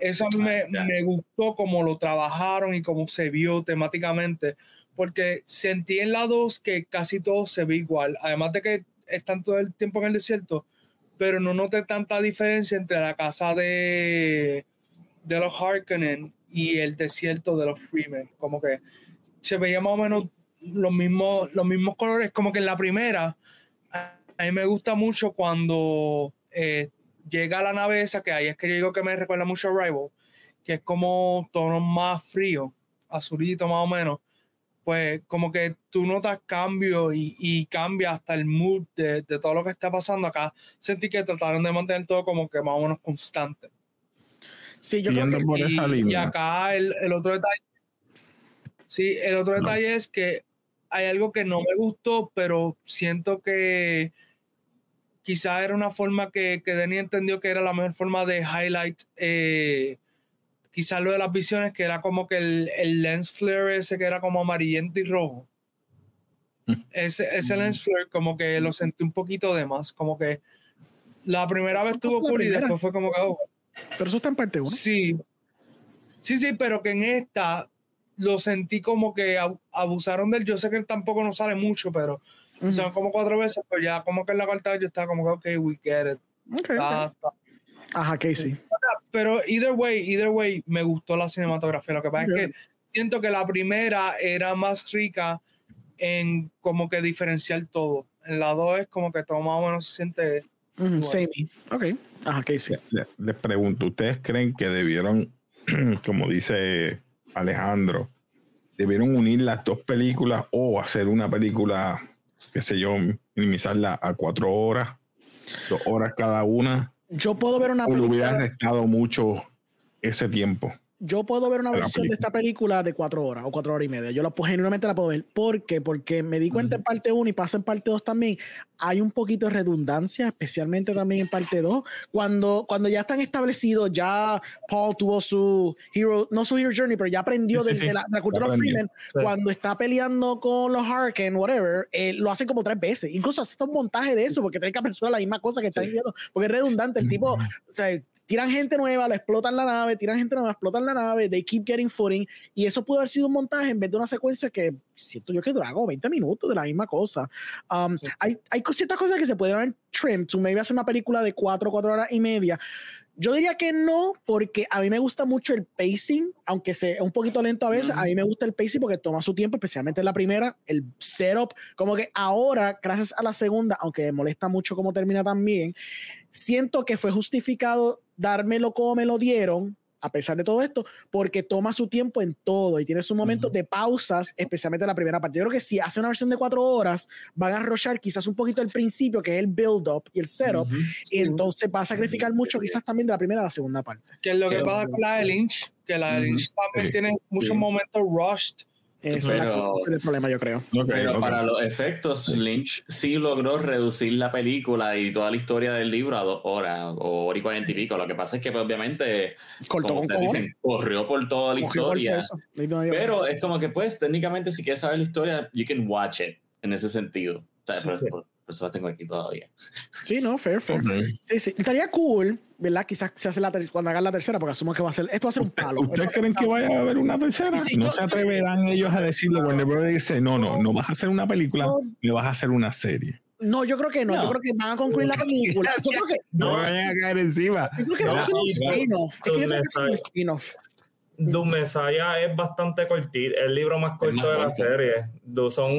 S5: Eso a mí me, me, gustó como lo trabajaron y cómo se vio temáticamente, porque sentí en la 2 que casi todo se ve igual, además de que están todo el tiempo en el desierto, pero no noté tanta diferencia entre la casa de, de los Harkonnen y el desierto de los Freemen, como que se veía más o menos los mismos, los mismos colores, como que en la primera, a, mí me gusta mucho cuando... Eh, llega a la nave esa, que ahí es que yo digo que me recuerda mucho a Rival, que es como tono más frío, azulito más o menos, pues como que tú notas cambio y, y cambia hasta el mood de, de, todo lo que está pasando acá. Sentí que trataron de mantener todo como que más o menos constante.
S1: Sí, yo creo que,
S5: por esa línea. y acá el, el, otro detalle, sí, el otro detalle es que hay algo que no me gustó, pero siento que quizá era una forma que, que Denny entendió que era la mejor forma de highlight eh, quizás lo de las visiones, que era como que el, el, lens flare ese que era como amarillento y rojo. ese, ese lens flare como que lo sentí un poquito de más, como que la primera vez tuvo cool y después fue como que... Oh.
S1: Pero eso está en parte 1.
S5: Sí. Sí, sí, pero que en esta lo sentí como que abusaron del. Yo sé que tampoco no sale mucho, pero son como cuatro veces, pero ya como que en la carta yo estaba como que, ok, we get it.
S1: Okay, Ajá, Casey.
S5: Pero either way, either way, me gustó la cinematografía. Lo que pasa es que siento que la primera era más rica en como que diferenciar todo. En la dos es como que todo más o menos se siente.
S1: Ok. Ajá, Casey.
S3: les pregunto, ¿ustedes creen que debieron, como dice Alejandro, debieron unir las dos películas o hacer una película, qué sé yo, minimizarla a cuatro horas, dos horas cada una.
S1: Yo puedo ver una
S3: película. O hubiera restado mucho ese tiempo
S1: yo puedo ver una versión de esta película de cuatro horas o cuatro horas y media. Yo la, pues, genuinamente la puedo ver. ¿Por qué? Porque me di cuenta en parte 1 y pasa en parte 2 también. Hay un poquito de redundancia, especialmente también en parte 2. Cuando, cuando ya están establecidos, ya Paul tuvo su hero, no su hero journey, pero ya aprendió desde la, cultura de Freeman. Cuando está peleando con los Harken, whatever, eh, lo hacen como tres veces. Incluso hace un montaje de eso, porque tiene que apresurar la misma cosa que está diciendo, porque es redundante. El tipo, o sea, tiran gente nueva, la explotan la nave, tiran gente nueva, explotan la nave, they keep getting footing, y eso pudo haber sido un montaje en vez de una secuencia que siento yo que dura como 20 minutos de la misma cosa. Um, hay, hay ciertas cosas que se pueden haber trimmed to maybe hacer una película de 4, 4 horas y media. Yo diría que no, porque a mí me gusta mucho el pacing, aunque sea un poquito lento a veces, a mí me gusta el pacing porque toma su tiempo, especialmente en la primera, el setup, como que ahora, gracias a la segunda, aunque me molesta mucho cómo termina también, siento que fue justificado dármelo como me lo dieron, a pesar de todo esto, porque toma su tiempo en todo y tiene su momento de pausas, especialmente en la primera parte. Yo creo que si hace una versión de cuatro horas, van a arrochar quizás un poquito el principio, que es el build-up y el setup, y entonces va a sacrificar mucho quizás también de la primera a la segunda parte.
S5: Que es lo que pasa con la de Lynch, que la de Lynch también tiene muchos momentos rushed
S1: ese es el problema, yo creo.
S2: pero para los efectos, Lynch sí logró reducir la película y toda la historia del libro a dos horas o hora y cuarenta y pico. Lo que pasa es que, pues, obviamente, como dicen, corrió por toda la historia. Pero es como que, pues, técnicamente, si quieres saber la historia, you can watch it en ese sentido. O eso la tengo aquí todavía.
S1: Sí, no, fair, fair. Sí, sí. Estaría cool, ¿verdad? Quizás se hace la cuando hagan la tercera, porque asumo que va a ser, esto va a ser un palo.
S3: ¿Ustedes creen que vaya a haber una tercera? no, se atreverán ellos a decirle, Warner Brothers dice, no, no, no vas a hacer una película, me vas a hacer una serie.
S1: No, yo creo que no. Yo creo que van a concluir la película. Yo creo que
S3: no, me vayan a caer encima.
S1: Yo creo que va a ser un spin-off. Es que yo creo que es un spin-off.
S4: Doom Messiah es bastante cortito, el libro más corto de la serie. Son,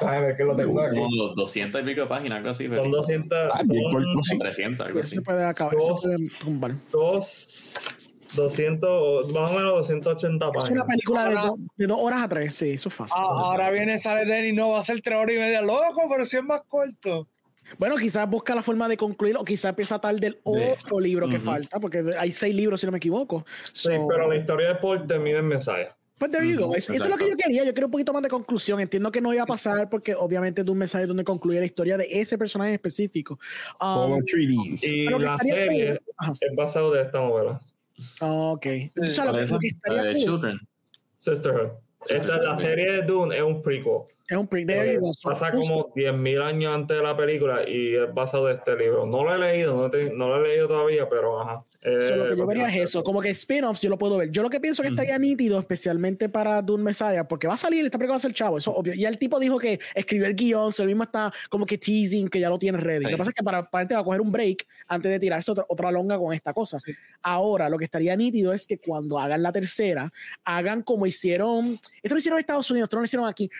S2: a ver que lo tengo aquí. 200 y pico de páginas, algo así.
S4: Son 200, ah,
S2: son 300, algo así.
S1: Se puede acabar, dos, se puede.
S4: Dos, 200, más o menos 280 páginas.
S1: Es una película de, do, de dos horas a tres, sí, eso es fácil.
S5: Ah, ahora viene sale Denny, no va a ser tres horas y media, loco, pero si es más corto.
S1: Bueno, quizás busca la forma de concluir o quizás empieza tal del otro libro que falta, porque hay seis libros, si no me equivoco.
S4: Sí, pero la historia de Paul termina en mensaje.
S1: Pues there you Eso es lo que yo quería. Yo quiero un poquito más de conclusión. Entiendo que no iba a pasar porque obviamente de un mensaje donde concluye la historia de ese personaje específico.
S4: Um, y la serie es basado de esta novela.
S1: ok. Entonces, lo, que estaría
S2: Children.
S4: Sisterhood. Esta, la serie de Dune es un prequel.
S1: Es un prequel.
S4: pasa como 10.000 años antes de la película y es basado en este libro. No lo he leído, no, no lo he leído todavía, pero ajá.
S1: Eh, lo que yo vería es eso, como que spin-offs yo lo puedo ver. Yo lo que pienso que estaría nítido, especialmente para Dune Messiah, porque va a salir, esta película va a ser chavo, eso obvio. Y el tipo dijo que escribió el guion, se lo mismo está como que teasing, que ya lo tiene ready. Lo que pasa es que para, para va a coger un break antes de tirarse otra, otra longa con esta cosa. Ahora, lo que estaría nítido es que cuando hagan la tercera, hagan como hicieron, esto lo hicieron en Estados Unidos, esto lo hicieron aquí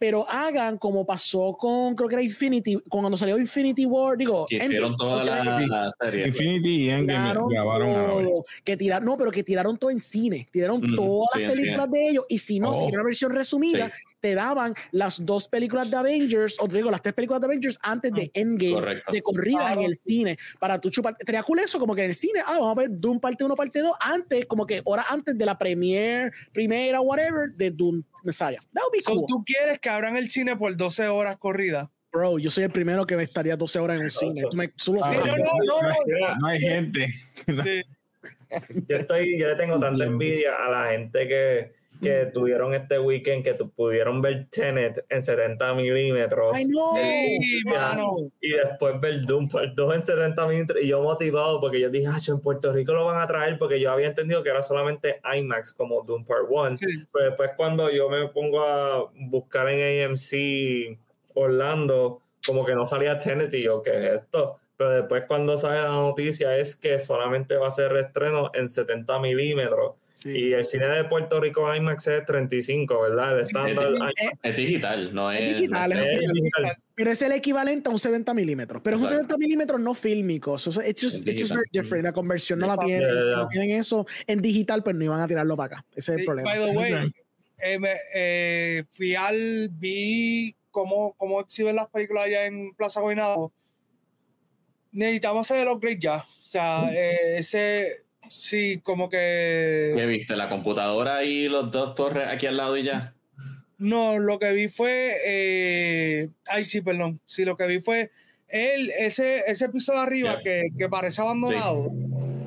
S1: pero hagan como pasó con, creo que era Infinity, cuando salió Infinity War, digo,
S2: que hicieron toda la, serie.
S3: Infinity y Endgame
S1: grabaron que tiraron, no, pero que tiraron todo en cine, tiraron todas las películas de ellos, y si no, si oh. una versión resumida, te daban las dos películas de Avengers, o te digo, las tres películas de Avengers antes de Endgame, de corrida en el cine, para tu chupar. Estaría cool eso, como que en el cine, ah, vamos a ver Doom parte 1, parte 2, antes, como que hora antes de la premiere, primera, whatever, de Doom Messiah. That would be
S5: cool. ¿Tú quieres que abran el cine por 12 horas corrida?
S1: Bro, yo soy el primero que estaría 12 horas en el cine. Tú me,
S3: solo ah, no, no, no, no, hay gente.
S4: Yo, estoy, yo le tengo tanta envidia a la gente que, que tuvieron este weekend que tu- pudieron ver Tenet en 70 milímetros.
S1: Ay, no.
S5: Mano.
S4: Y después ver Doom Part 2 en 70 milímetros. Y yo motivado porque yo dije, ah, en Puerto Rico lo van a traer porque yo había entendido que era solamente IMAX como Doom Part 1.
S5: Sí.
S4: Pero después cuando yo me pongo a buscar en AMC Orlando, como que no salía Tenet y yo, ¿qué es esto? Pero después cuando sale la noticia es que solamente va a ser estreno en 70 milímetros.
S1: Sí.
S4: Y el cine de Puerto Rico IMAX es 35, ¿verdad? El estándar IMAX
S1: Eh,
S2: Es digital, no es.
S1: Es digital,
S2: no
S1: es
S4: es
S1: digital.
S4: digital.
S1: Pero es el equivalente a un 70 milímetros. Pero es un
S2: Exacto.
S1: 70 milímetros no fílmicos. O sea, it's just,
S2: Es
S1: it's just very different. La conversión no la tienen.
S4: Ya.
S1: no tienen eso en digital, pues no iban a tirarlo para acá. Ese es el
S5: Sí,
S1: problema.
S5: By the way, eh, eh, fui al, vi cómo, cómo exhiben las películas allá en Plaza Guaynabo. Necesitamos hacer el upgrade ya. O sea, eh, ese, sí, como que...
S2: ¿Qué viste? ¿La computadora y los dos torres aquí al lado y ya?
S5: No, lo que vi fue. eh, ay, sí, perdón. Sí, lo que vi fue. Él, ese, ese piso de arriba que, que parece abandonado.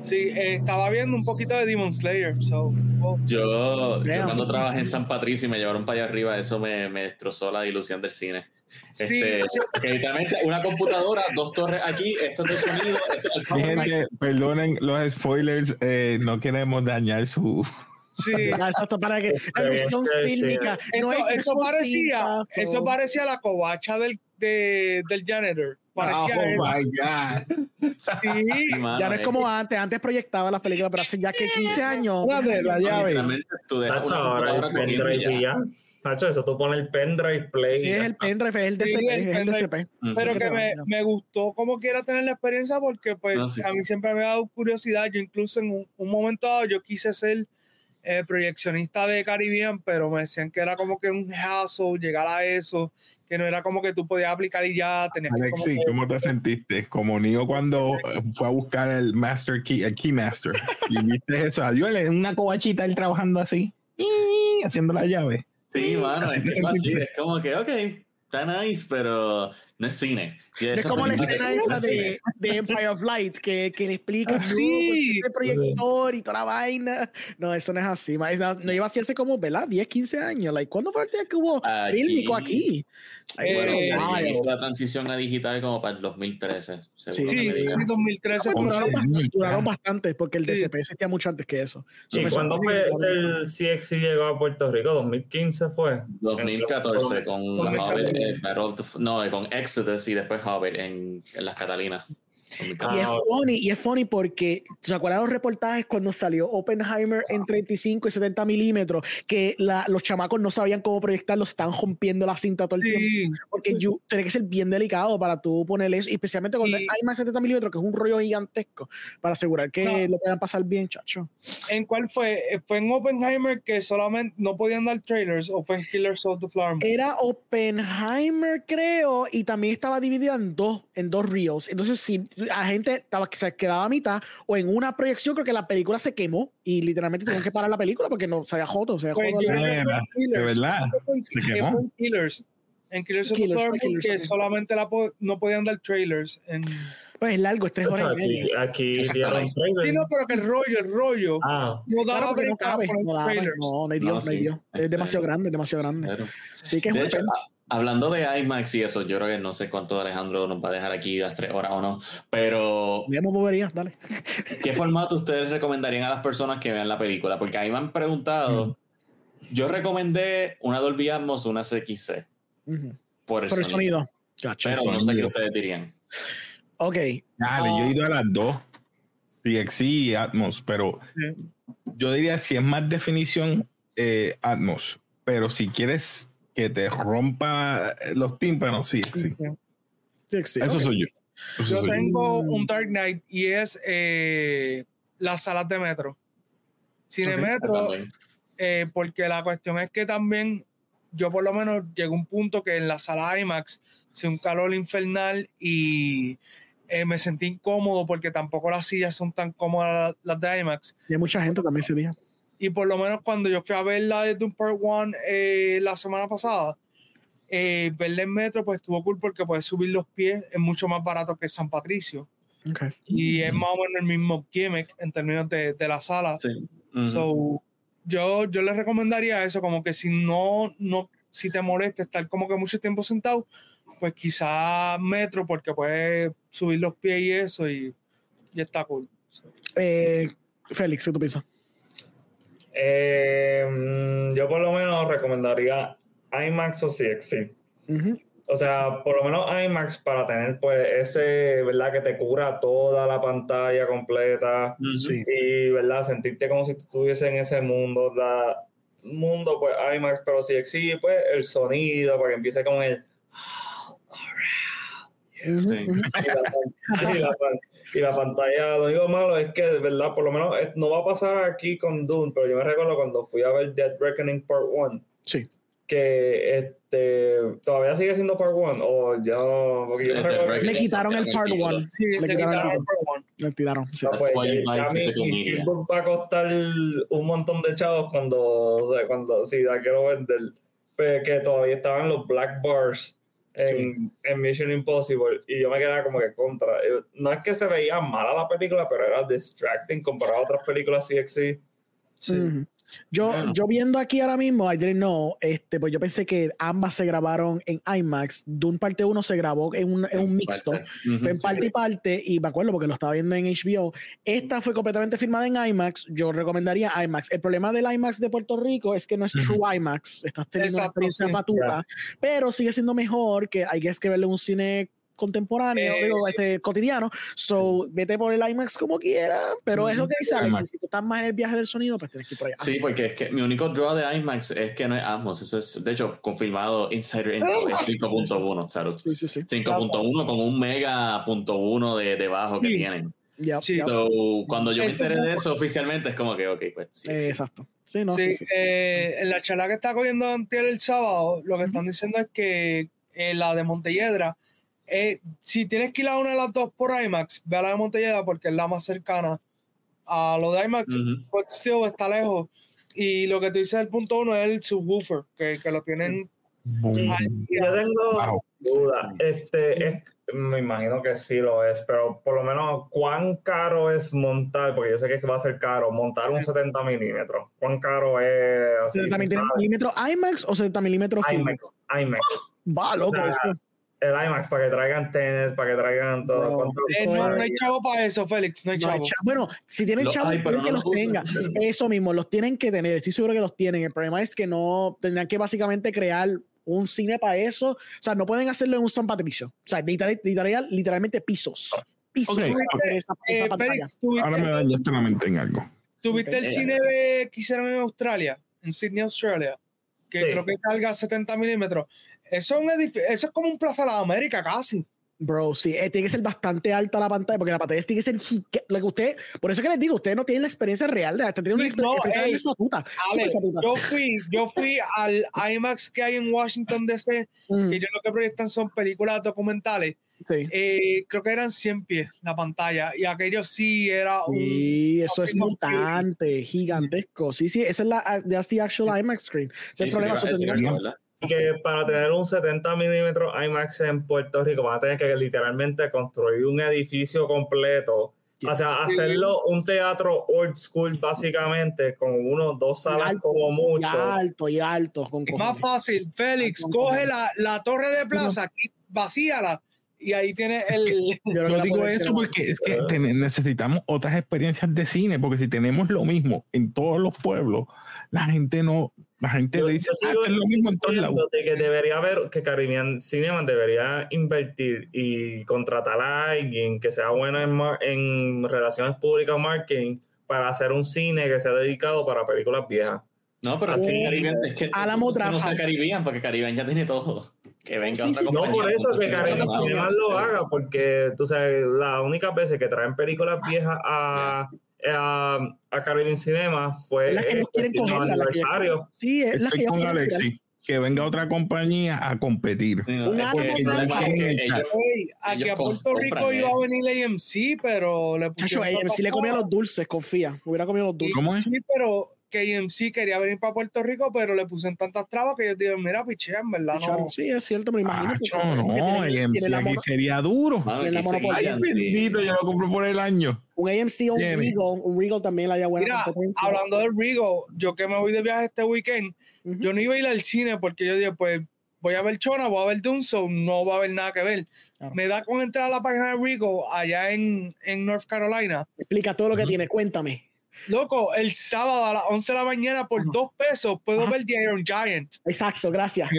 S5: Sí, eh, estaba viendo un poquito de Demon Slayer. So, oh,
S2: Yo, yo cuando trabajé en San Patricio y me llevaron para allá arriba, eso me, me destrozó la ilusión del cine.
S5: Sí,
S2: Este, una computadora, dos torres aquí, esto es de sonido, esto
S3: gente, perdonen los spoilers, eh, no queremos dañar su.
S5: sí.
S1: Ah, Exacto, para que la ilusión
S4: sí, sí.
S1: fílmica.
S5: Eso,
S1: no
S5: eso parecía,
S1: cositas,
S5: eso
S1: o-
S5: parecía la covacha del, de- del janitor. Parecía
S3: oh my God.
S5: Sí.
S2: Sí, mano,
S1: Ya no es como antes. Antes proyectaba las películas, pero hace ya que 15 años.
S3: Espérate, la llave.
S2: Tú dejas una
S4: ahora Nacho, eso tú pones el pendrive play.
S1: Sí, es el pendrive, es el DCP.
S5: Sí, el
S1: es el
S5: pendrive.
S1: DCP.
S5: Pero
S1: que
S5: me, me gustó como quiera tener la experiencia porque pues
S2: No, sí,
S5: a
S2: sí.
S5: mí siempre me ha dado curiosidad. Yo incluso en un, un momento dado yo quise ser eh, proyeccionista de Caribbean, pero me decían que era como que un hassle llegar a eso, que no era como que tú podías aplicar y ya tenías
S3: Alexi,
S5: que-
S3: ¿cómo te sentiste? Como Neo cuando eh, fue a buscar el Master Key, el Key Master. Y viste eso. Adiós, en una covachita él trabajando así, y haciendo la llave.
S2: Sí, mano, es, es así, es como que, ok, está nice, pero no es cine.
S1: Es como la escena
S2: es
S1: esa de, de Empire of Light que, que le explica
S5: Ah, sí.
S1: el proyector y toda la vaina. No, eso no es así. No, no iba a hacerse como, ¿verdad? 10, 15 años. Like, ¿Cuándo fue el día que hubo
S2: Aquí.
S1: fílmico aquí? Like,
S2: Bueno,
S5: Eh,
S2: hizo la transición a digital como para el 2013. según
S1: Sí,
S5: Sí,
S2: digan.
S5: sí, 2013
S1: Pues
S5: fue
S1: duraron, bastante, duraron bastante porque el
S5: Sí.
S1: DCP existía mucho antes que eso. So,
S4: ¿Y cuándo fue el CXC llegó a Puerto Rico? ¿2015 fue?
S2: 2014 con la
S5: 2014.
S2: Hobbit, eh, Battle of the- no, con Exodus y después Hobbit en, en las Catalinas.
S1: Y es funny, y es funny porque, ¿se acuerdan los reportajes cuando salió Oppenheimer en 35 y 70 milímetros? Que la- los chamacos no sabían cómo proyectarlo, están rompiendo la cinta todo el tiempo.
S5: Sí,
S1: Porque you- tiene que ser bien delicado para tú ponerle eso, especialmente cuando
S5: Y-
S1: hay más 70 milímetros, que es un rollo gigantesco, para asegurar que
S5: No.
S1: lo puedan pasar bien, chacho.
S5: ¿En cuál fue? Eh, ¿Fue en Oppenheimer que solamente no podían dar trailers o fue en Killers of the Flower?
S1: Era Oppenheimer, creo, y también estaba dividida en dos, en dos reels. Entonces, si la gente estaba, que se quedaba a mitad, o en una proyección, creo que la película se quemó y literalmente tuvieron que parar la película porque no se había joto, se había
S5: Pues
S1: joto
S5: en
S3: De verdad. Se
S5: que
S3: quemó.
S5: Killers. En Killers of the
S1: Killers,
S5: Moon
S1: Killers,
S5: que
S1: sí.
S5: solamente la po- no podían dar trailers. En...
S1: Pues es largo, es tres horas y
S4: aquí,
S1: media.
S4: aquí dieron.
S5: Sí, no, pero que el rollo, el rollo.
S4: Ah,
S5: No
S1: Claro,
S5: daba
S1: porque no cabe, no, daba, no, no hay
S2: No,
S1: Dios, no hay
S2: sí.
S1: Dios. Es demasiado grande, es demasiado grande.
S2: Claro.
S1: Sí que es
S2: De hecho, hablando de IMAX y eso, yo creo que no sé cuánto Alejandro nos va a dejar aquí las tres horas o no, pero
S1: Veamos bobería, dale.
S2: ¿qué formato ustedes recomendarían a las personas que vean la película? Porque ahí me han preguntado, yo recomendé una Dolby Atmos o una CXC
S1: Ujú.
S2: por el,
S1: Por el
S2: sonido,
S1: sonido. Gotcha.
S2: pero
S3: El
S2: no sé qué
S3: sonido.
S2: ustedes dirían.
S1: Ok.
S3: Dale, yo he ido a las dos, CXC y Atmos, pero yo diría si es más definición, eh, Atmos, pero si quieres que te rompa los tímpanos, sí, sí.
S1: Sí, sí,
S3: Eso soy yo. Eso
S5: Yo
S3: soy
S5: tengo
S1: Mm.
S5: un Dark Knight y es eh, las salas de metro. Cine
S1: Ok.
S5: metro,
S2: También.
S5: eh, porque la cuestión es que también yo por lo menos llegó un punto que en la sala IMAX hice un calor infernal y eh, me sentí incómodo porque tampoco las sillas son tan cómodas las de IMAX.
S1: Y hay mucha gente también ese día.
S5: Y por lo menos cuando yo fui a ver la de Doom Part 1 eh, la semana pasada, eh, verla en metro pues estuvo cool porque puedes subir los pies, es mucho más barato que San Patricio.
S1: Okay.
S5: Y es más o menos el mismo gimmick en términos de, de la sala.
S2: Sí.
S5: So, yo, yo les recomendaría eso, como que si no, no, si te molesta estar como que mucho tiempo sentado, pues quizá metro, porque puedes subir los pies y eso, y, y está cool.
S1: Eh, Félix, ¿qué tú piensas?
S4: Eh, mm, yo por lo menos recomendaría IMAX o CXC. O sea, por lo menos IMAX para tener pues ese, ¿verdad? Que te cubra toda la pantalla completa
S1: Sí.
S4: y, ¿verdad? Sentirte como si tú estuvieses en ese mundo, la mundo pues IMAX, pero si exige pues el sonido para que empiece con el
S2: Sí.
S4: y la, pan- y la pan- y la pantalla, lo único malo es que, de verdad, por lo menos no va a pasar aquí con Dune, pero yo me recuerdo cuando fui a ver Dead Reckoning Part 1,
S1: Sí.
S4: que este, todavía sigue siendo Part 1, o ya, porque yo me.
S1: Le quitaron el part
S2: título.
S1: one.
S5: Sí,
S1: Le quitaron el-
S5: part one.
S1: Le tiraron. sí.
S4: Ah, pues,
S2: media.
S4: Steelbook va a costar un montón de chavos cuando, o sea, cuando si la quiero vender, pues, que todavía estaban los black bars en, en Mission Impossible y yo me quedaba como que contra. Eh, No es que se veía mala la película, pero era distracting comparado a otras películas CXC.
S1: Ujú. Yo,
S2: Bueno.
S1: yo viendo aquí ahora mismo, I didn't know, este, pues yo pensé que ambas se grabaron en IMAX. Dune parte 1 se grabó en un, en un mixto. Fue en parte y parte, y me acuerdo porque lo estaba viendo en HBO. Esta fue completamente filmada en IMAX. Yo recomendaría IMAX. El problema del IMAX de Puerto Rico es que no es. True IMAX. Estás teniendo una
S5: Exacto,
S1: experiencia
S5: sí.
S1: patuta, pero sigue siendo mejor que hay que es que verle un cine contemporáneo,
S5: Eh,
S1: digo, este, cotidiano. So, vete por el IMAX como quiera, pero es lo que dice Alex. Si tú estás más en el viaje del sonido, pues tienes que ir por allá.
S2: Sí, porque es que mi único draw de IMAX es que no es Atmos. Eso es, de hecho, confirmado Insider Info es 5.1. Salud.
S1: Sí, sí, sí.
S2: 5.1 con un mega punto uno de, debajo que
S5: Sí.
S2: tienen.
S1: Yep,
S5: Sí.
S1: yep.
S2: So, cuando yo me enteré de eso oficialmente, es como que, ok, pues sí.
S1: Eh,
S2: sí.
S1: Exacto. Sí, no,
S5: sí,
S1: sí, sí.
S5: eh, en la charla que está cogiendo Antiel el sábado, lo que están diciendo es que eh, la de Montelledra, eh, si tienes que ir a una de las dos por IMAX, ve a la de Montelledra porque es la más cercana a lo de IMAX,
S2: Ujú.
S5: but still está lejos. Y lo que tú dices del punto uno es el subwoofer, que, que lo tienen ahí.
S4: Yo tengo
S3: Wow.
S4: duda. Este, es, me imagino que sí lo es, pero por lo menos, ¿cuán caro es montar? Porque yo sé que va a ser caro, montar un 70 milímetros. ¿Cuán caro es? Así,
S1: ¿70
S4: se sabe?
S1: milímetros IMAX o 70 milímetros?
S4: IMAX, IMAX.
S1: Va, loco.
S4: O sea,
S1: eso.
S4: El IMAX para que traigan tenis, para que traigan todo.
S1: Bro,
S4: ¿Cuánto-
S5: Eh, no, no hay chavo para eso, Félix, no hay
S1: No hay
S5: chavo.
S1: cha- bueno, si tienen
S2: Los
S1: chavos,
S2: hay, pero
S1: pueden que
S2: no
S1: los
S2: los
S1: tengan.
S2: usan.
S1: Eso mismo, los tienen que tener. Estoy seguro que los tienen. El problema es que no tendrán que básicamente crear un cine para eso. O sea, no pueden hacerlo en un San Patricio. O sea, literal- literal- literalmente pisos. Pisos
S3: Ok,
S1: para
S3: ok.
S1: tener esa, esa
S5: Eh. Félix, ¿tuviste,
S3: Ahora me dañaste la mente en algo.
S5: tuviste el
S2: Ok.
S5: cine de, que hicieron en Australia, en Sydney, Australia? Que
S4: Sí.
S5: creo que carga 70 milímetros. Eso es, un eso es como un Plaza de la América casi.
S1: Bro, sí, eh, tiene que ser bastante alta la pantalla, porque la pantalla tiene que ser lo que usted, por eso que les digo, ustedes no tienen la experiencia real de una
S5: no,
S1: experiencia
S5: ey,
S1: de fatuta,
S5: Ale, yo fui, yo fui al IMAX que hay en Washington DC,
S1: Mm,
S5: que ellos lo que proyectan son películas documentales.
S1: sí.
S5: Eh, creo que eran 100 pies la pantalla, y aquello sí era un.
S1: Sí, eso es mutante, gigantesco. Sí, sí, esa es la that's the actual IMAX screen.
S2: Sí,
S1: el
S2: sí,
S1: problema.
S4: Que para tener un 70 milímetros IMAX en Puerto Rico van a tener que literalmente construir un edificio completo. O sea, hacerlo un teatro old school básicamente, con uno dos salas
S1: alto,
S4: como
S1: y
S4: mucho.
S1: alto y alto. Con
S5: Más fácil, Félix,
S1: Con
S5: coge la, la torre de plaza, vacíala, y ahí tiene el.
S1: Yo
S3: Yo digo eso porque es que ten- necesitamos otras experiencias de cine, porque si tenemos lo mismo en todos los pueblos, la gente no, la gente
S4: Yo-
S3: le dice,
S4: yo
S3: "Ah, es lo mismo en todos lados.
S4: insistiendo de que debería haber, que Caribbean Cinema debería invertir y contratar a alguien que sea bueno en, relaciones públicas o marketing para hacer un cine que sea dedicado para películas viejas.
S2: No, pero
S4: Así
S2: es. Caribbean, es que
S1: Álamo
S2: es que no sea. Caribbean, porque Caribbean ya tiene todo. Que venga
S1: Sí,
S2: otra
S1: sí.
S4: No por eso que Caribbean Cinema lo haga, porque tú sabes, las únicas veces que traen películas viejas a, a, a Caribbean Cinema fue
S1: la que ellos quieren
S4: el décimo
S1: coger, la que-
S4: aniversario.
S1: Sí, es la que
S3: Estoy con. Alexi, que venga otra compañía a competir.
S2: Sí, no,
S1: Un
S2: es que que ellos-
S5: Ey, aquí a Puerto Rico iba a venir AMC, pero le
S1: Chacho,
S5: pusieron.
S1: sí le comía los dulces, confía. Hubiera comido los dulces.
S3: ¿Cómo es?
S5: Sí, pero que AMC quería venir para Puerto Rico, pero le pusieron tantas trabas que ellos dijeron, mira, pichea, en verdad, no.
S1: Sí, es cierto, me imagino.
S3: Acho,
S1: porque- porque
S3: no,
S1: tiene-
S3: el
S1: tiene
S3: MC
S1: la
S3: aquí sería duro.
S2: Mano,
S1: la.
S3: Ay,
S2: sí.
S3: bendito, yo lo compro por el año.
S1: Un AMC o un. Regal, un Regal también le haría buena
S5: Mira,
S1: competencia.
S5: hablando del Rigo, yo que me voy de viaje este weekend,
S1: Ujú.
S5: yo no iba a ir al cine porque yo dije, pues voy a ver Chona, voy a ver Dunzo, no va a haber nada que ver.
S1: Claro.
S5: Me da con entrar a la página de Rigo allá en, en North Carolina.
S1: Explica todo lo que
S3: Ujú.
S1: tiene, cuéntame.
S5: Loco, el sábado a las 11 de la mañana por
S1: Ajá.
S5: dos pesos puedo
S1: Ajá.
S5: ver The Iron Giant.
S1: Exacto, gracias.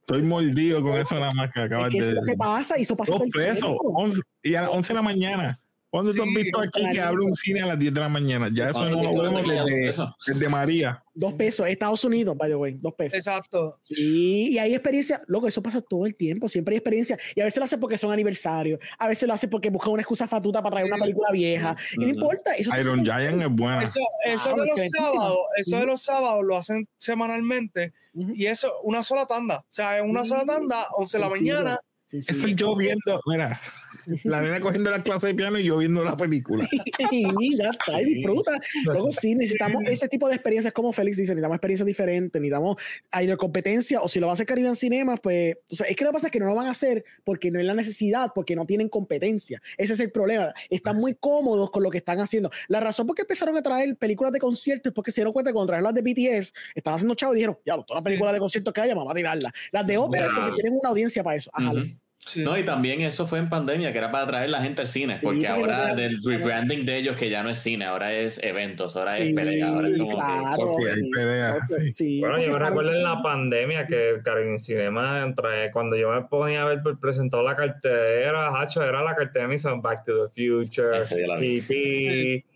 S3: Estoy mordido con eso nada más que
S1: Es
S3: acabas
S1: que eso
S3: de
S1: es lo que pasa y eso pasa
S3: Dos
S1: todo el
S3: pesos,
S1: tiempo.
S3: 11 y a las 11 de la mañana. ¿Cuándo tú has
S5: Sí,
S3: visto aquí que abre un cine a las 10 de la mañana? Ya eso no lo vemos desde, desde María.
S1: Dos pesos, Estados Unidos, by the way, dos pesos.
S5: Exacto.
S1: Sí, y hay experiencia, loco, eso pasa todo el tiempo, siempre hay experiencia. Y a veces lo hacen porque son aniversarios, a veces lo hacen porque buscan una excusa fatuta para traer una película vieja. Y no importa. Eso
S3: Iron Giant es buena.
S5: Eso, eso
S1: Ah,
S5: de los sábados, eso de los sábados lo hacen semanalmente
S1: Ujú.
S5: y eso, una sola tanda. O sea, en una sola tanda, 11 de la
S1: Sencillo.
S5: mañana.
S1: Sí, sí.
S3: Eso es yo viendo, mira, la nena cogiendo la clase de piano y yo viendo la película.
S1: Y ya está, y disfruta. Luego sí, necesitamos ese tipo de experiencias como Félix dice, necesitamos experiencias diferentes, necesitamos either competencia o si lo va a hacer Caribbean Cinemas, pues, o sea, es que lo que pasa es que no lo van a hacer porque no es la necesidad, porque no tienen competencia. Ese es el problema. Están muy cómodos con lo que están haciendo. La razón por qué empezaron a traer películas de conciertos es porque se dieron cuenta que cuando trajeron las de BTS, estaban haciendo chavos y dijeron, ya, todas las películas de conciertos que haya, vamos a tirarlas. Las de ópera porque tienen una audiencia para eso. Ajá. Luis.
S5: Sí.
S2: No, y también eso fue en pandemia, que era para traer la gente al cine,
S1: Sí,
S2: porque ahora del rebranding de ellos, que ya no es cine, ahora es eventos, ahora
S1: Sí,
S2: es pelea, ahora es como que-
S1: claro.
S3: Porque hay.
S1: Sí,
S4: Bueno, yo me recuerdo
S1: que-
S4: en la pandemia que Caribbean Cinema, trae- cuando yo me ponía a ver por presentado la cartera, hacho, era la cartera de Back to the Future,
S2: Ese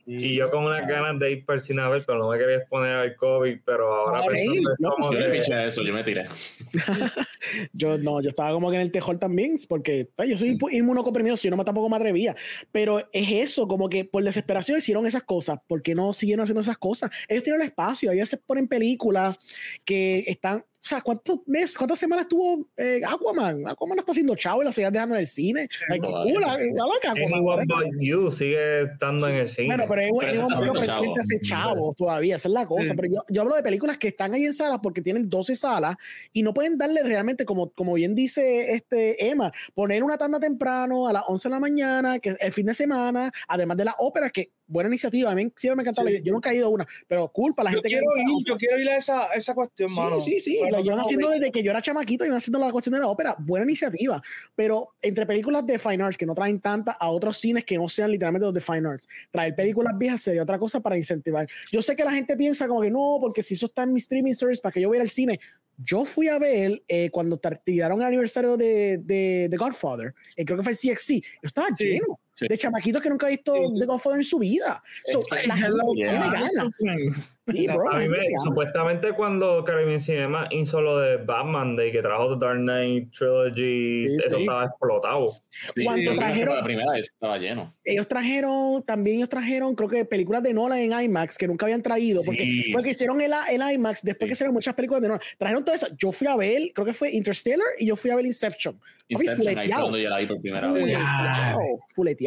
S4: y yo con unas ganas de ir para el pero no me quería exponer al COVID, pero ahora
S1: Ah, sí, no,
S4: como
S2: Yo
S4: que-
S2: le piché a eso, yo me tiré.
S1: Yo no, yo estaba como que en el tejón también, porque pues, yo soy inmunocoprimido, si yo no me tampoco me atrevía. Pero es eso, como que por desesperación hicieron esas cosas. ¿Por qué no siguieron haciendo esas cosas? Ellos tienen el espacio, a veces ponen películas que están. O sea, ¿cuántos meses, cuántas semanas tuvo eh, Aquaman? Aquaman no está haciendo chavo y la sigue dejando en el cine. Ay, qué cool,
S2: sí.
S1: loca Aquaman,
S4: You sigue estando en el cine.
S1: Bueno, pero es
S2: Pero
S1: es un
S2: haciendo
S1: pretende hacer chavos todavía, esa es la cosa.
S5: Sí.
S1: Pero yo, yo hablo de películas que están ahí en salas porque tienen 12 salas y no pueden darle realmente, como, como bien dice este Emma, poner una tanda temprano a las 11 de la mañana, que es el fin de semana, además de las óperas, que buena iniciativa. A mí siempre me encanta. la- Yo nunca he ido a una, pero culpa la
S5: Yo
S1: gente
S5: quiero
S1: que.
S5: ir, yo quiero ir a esa, esa cuestión, mano.
S1: Sí, sí, sí,
S5: Pero
S1: la llevan haciendo desde que yo era chamaquito, iban haciendo la cuestión de la ópera. Buena iniciativa, pero entre películas de Fine Arts que no traen tanta a otros cines que no sean literalmente los de Fine Arts, traer películas viejas sería otra cosa para incentivar. Yo sé que la gente piensa como que no, porque si eso está en mi streaming service, ¿para que yo voy a ir al cine? Yo fui a ver eh, cuando tiraron el aniversario de, de, de Godfather, eh, creo que fue el CXC, yo estaba
S5: Sí,
S1: lleno
S2: sí.
S1: de chamaquitos que nunca han visto
S5: Sí.
S1: The Godfather en su vida. So, la gente
S2: Yeah.
S1: tiene ganas. Sí, bro,
S4: A mí me, supuestamente cuando Caribbean Cinema hizo lo de Batman Day, que trajo The Dark Knight Trilogy,
S1: Sí,
S4: eso
S1: sí.
S4: estaba explotado.
S1: Cuando trajeron-
S2: La primera vez estaba lleno.
S1: ellos trajeron, también ellos trajeron, creo que películas de Nolan en IMAX que nunca habían traído, porque fue que hicieron el, el IMAX después
S2: Sí.
S1: que hicieron muchas películas de Nolan. Trajeron todo eso. Yo fui a ver, creo que fue Interstellar y yo fui a ver Inception. Papi,
S2: Inception, ahí fue cuando yo la vi por primera vez.
S1: Fuleteado, fuleteado.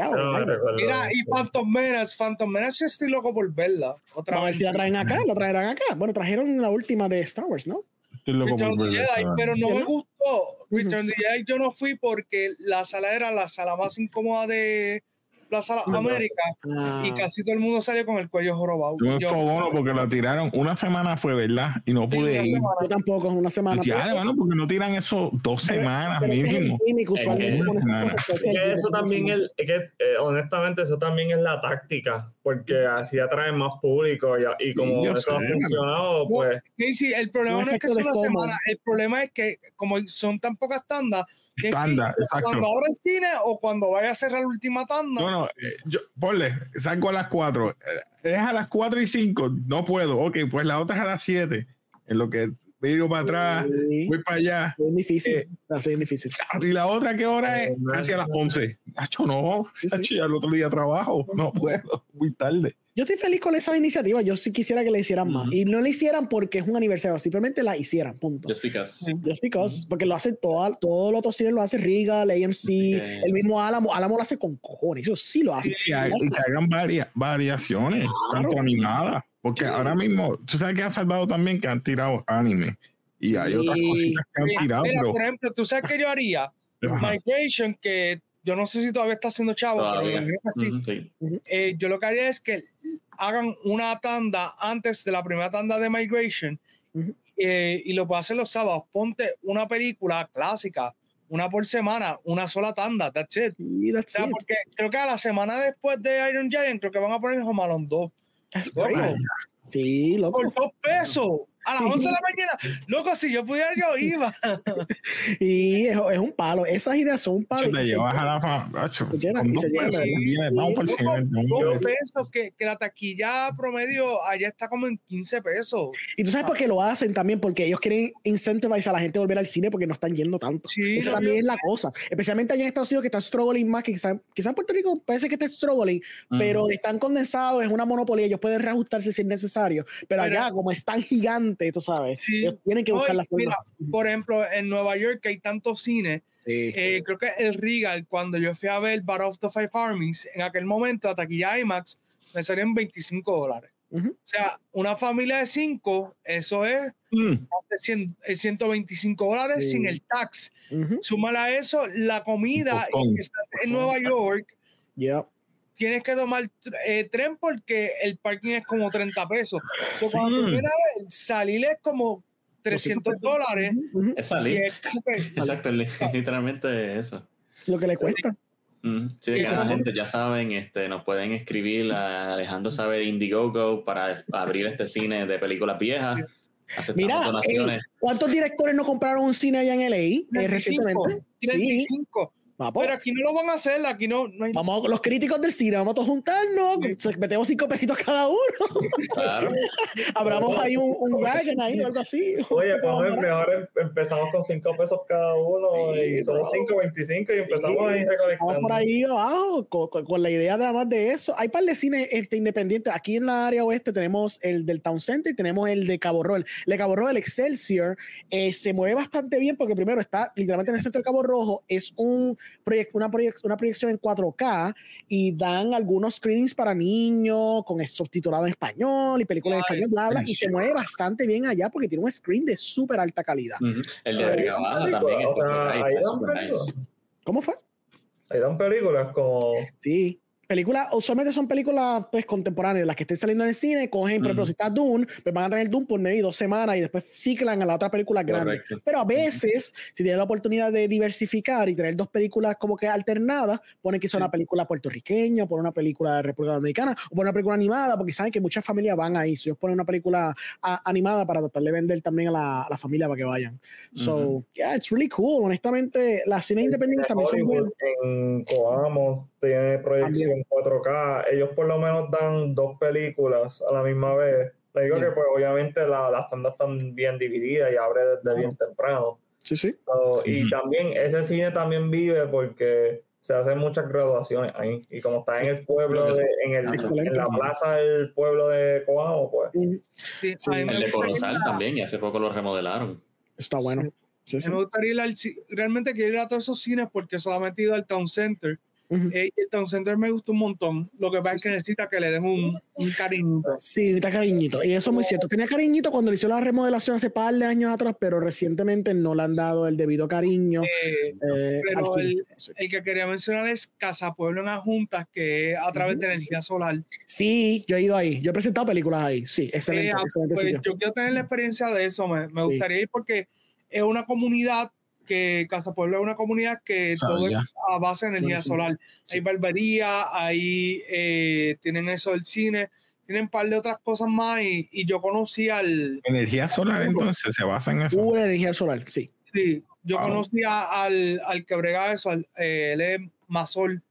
S5: Mira, y. Phantom Menace, Phantom Menace estoy loco por verla. Otra
S1: a ver
S5: vez.
S1: si la traen acá, la traerán acá. Bueno, trajeron la última de Star Wars, ¿no?
S5: Return the Jedi, pero no me gustó. Return the Jedi yo no fui porque la sala era la sala más incómoda de la sala
S1: Ujú.
S5: América
S1: Ah,
S5: y casi todo el mundo salió con el cuello jorobado.
S3: Yo me
S5: Yo-
S3: fogono porque la tiraron una semana fue, ¿verdad? Y no pude
S5: una
S3: ir.
S5: semana.
S1: yo tampoco, una semana.
S3: Ya, hermano, porque no tiran eso dos semanas
S1: pero el
S3: mínimo.
S2: Es que-
S1: el
S4: eso también es que eh, honestamente eso también es la táctica, porque así atrae más público y, y como eso ha
S3: sé.
S4: funcionado, pues
S5: Casey, el problema no es que
S1: de
S5: una semana, el problema es que como son tan pocas tandas, que
S3: Tanda, exacto.
S5: cuando abra el cine o cuando vaya a cerrar la última tanda.
S3: No, no, eh, yo, ponle, salgo a las 4. Es a las 4 y 5, no puedo. Ok, pues la otra es a las 7. En lo que digo para atrás,
S1: Sí,
S3: voy para allá.
S1: es difícil,
S3: Eh,
S1: es bien difícil.
S3: ¿Y la otra qué hora es?
S4: Eh, no,
S3: Casi a las 11. Nacho, no.
S1: Sí, sí.
S3: Nacho, ya el otro día trabajo. No puedo. Muy tarde.
S1: Yo estoy feliz con esa iniciativa. Yo sí quisiera que le hicieran más. Y no le hicieran porque es un aniversario, simplemente la hicieran, punto.
S2: Just because.
S1: Just because, porque lo hacen todo, todos los otros cines lo hace Regal, AMC,
S2: que-
S1: el mismo Álamo, Álamo lo hace con cojones, eso sí lo hace.
S3: Y, ha- y que hagan varia- variaciones, tanto animadas. Porque ahora mismo, tú sabes que han salvado también que han tirado anime. Y hay
S1: Sí.
S3: otras cositas que han tirado,
S5: mira,
S3: pero
S5: por ejemplo, tú sabes que yo haría. Migration, que yo no sé si todavía está haciendo chavo, pero sí. Eh, yo lo que haría es que hagan una tanda antes de la primera tanda de Migration eh, y lo puedo hacer los sábados. Ponte una película clásica, una por semana, una sola tanda, that's it. Porque creo que a la semana después de Iron Giant, creo que van a poner Home Alone 2.
S1: Sí, loco.
S5: Por dos pesos a las 11 de la mañana. Loco, si yo pudiera, yo iba.
S1: y es, es, un palo. Esas ideas son un palo.
S3: Te llevas a la fama. Se
S5: Vamos por Yo pienso que, que la taquilla promedio allá está como en 15 pesos.
S1: Y tú sabes por qué lo hacen también, porque ellos quieren incentivizar a la gente a volver al cine porque no están yendo tanto. Sí, Eso también es la cosa. Especialmente allá en Estados Unidos que están struggling más, que quizás quizá en Puerto Rico parece que está struggling, pero están condensados, es una monopolio, ellos pueden reajustarse si es necesario. Pero, allá, como es tan gigante, tú sabes. tienen que buscar la forma.
S5: por ejemplo, en Nueva York que hay tantos cines, eh, creo que el Regal, cuando yo fui a ver Battle of the Five Armies, en aquel momento, a taquilla IMAX, me salían 25 dólares. O sea, una familia de cinco, eso es 125 mm. dólares sin el tax. Súmala a eso la comida en Nueva York tienes que tomar eh, tren porque el parking es como 30 pesos. So, Cuando tú vienes a ver, salir es como 300 dólares.
S2: Es salir. Exacto, literalmente eso.
S1: Lo que le cuesta.
S2: Sí, que la gente ya saben, este, nos pueden escribir a Alejandro Sabe Indiegogo para abrir este cine de películas viejas.
S1: Mira, donaciones. ¿cuántos directores no compraron un cine allá en LA eh, recientemente?
S5: 35. Pero aquí no lo van a hacer, aquí no, no hay...
S1: Vamos, los críticos del cine, vamos a todos juntarnos, metemos cinco pesitos cada uno. Claro. Abramos ahí un, un wagon ahí o algo así.
S4: Oye, pues mejor em, empezamos con cinco pesos cada uno y son cinco, veinticinco y empezamos ahí recolectando.
S1: por ahí abajo con, la idea de más de eso. Hay par de cine este, independientes. Aquí en la área oeste tenemos el del Town Center y tenemos el de Cabo Rojo. El de Cabo Rojo, el Excelsior, eh, se mueve bastante bien porque primero está literalmente en el centro de Cabo Rojo. Es un una, una proyección en 4K y dan algunos screenings para niños con subtitulado en español y películas en español, bla, bla, y se mueve bastante bien allá porque tiene un screen de súper alta calidad.
S2: El de grabada también.
S1: ¿Cómo fue?
S4: Ahí dan películas como...
S1: Sí películas, usualmente son películas pues, contemporáneas, las que estén saliendo en el cine, cogen, por ejemplo, si está Dune, pues van a tener Dune por medio dos semanas y después ciclan a la otra película grande. Pero a veces, si tienen la oportunidad de diversificar y tener dos películas como que alternadas, ponen quizá una película puertorriqueña, por una película de República Dominicana, o por una película animada, porque saben que muchas familias van ahí. Si ellos ponen una película animada para tratar de vender también a la, la familia para que vayan. So, yeah, it's really cool. Honestamente, las cines independientes también son buenas.
S4: En Coamo tiene proyección en 4K, ellos por lo menos dan dos películas a la misma vez. Le digo que pues obviamente la, las tandas están bien divididas y abre desde bien temprano.
S1: Sí, sí.
S4: y también ese cine también vive porque se hacen muchas graduaciones ahí. Y como está en el pueblo, en, el, en, la plaza del pueblo de Coamo, pues.
S2: Sí, el de Corozal también, y hace poco lo remodelaron.
S1: Está bueno.
S5: Me gustaría ir al, realmente quiero ir a todos esos cines porque solamente he ido al Town Center el Town Center me gusta un montón. Lo que pasa es que necesita que le den un, un cariñito.
S1: Sí, necesita cariñito. Y eso es muy cierto. Tenía cariñito cuando le hicieron la remodelación hace par de años atrás, pero recientemente no le han dado el debido cariño. Eh,
S5: eh, pero el, el, que quería mencionar es Casa Pueblo en Juntas, que es a través de energía solar.
S1: Sí, yo he ido ahí. Yo he presentado películas ahí. Sí, excelente. Eh, ah,
S5: pues yo quiero tener la experiencia de eso. Me, me gustaría ir porque es una comunidad que Casa Pueblo es una comunidad que todo es a base de energía solar. Hay barbería, ahí eh, tienen eso del cine, tienen un par de otras cosas más y, yo conocí al...
S3: Energía solar entonces se basa en eso.
S1: Uh, energía solar, sí.
S5: Sí, yo conocí al, al que brega eso, al, eh, él es Masol.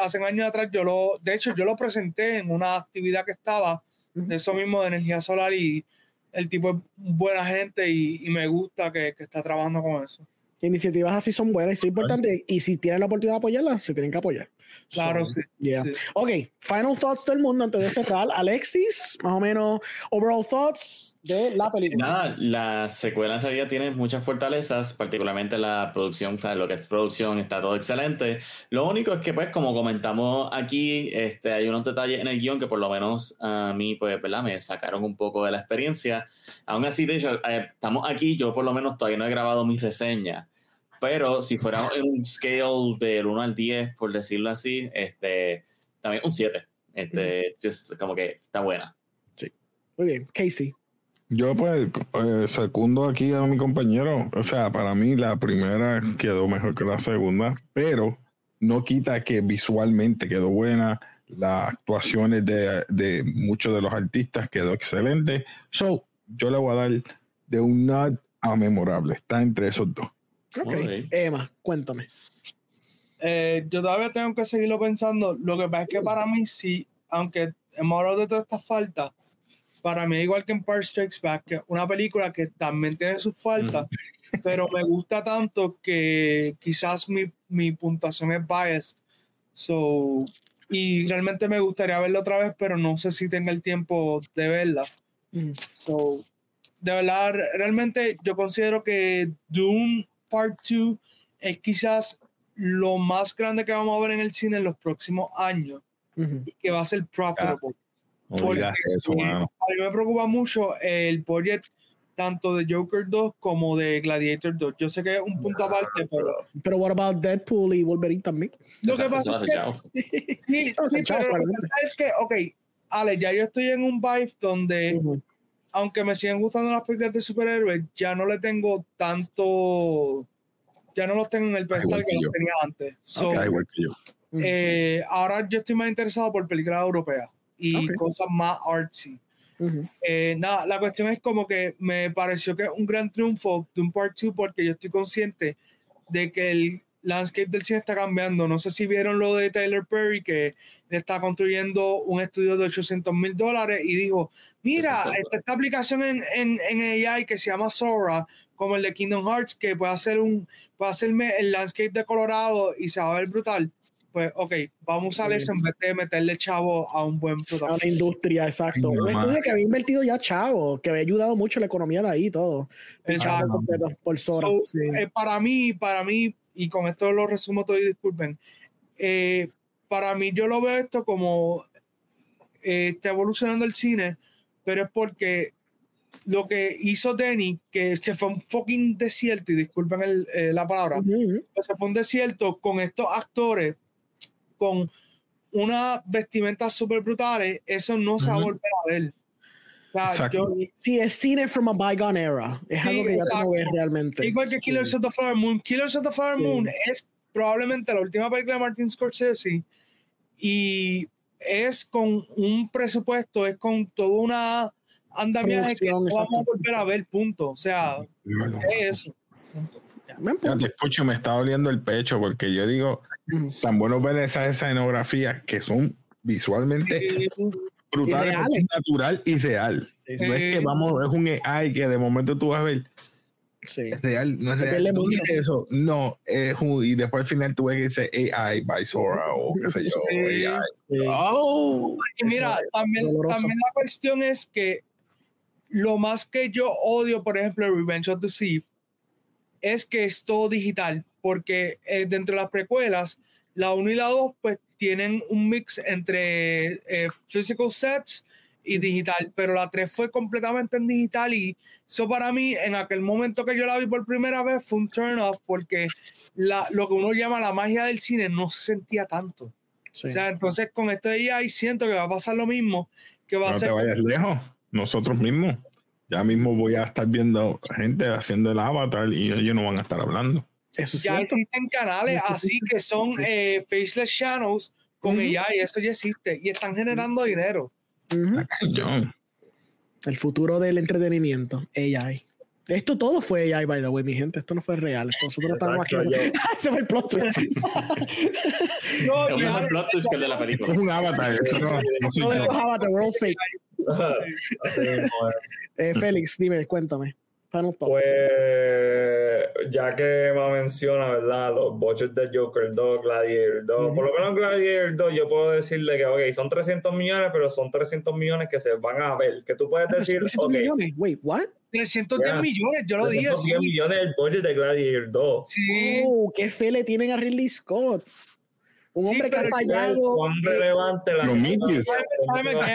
S5: hace años atrás yo lo, de hecho yo lo presenté en una actividad que estaba de eso mismo de energía solar y el tipo es buena gente y, me gusta que, que, está trabajando con eso.
S1: Iniciativas así son buenas y son importantes. Y si tienen la oportunidad de apoyarlas, se tienen que apoyar.
S5: Claro, sí,
S1: Ok, final thoughts del mundo antes de cerrar. Alexis, más o menos, overall thoughts de la película.
S2: Nada, la secuela en realidad tiene muchas fortalezas, particularmente la producción, lo que es producción está todo excelente. Lo único es que, pues, como comentamos aquí, este, hay unos detalles en el guion que por lo menos a mí, pues, ¿verdad? Me sacaron un poco de la experiencia. Aún así, de hecho, eh, estamos aquí, yo por lo menos todavía no he grabado mi reseña Pero si fuera un scale del 1 al 10, por decirlo así, este, también un 7. Este, just como que está buena.
S1: Sí. Muy bien. Casey.
S3: Yo pues eh, segundo aquí a mi compañero, o sea, para mí la primera quedó mejor que la segunda, pero no quita que visualmente quedó buena, las actuaciones de, de muchos de los artistas quedó excelente, so yo le voy a dar de un nod a memorable, está entre esos dos.
S1: Ok.
S2: Ok.
S1: Emma, cuéntame.
S5: Eh, yo todavía tengo que seguirlo pensando. Lo que pasa es que para mí sí, aunque hemos hablado de todas estas faltas, para mí igual que en Park Strikes Back, una película que también tiene sus faltas, pero me gusta tanto que quizás mi, mi puntuación es biased. So, y realmente me gustaría verla otra vez, pero no sé si tenga el tiempo de verla.
S1: Mm.
S5: So, de verdad, realmente yo considero que Doom Part 2 es quizás lo más grande que vamos a ver en el cine en los próximos años y que va a ser profitable.
S3: No
S5: Porque,
S3: digas eso, mano.
S5: A mí me preocupa mucho el budget tanto de Joker 2 como de Gladiator 2. Yo sé que es un punto aparte, pero
S1: Pero what about Deadpool y Wolverine también?
S5: lo que pasa es que sí, sí, pero lo que
S1: probablemente.
S5: pasa es que, ok, Ale, ya yo estoy en un vibe donde aunque me siguen gustando las películas de superhéroes, ya no le tengo tanto, ya no los tengo en el pedestal
S3: igual
S5: que
S3: que
S5: los tenía antes. So,
S3: Ah, igual que yo.
S5: Eh, ahora yo estoy más interesado por películas europeas y
S1: Ok.
S5: cosas más artsy.
S1: Ujú.
S5: Eh, nada, la cuestión es como que me pareció que es un gran triunfo de un Part 2 porque yo estoy consciente de que el landscape del cine está cambiando. No sé si vieron lo de Tyler Perry que está construyendo un estudio de 800 mil dólares y dijo, mira, esta, esta aplicación en, en, en AI que se llama Sora, como el de Kingdom Hearts, que puede hacer un puede hacerme el landscape de Colorado y se va a ver brutal. Pues, ok, vamos a usar
S1: Sí.
S5: eso en vez de meterle chavo a un buen
S1: A
S5: protagonista.
S1: la industria, exacto.
S3: Ay,
S1: Un estudio que había invertido ya chavo, que había ayudado mucho la economía de ahí y todo.
S5: Exacto.
S1: Por Sora.
S5: So,
S1: sí.
S5: eh, para mí, para mí, y con esto lo resumo todo y disculpen, eh, para mí yo lo veo esto como eh, está evolucionando el cine, pero es porque lo que hizo Denny, que se fue a un fucking desierto, y disculpen el- eh, la palabra,
S1: Ujú, ujú.
S5: pero se fue a un desierto con estos actores, con unas vestimentas súper brutales, eso no se va a volver a ver. O sea,
S3: Exacto.
S5: yo-
S1: Sí, es cine from a bygone era. Es
S5: Sí,
S1: algo que ya no ves realmente.
S5: Igual que Killers of the Flower Moon. Killers of the Flower
S1: Sí.
S5: Moon es probablemente la última película de Martin Scorsese y es con un presupuesto, es con toda una andamiaje que no vamos a volver a ver, punto. O sea, es eso.
S3: Ya te escucho, me está doliendo el pecho porque yo digo. Tan bueno ver esas escenografías que son visualmente brutales, es natural y real.
S1: Sí, sí.
S3: No es que vamos, es un AI que de momento tú vas a ver,
S1: sí.
S3: es real, no es real.
S1: pierde
S3: ¿Dónde
S1: mucho.
S3: es eso? No, es un, y después al final tú ves que dice AI by Sora o qué sé yo,
S5: Sí.
S3: AI.
S1: Sí.
S3: Oh,
S5: Y mira, también, también la cuestión es que lo más que yo odio, por ejemplo, Revenge of the Sith, es que es todo digital, porque eh, dentro de las precuelas, la 1 y la 2, pues tienen un mix entre eh, physical sets y digital, pero la 3 fue completamente en digital y eso para mí, en aquel momento que yo la vi por primera vez, fue un turn off, porque la, lo que uno llama la magia del cine no se sentía tanto.
S1: Sí.
S5: O sea, entonces con esto de AI siento que va a pasar lo mismo, que va a
S3: no te
S5: ser
S3: vayas lejos, nosotros mismos. Ya mismo voy a estar viendo gente haciendo el avatar y ellos no van a estar hablando.
S1: Eso es
S5: ya
S1: cierto.
S5: existen canales
S1: Eso
S5: así que son eh, faceless channels con. AI, eso ya existe y están generando dinero.
S3: Cañón.
S1: El futuro del entretenimiento, AI. Esto todo fue AI, by the way, mi gente. Esto no fue real. Esto Nosotros estamos aquí.
S4: Exacto, yo-
S1: Se fue el plot twist.
S5: No,
S2: Es un
S5: ya-
S2: mejor plot twist que el de la
S3: Esto
S2: película.
S3: es un avatar. esto no- no
S1: No avatars, we're all fake. Eh, Félix, dime, cuéntame. Final thoughts.
S4: Pues ya que me menciona, ¿verdad? Los budgets de Joker 2, Gladiator 2, por lo menos Gladiator 2 yo puedo decirle que, ok, son 300 millones, pero son 300 millones que se van a ver, que tú puedes decir,
S1: 300
S4: ok,
S1: millones. Wait, what?
S5: 310
S4: Ya.
S5: millones, yo lo dije.
S4: 310
S5: Sí.
S4: millones el budget de Gladiator 2.
S5: sí.
S1: Oh, qué fe le tienen a Ridley Scott. Un
S5: Sí,
S1: hombre que ha fallado.
S4: ¿Cuán
S1: eh,
S4: relevante la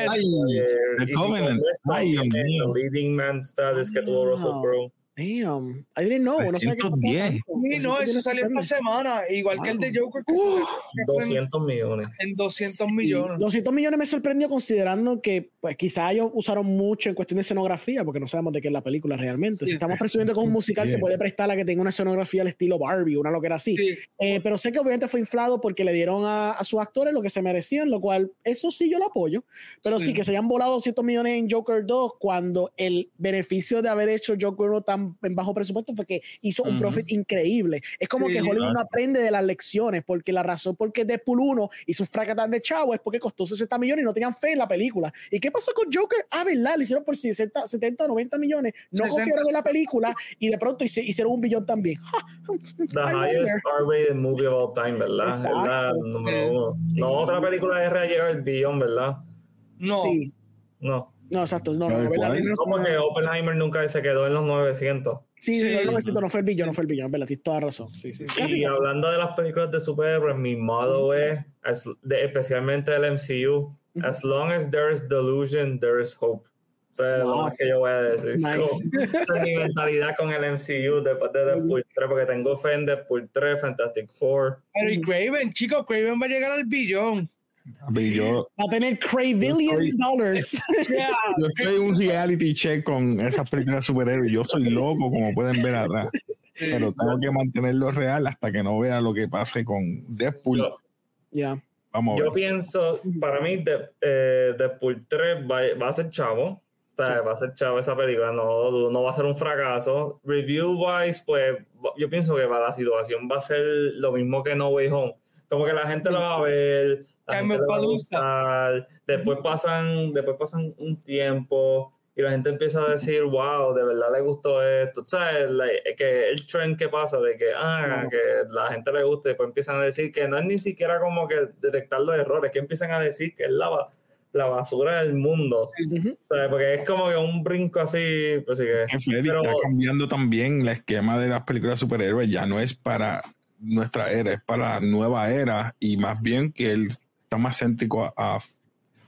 S3: Ay,
S4: Y
S3: The
S4: con
S3: Covenant. Ay, Dios
S4: el
S3: mío.
S4: leading man status que tuvo Russell. Crowe.
S1: Damn, I didn't know. No, sabía que
S3: 610.
S5: Sí, no, eso salió esta semana, igual que el de Joker, que en-
S4: 200 millones.
S5: en 200
S1: Sí,
S5: millones.
S1: 200 millones me sorprendió considerando que pues quizá ellos usaron mucho en cuestión de escenografía, porque no sabemos de qué es la película realmente.
S5: Sí.
S1: Si estamos presumiendo que es un musical, se puede prestar a que tenga una escenografía al estilo Barbie, una lo que era así.
S5: Sí.
S1: Eh, pero sé que obviamente fue inflado porque le dieron a, a sus actores lo que se merecían, lo cual eso sí yo lo apoyo. Pero sí,
S5: Sí.
S1: que se hayan volado 200 millones en Joker 2 cuando el beneficio de haber hecho Joker 1 tan en bajo presupuesto fue que hizo un
S2: Ujú.
S1: profit increíble. Es como
S5: Sí,
S1: que Hollywood no aprende de las lecciones, porque la razón por qué Deadpool 1 hizo un fracatán de chavo es porque costó 60 millones y no tenían fe en la película. ¿Y qué pasó con Joker? Ah, ¿verdad? Le hicieron por 60, 70 o 90 millones. No
S5: 60.
S1: confiaron en la película y de pronto hice- hicieron un billón también.
S4: The highest. R-rated movie of all time, ¿verdad? La número uno.
S1: Sí.
S4: No, otra película de R ha llegado al billón, ¿verdad?
S5: No,
S1: Sí.
S4: No.
S1: No, exacto. No, no, no,
S4: No, porque Oppenheimer nunca se quedó en los 900.
S1: Sí,
S5: Sí.
S1: no, no, no fue el billón, no fue el billón, ¿verdad? Tienes toda razón. Sí, sí. Casi,
S4: y
S1: casi.
S4: hablando de las películas de superhéroes, mi modo es, as- de- especialmente el MCU,
S1: Ujú.
S4: as long as there is delusion, there is hope. O sea, lo
S1: Wow.
S4: más que yo voy a decir.
S1: Nice.
S4: Como- esa es mi mentalidad con el MCU después de Deadpool 3, porque tengo fe en Deadpool 3, Fantastic Four.
S5: pero y Craven, chicos, Craven va a llegar al billón.
S3: Y yo,
S1: Va a tener Cravillions dollars.
S5: Yeah.
S3: yo estoy en un reality check con esas películas de superhéroes. Yo soy loco, como pueden ver atrás. Pero tengo que mantenerlo real hasta que no vea lo que pase con Deadpool.
S4: Yo,
S1: Ya.
S3: Vamos a
S4: yo pienso, para mí, de, eh, Deadpool 3 va, va a ser chavo. O sea, va a ser chavo esa película, no, no va a ser un fracaso. Review wise, pues yo pienso que va, la situación va a ser lo mismo que No Way Home. Como que la gente lo va a ver, la gente le va a gustar, después pasan, después pasan un tiempo y la gente empieza a decir, wow, de verdad le gustó esto. O sea, la- que el trend que pasa de que, ah, que la gente le gusta y después empiezan a decir que no es ni siquiera como que detectar los errores, que empiezan a decir que es la, la basura del mundo.
S1: Ujú.
S4: O sea, porque es como que un brinco así, pues sí. Que
S3: Freddy
S4: pero-
S3: está cambiando también el esquema de las películas de superhéroes. Ya no es para nuestra era, es para la nueva era. Y más bien que él está más céntrico a, a,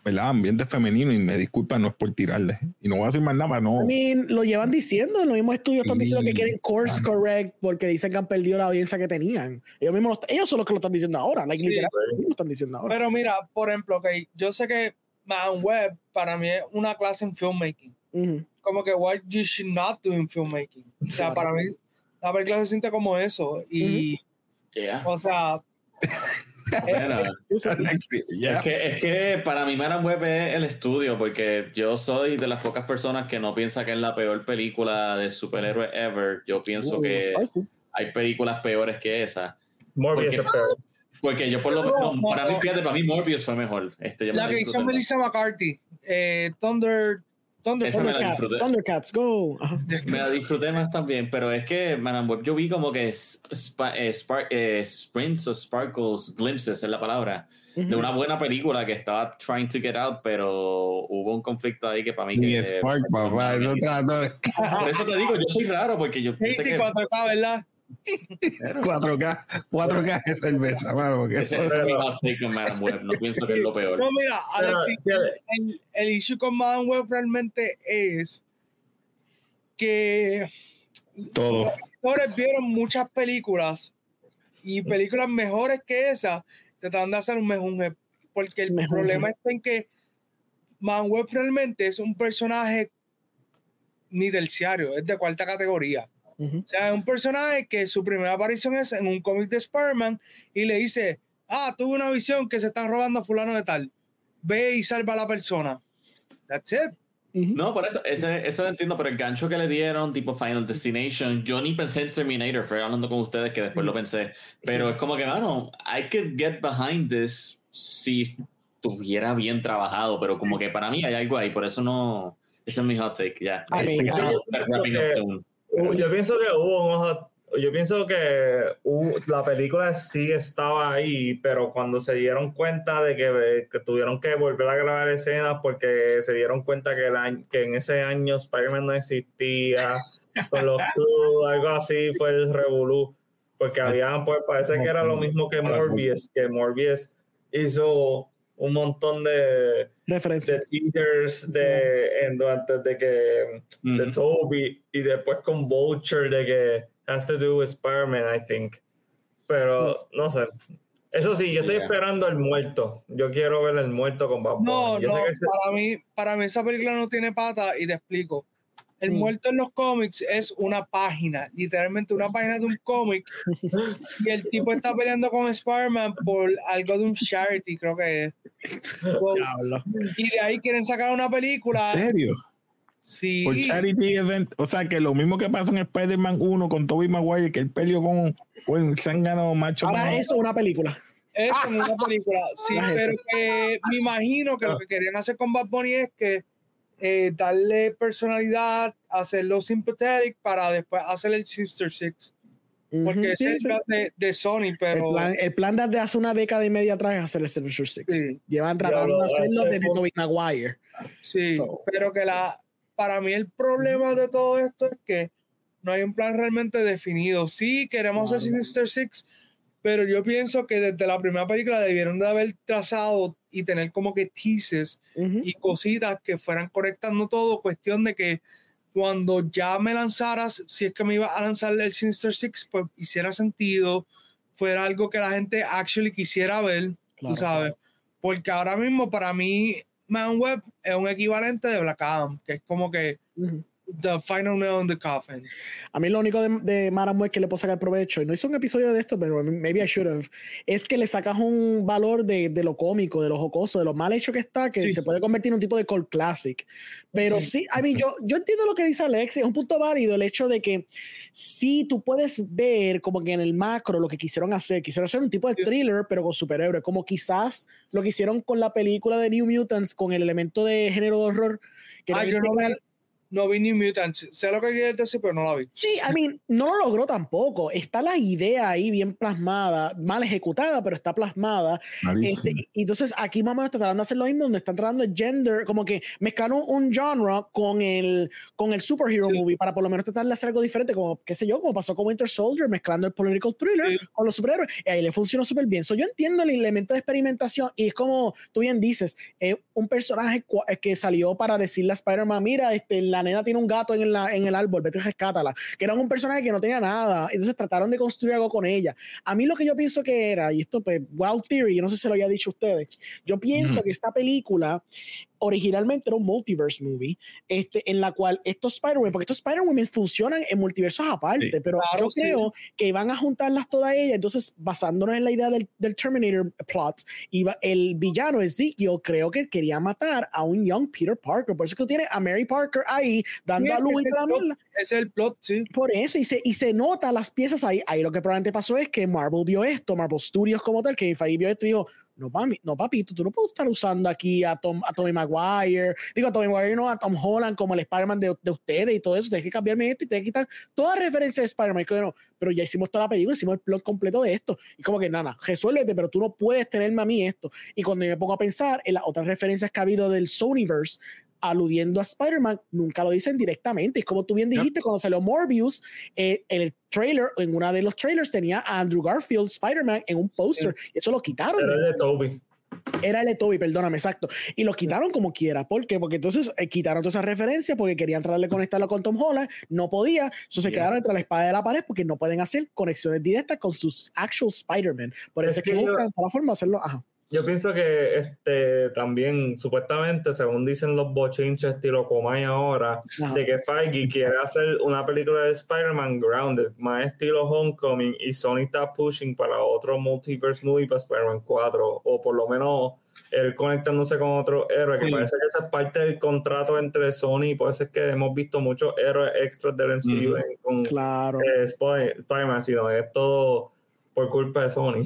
S3: ¿verdad? ambiente femenino. Y me disculpa, no es por tirarle. Y no voy a decir más nada, no.
S1: I mean, lo llevan diciendo, los mismos estudios están diciendo que quieren course correct porque dicen que han perdido la audiencia que tenían. Ellos mismos, lo- ellos son los que lo están diciendo ahora, like,
S5: Sí.
S1: lo están diciendo ahora.
S5: Pero mira, por ejemplo, ok, yo sé que Man Web para mí es una clase en filmmaking.
S1: Ujú.
S5: Como que what you should not do in filmmaking. O sea, para mí la película se siente como eso. Y,
S2: Yeah.
S5: o sea,
S2: Bueno,
S3: Ya.
S2: es, que, es que para mí Man Web es el estudio, porque yo soy de las pocas personas que no piensa que es la peor película de superhéroe ever. Yo pienso
S1: Uh,
S2: que
S1: spicy.
S2: hay películas peores que esa.
S4: Morbius
S2: Porque-
S4: es peor.
S2: Porque yo por lo
S5: No,
S2: menos,
S5: no,
S2: para mí, fíjate, para mí Morbius fue mejor. Este, yo me
S5: la
S2: la
S5: que hizo. Melissa McCarthy, eh, Thunder, Thunder,
S2: Esa me la
S1: Thundercats,
S2: disfruté.
S1: Thundercats, go. Ajá.
S2: Me la disfruté más también, pero es que Man and Web yo vi como que spa- eh, spark- eh, sprints o sparkles, glimpses es la palabra, de
S1: Ujú.
S2: una buena película que estaba trying to get out, pero hubo un conflicto ahí que para mí
S3: Ni
S2: que...
S3: Spark, papá. Eso trato
S2: Por eso te digo, yo soy raro porque yo
S5: Sí, sí,
S2: que-
S5: 4K, ¿verdad?
S3: 4K, 4K de cerveza, mano.
S2: Ese, es mi hot take con Man and Web, no pienso que es lo peor.
S5: No, mira, Alexis, el, el issue con Man Web realmente es que
S3: todo.
S5: los actores vieron muchas películas y películas mejores que esa trataron de hacer un mejunje porque el
S1: Mejunje.
S5: problema está en que Web realmente es un personaje ni terciario, es de cuarta categoría.
S1: Ujú.
S5: O sea, es un personaje que su primera aparición es en un cómic de Spider-Man y le dice, ah, tuve una visión que se están robando a fulano de tal. Ve y salva a la persona. That's it.
S2: No, por eso, ese, eso lo entiendo, pero el gancho que le dieron, tipo Final Destination, yo ni pensé en Terminator, fue hablando con ustedes que después lo pensé, pero es como que, mano, I could get behind this si estuviera bien trabajado, pero como que para mí hay algo ahí, por eso no, ese es mi hot take, ya.
S1: Ah,
S4: Uh, Yo pienso que hubo yo pienso que la película sí estaba ahí, pero cuando se dieron cuenta de que, que tuvieron que volver a grabar escenas porque se dieron cuenta que, el año- que en ese año Spider-Man no existía, con los clubs, algo así fue el revolú, porque habían, pues parece que era lo mismo que Morbius, que Morbius hizo un montón de
S1: referencias
S4: de teasers de en, antes de que de Toby y después con Vulture de que has to do with Spider-Man I think. Pero no sé. Eso sí, yo estoy esperando el muerto. Yo quiero ver el muerto con Bad
S5: No, no, para, mí, para mí esa película no tiene pata y te explico. El mm. muerto en los cómics es una página, literalmente una página de un cómic. y el tipo está peleando con Spider-Man por algo de un charity, creo que es. y de ahí quieren sacar una película.
S3: ¿En serio?
S5: Sí.
S3: Por charity event. O sea, que lo mismo que pasó en Spider-Man 1 con Tobey Maguire, que él peleó con un zángano macho.
S1: Ahora eso es una película.
S5: Eso es una película. Sí, pero que me imagino que lo que querían hacer con Bad Bunny es que eh, darle personalidad, hacerlo sympathetic para después hacer el Sister Six. Porque ese es el plan de, Sony, pero.
S1: El plan, de hace una década y media atrás es hacer el Sister Six. Llevan tratando de hacerlo desde Tobey Maguire.
S5: Sí, pero que la. Para mí, el problema de todo esto es que no hay un plan realmente definido. Sí, queremos hacer Sister Six, pero yo pienso que desde la primera película debieron de haber trazado y tener como que teases y cositas que fueran conectando todo, cuestión de que cuando ya me lanzaras, si es que me iba a lanzar el Sinister Six, pues hiciera sentido, fuera algo que la gente actually quisiera ver, tú sabes. Porque ahora mismo para mí Man Web es un equivalente de Black Adam, que es como que The Final Nail in the Coffin.
S1: A mí lo único de, de que le puedo sacar provecho, y no hice un episodio de esto, pero maybe I should have, es que le sacas un valor de, de lo cómico, de lo jocoso, de lo mal hecho que está, que se puede convertir en un tipo de cult classic. Pero sí, I mean, yo, yo entiendo lo que dice Alex, es un punto válido el hecho de que sí tú puedes ver como que en el macro lo que quisieron hacer, quisieron hacer un tipo de thriller, pero con superhéroes, como quizás lo que hicieron con la película de New Mutants, con el elemento de género de horror.
S5: Que ah, yo no, no vi New Mutants. Sé lo que quieres decir, pero no la vi.
S1: Sí, I mean, no lo logró tampoco. Está la idea ahí bien plasmada, mal ejecutada, pero está plasmada. Este, y entonces aquí más o menos está tratando de hacer lo mismo, donde están tratando de gender, como que mezclaron un genre con el, con el superhero movie para por lo menos tratar de hacer algo diferente, como, qué sé yo, como pasó con Winter Soldier, mezclando el political thriller con los superhéroes. Y ahí le funcionó súper bien. So, yo entiendo el elemento de experimentación y es como tú bien dices, un personaje que salió para decirle a Spider-Man, mira, este, la la nena tiene un gato en, la, en el árbol, vete y rescátala, que era un personaje que no tenía nada, entonces trataron de construir algo con ella. A mí lo que yo pienso que era, y esto pues, Wild Theory, yo no sé si lo había dicho ustedes, yo pienso que esta película originalmente era un multiverse movie, este, en la cual estos Spider-Man, porque estos Spider-Women funcionan en multiversos aparte, pero yo creo que van a juntarlas todas ellas, entonces basándonos en la idea del, del Terminator plot, iba, el villano Ezekiel creo que quería matar a un young Peter Parker, por eso que tiene a Mary Parker ahí dando a luz y
S5: la Es el plot, sí.
S1: Por eso, y se, y se nota las piezas ahí, ahí lo que probablemente pasó es que Marvel vio esto, Marvel Studios como tal, que ahí vio esto y dijo, no, papi, no, papito, tú no puedes estar usando aquí a, Tom, a Tommy Maguire, digo a Tommy Maguire, no, a Tom Holland como el Spider-Man de, de, ustedes y todo eso, tienes que cambiarme esto y tienes que quitar toda referencia de Spider-Man. No, pero ya hicimos toda la película, hicimos el plot completo de esto. Y como que, nada, resuélvete, pero tú no puedes tenerme a mí esto. Y cuando me pongo a pensar en las otras referencias que ha habido del Sonyverse, aludiendo a Spider-Man, nunca lo dicen directamente. Es como tú bien dijiste, cuando salió Morbius, eh, en el trailer, en uno de los trailers tenía a Andrew Garfield, Spider-Man, en un póster. Y eso lo quitaron.
S4: Era el de Toby.
S1: Era el de Toby, perdóname, exacto. Y lo quitaron como quiera. ¿Por qué? Porque entonces eh, quitaron toda esa referencia porque querían tratarle de conectarlo con Tom Holland. No podía. Eso se quedaron entre la espada y la pared porque no pueden hacer conexiones directas con sus actual Spider-Man. Por eso es, que, buscan la forma de hacerlo. Ajá.
S4: Yo pienso que este también, supuestamente, según dicen los bochinches estilo Comay ahora, de que Feige quiere hacer una película de Spider-Man Grounded, más estilo Homecoming, y Sony está pushing para otro multiverse movie para Spider-Man 4, o por lo menos él conectándose con otro héroe, que parece que esa es parte del contrato entre Sony, y por eso es que hemos visto muchos héroes extras del MCU con
S1: claro.
S4: Eh, Spider-Man, sino es todo por culpa de Sony.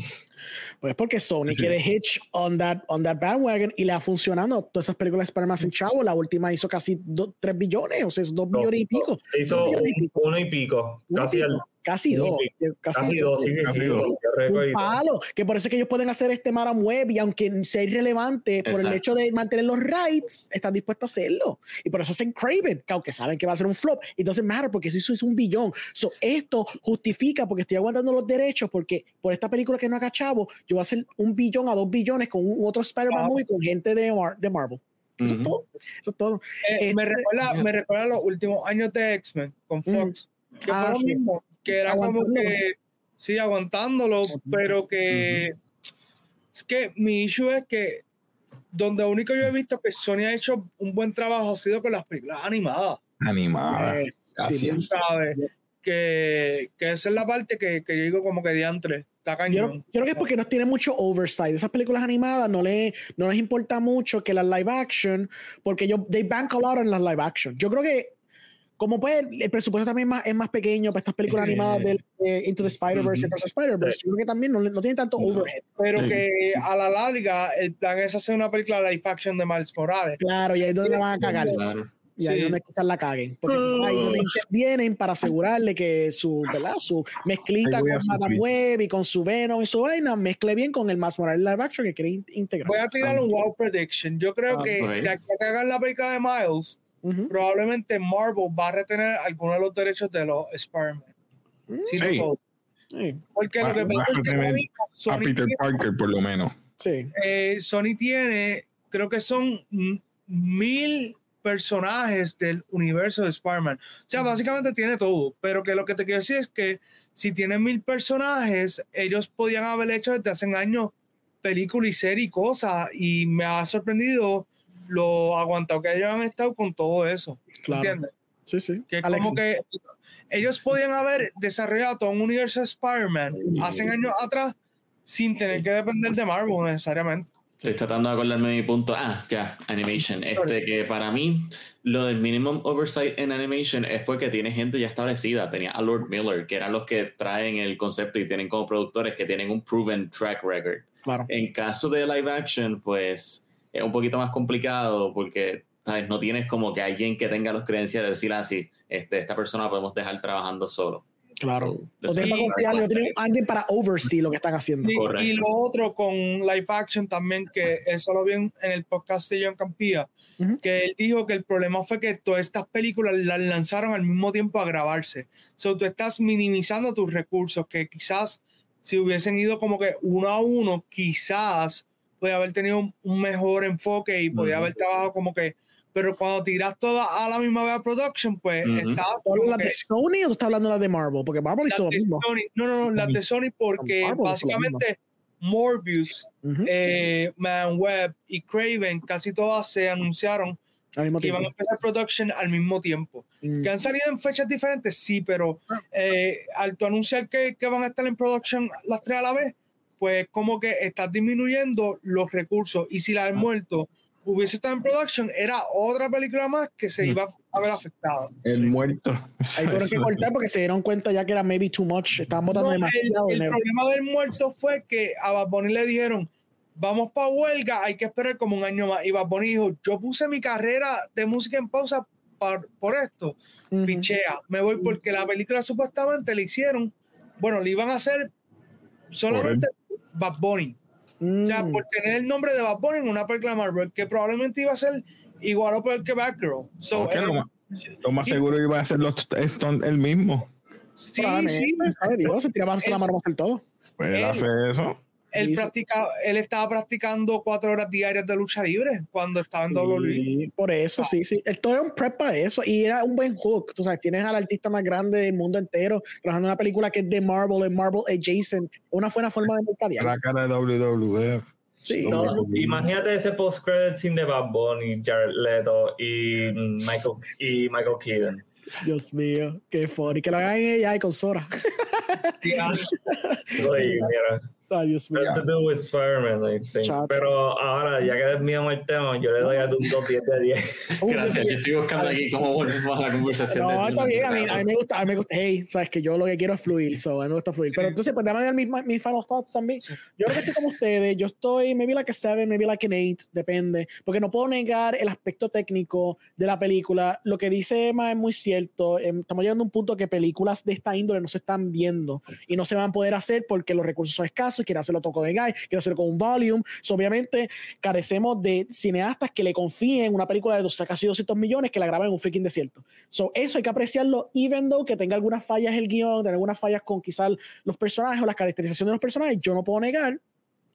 S1: Pues porque Sony quiere hitch on that, on that bandwagon y le ha funcionado. Todas esas películas para más en chavo, la última hizo casi 3 billones, o sea, 2 millones y pico.
S4: Hizo uno y pico, casi, El,
S1: Casi dos. Casi,
S4: Casi dos, sí,
S3: Casi dos.
S1: palo. Que por eso es que ellos pueden hacer este Madame Web y aunque sea irrelevante por el
S2: Exacto.
S1: hecho de mantener los rights, están dispuestos a hacerlo. Y por eso hacen Craven, que aunque saben que va a ser un flop, y doesn't matter porque eso es un billón. So, esto justifica porque estoy aguantando los derechos porque por esta película que no haga chavo, yo voy a hacer un billón a dos billones con un otro Spider-Man
S5: Wow.
S1: movie con gente de, Mar- de Marvel. Eso es todo. Eso es todo.
S5: Eh, me,
S1: Este-
S5: recuerda, me recuerda los últimos años de X-Men con Fox, que
S1: Ah,
S5: fue lo
S1: sí.
S5: Que era como que, sí, aguantándolo, pero que es que mi issue es que donde único yo he visto que Sony ha hecho un buen trabajo ha sido con las películas animadas,
S3: Animada.
S1: Eh, sí,
S3: es.
S5: ¿sabes? Que, que esa es la parte que, que yo digo como que diantre, está
S1: Yo,
S5: cañón.
S1: yo creo que es porque no tiene mucho oversight. Esas películas animadas no, le, no les importa mucho que las live action, porque ellos, they bank a lot en las live action. Yo creo que, como pues, el presupuesto también es más, es más pequeño para estas películas
S2: Sí.
S1: animadas del eh, Into the Spider-Verse. Across the Spider-Verse. Yo creo que también no, no tiene tanto
S2: No.
S1: overhead.
S5: Pero que a la larga el plan es hacer una película live action de Miles Morales.
S1: Claro, y ahí es donde la van a cagar.
S2: Claro.
S1: Y ahí
S5: Sí.
S1: es donde quizás la caguen. Porque quizás ahí es donde intervienen para asegurarle que su, ¿verdad? su mezclita con Madame. Web y con su Venom y su vaina mezcle bien con el más Morales live action que quiere in- integrar.
S5: Voy a tirar un wow prediction. Yo creo
S1: Ah,
S5: que de aquí a que hagan la película de Miles, Probablemente Marvel va a retener algunos de los derechos de los Spider-Man. Sí,
S3: Sí.
S1: Sí,
S5: Porque
S3: Va-
S5: lo que pasa
S3: a
S5: es que
S3: A
S5: Sony,
S3: Peter
S5: tiene,
S3: Parker, por lo menos.
S1: sí.
S5: eh, Sony tiene, creo que son mm, mil personajes del universo de Spider-Man. O sea, básicamente tiene todo. Pero que lo que te quiero decir es que si tienen mil personajes, ellos podían haber hecho desde hace años películas y series y cosas. Y me ha sorprendido lo aguantado que ellos han estado con todo eso.
S1: Claro.
S5: ¿Entiendes?
S1: Sí, sí.
S5: Que
S1: Alex,
S5: como que ellos podían haber desarrollado todo un universo de Spider-Man hace años atrás sin tener que depender de Marvel necesariamente.
S2: Estoy tratando de acordarme de mi punto. Ah, ya, animation. Este que para mí, lo del minimum oversight en animation es porque tiene gente ya establecida. Tenía a Lord Miller, que eran los que traen el concepto y tienen como productores que tienen un proven track record.
S1: Claro.
S2: En caso de live action, pues es un poquito más complicado porque ¿sabes? no tienes como que alguien que tenga los creencias de decir así, este, esta persona la podemos dejar trabajando solo.
S1: Claro.
S2: So,
S1: No tienen para alguien para oversee lo que están haciendo.
S5: Y, lo otro con live action también, que eso lo vi en en el podcast de John Campía,
S1: Ujú.
S5: que él dijo que el problema fue que todas estas películas las lanzaron al mismo tiempo a grabarse. So, tú estás minimizando tus recursos, que quizás si hubiesen ido como que uno a uno, quizás podía haber tenido un, un mejor enfoque y podía
S2: Ujú.
S5: haber trabajado como que, pero cuando tiras todas a la misma vez a production, pues está
S1: ¿Tú hablas
S5: como
S1: las
S5: que-
S1: de Sony o tú estás hablando de las de Marvel? Porque Marvel hizo lo mismo.
S5: Sony- no, no, no, las de Sony porque
S1: Marvel
S5: básicamente Morbius,
S1: Ujú.
S5: eh, Man Web y Craven, casi todas se anunciaron
S1: Al mismo
S5: que iban a
S1: tiempo.
S5: empezar production al mismo tiempo.
S1: Mm.
S5: Que han salido en fechas diferentes, sí, pero eh, al tú anunciar que, que van a estar en production las tres a la vez, pues como que estás disminuyendo los recursos. Y si la has muerto hubiese estado en production, era otra película más que se
S2: Mm.
S5: iba a ver afectada.
S3: El
S1: Sí.
S3: muerto.
S1: Ahí tuvieron que cortar porque se dieron cuenta ya que era maybe too much. Estaban botando
S5: No, el,
S1: demasiado
S5: el
S1: dinero.
S5: problema del muerto fue que a Bad Bunny le dijeron, vamos para huelga, hay que esperar como un año más. Y Bad Bunny dijo, yo puse mi carrera de música en pausa por esto.
S1: Ujú.
S5: Pichea, me voy porque la película supuestamente le hicieron, bueno, le iban a hacer solamente Bad Bunny. O sea,
S1: Mm.
S5: por tener el nombre de Bad Bunny en una película de Marvel, que probablemente iba a ser igual o peor que Batgirl. So,
S3: Ok,
S5: era-
S3: lo, más, lo más
S5: sí,
S3: seguro iba a ser los él mismo.
S5: sí, sí,
S1: ¿sabe Dios? Se tiraba la mano para hacer todo.
S3: Pues él
S5: Él-
S3: hace eso.
S5: Él, practica, él estaba practicando cuatro horas diarias de lucha libre cuando estaba en WWE.
S1: Sí, por eso, sí, sí. El todo era un prep para eso y era un buen hook. Tú sabes, tienes al artista más grande del mundo entero trabajando en una película que es de Marvel, es Marvel adjacent. Una buena forma de mercadear.
S3: La cara de WWE.
S1: Sí.
S4: No, imagínate ese post-credit scene de Bad Bunny, Jared Leto y Michael, y Michael Keaton.
S1: Dios mío, qué funny. Que lo hagan ella y con Sora.
S5: Sí, ah,
S4: Oye, mira,
S1: Ay, Dios mío.
S4: Has to do with Spider-Man, I think. Pero ahora, ya que desviamos el tema, yo le doy a un 2 10 de 10.
S2: Gracias, yo estoy buscando aquí cómo volvemos a la conversación.
S1: No, está bien, a mí, a mí me gusta, a mí me gusta, hey, sabes que yo lo que quiero es fluir, so, a mí me gusta fluir. Pero entonces, pues déjame dar mis, mis final thoughts también. Yo creo que estoy como ustedes, yo estoy, maybe like a 7, maybe like an 8, depende, porque no puedo negar el aspecto técnico de la película. Lo que dice Emma es muy cierto, em, estamos llegando a un punto que películas de esta índole no se están viendo y no se van a poder hacer porque los recursos son escasos, quiere hacerlo con el guy, quiere hacerlo con un volume, so, obviamente carecemos de cineastas que le confíen en una película de casi 200 millones que la graban en un freaking desierto. So, eso hay que apreciarlo, even though que tenga algunas fallas el guion, tenga algunas fallas con quizás los personajes o las caracterizaciones de los personajes, yo no puedo negar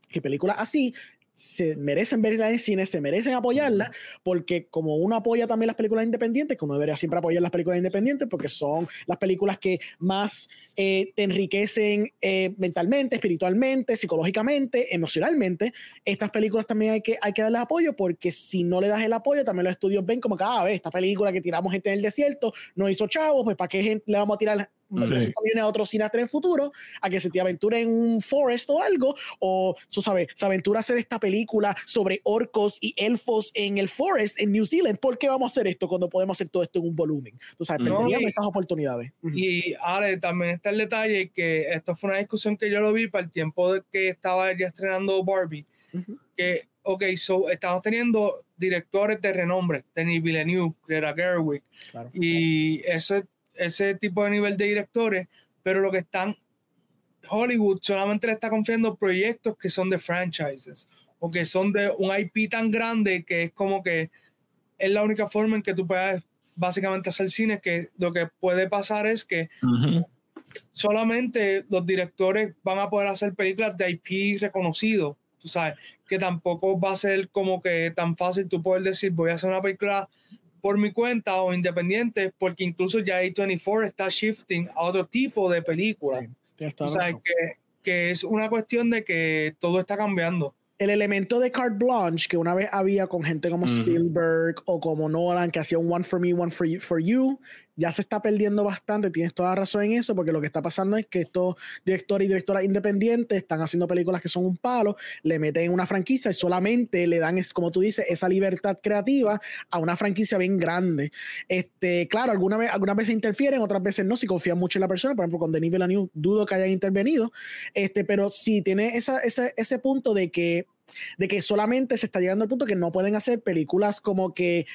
S1: que películas así se merecen verla en cine, se merecen apoyarla, porque como uno apoya también las películas independientes, como debería siempre apoyar las películas independientes, porque son las películas que más eh, te enriquecen eh, mentalmente, espiritualmente, psicológicamente, emocionalmente, estas películas también hay que, hay que darles apoyo, porque si no le das el apoyo, también los estudios ven como que, ah, ve, esta película que tiramos gente en el desierto no hizo chavos, pues ¿para qué gente le vamos a tirar
S3: Sí.
S1: 200 millones a otro cineasta en el futuro a que se te aventure en un forest o algo, o tú sabes, se aventura a hacer esta película sobre orcos y elfos en el forest en New Zealand. ¿Por qué vamos a hacer esto cuando podemos hacer todo esto en un volumen? Tú sabes,
S2: No,
S1: perderíamos
S5: y-
S1: esas oportunidades.
S5: Y Ale, también está el detalle que esto fue una discusión que yo lo vi para el tiempo de que estaba ya estrenando Barbie.
S1: Ujú.
S5: Que, ok, so estamos teniendo directores de renombre, Denis Villeneuve, Greta Gerwig,
S1: Claro.
S5: y ese, ese tipo de nivel de directores, pero lo que están, Hollywood solamente le está confiando proyectos que son de franchises o que son de un IP tan grande que es como que es la única forma en que tú puedas básicamente hacer cine, que lo que puede pasar es que solamente los directores van a poder hacer películas de IP reconocido, tú sabes, que tampoco va a ser como que tan fácil tú poder decir voy a hacer una película por mi cuenta o independiente, porque incluso ya A24 está shifting a otro tipo de película.
S1: Sí,
S5: O sea, que, que es una cuestión de que todo está cambiando.
S1: el elemento de carte blanche que una vez había con gente como
S2: Ujú.
S1: Spielberg o como Nolan que hacía un one for me, one for you, for you, ya se está perdiendo bastante. Tienes toda razón en eso, porque lo que está pasando es que estos directores y directoras independientes están haciendo películas que son un palo, le meten una franquicia y solamente le dan, como tú dices, esa libertad creativa a una franquicia bien grande. Este, claro, alguna vez, algunas veces interfieren, otras veces no, si confían mucho en la persona. Por ejemplo, con Denis Villeneuve dudo que hayan intervenido, este, pero sí tiene esa, esa- ese punto de que, de que solamente se está llegando al punto que no pueden hacer películas como que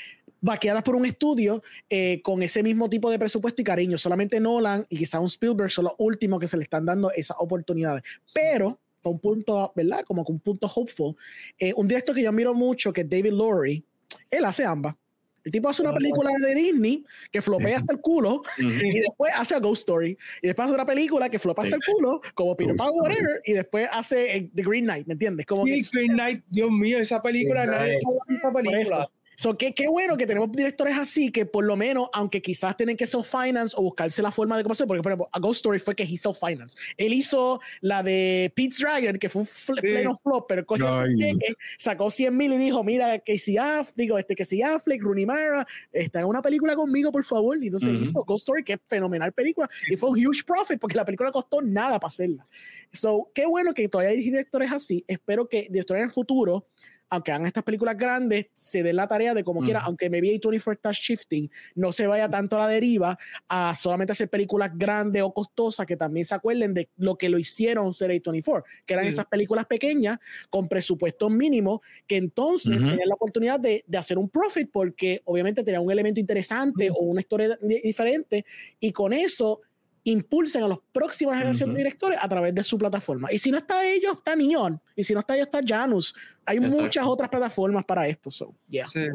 S1: vaqueadas por un estudio eh, con ese mismo tipo de presupuesto y cariño. Solamente Nolan y quizá un Spielberg son los últimos que se le están dando esas oportunidades. Pero, con un punto, ¿verdad? Como con un punto hopeful, eh, un director que yo admiro mucho, que es David Lowery, él hace ambas. El tipo hace una
S4: Ah,
S1: película de Disney que flopea hasta el culo y después hace a Ghost Story y después hace otra película que flopa hasta el culo como Peter Pan whatever y después hace eh, The Green Knight ¿me entiendes? como
S5: Sí,
S1: que,
S5: Green Knight, Dios mío, esa película, nadie esa película.
S1: So, qué, qué bueno que tenemos directores así que por lo menos, aunque quizás tienen que self-finance o buscarse la forma de cómo hacer, porque por ejemplo, a Ghost Story fue que he self-finance. Él hizo la de Pete's Dragon, que fue un fl-
S5: Sí.
S1: pleno flop, pero cogió cheque, sacó 100 mil y dijo, mira, que si Affleck, digo, este, que si Affleck, Rooney Mara, está en una película conmigo, por favor. Y entonces
S2: Ujú.
S1: hizo Ghost Story, que es fenomenal película, y fue un huge profit, porque la película costó nada para hacerla. So, qué bueno que todavía hay directores así. Espero que directores en el futuro, aunque hagan estas películas grandes, se den la tarea de como quiera, aunque maybe A24 está shifting, no se vaya tanto a la deriva a solamente hacer películas grandes o costosas, que también se acuerden de lo que lo hicieron ser A24, que eran
S5: Sí.
S1: esas películas pequeñas con presupuestos mínimos, que entonces tenían la oportunidad de, de hacer un profit, porque obviamente tenían un elemento interesante o una historia di- diferente, y con eso impulsen a las próximas generaciones
S2: Ujú.
S1: de directores a través de su plataforma. Y si no está ellos, está Neon. Y si no está ellos, está Janus. Hay
S2: Exacto.
S1: muchas otras plataformas para esto. So, yeah.
S5: Sí.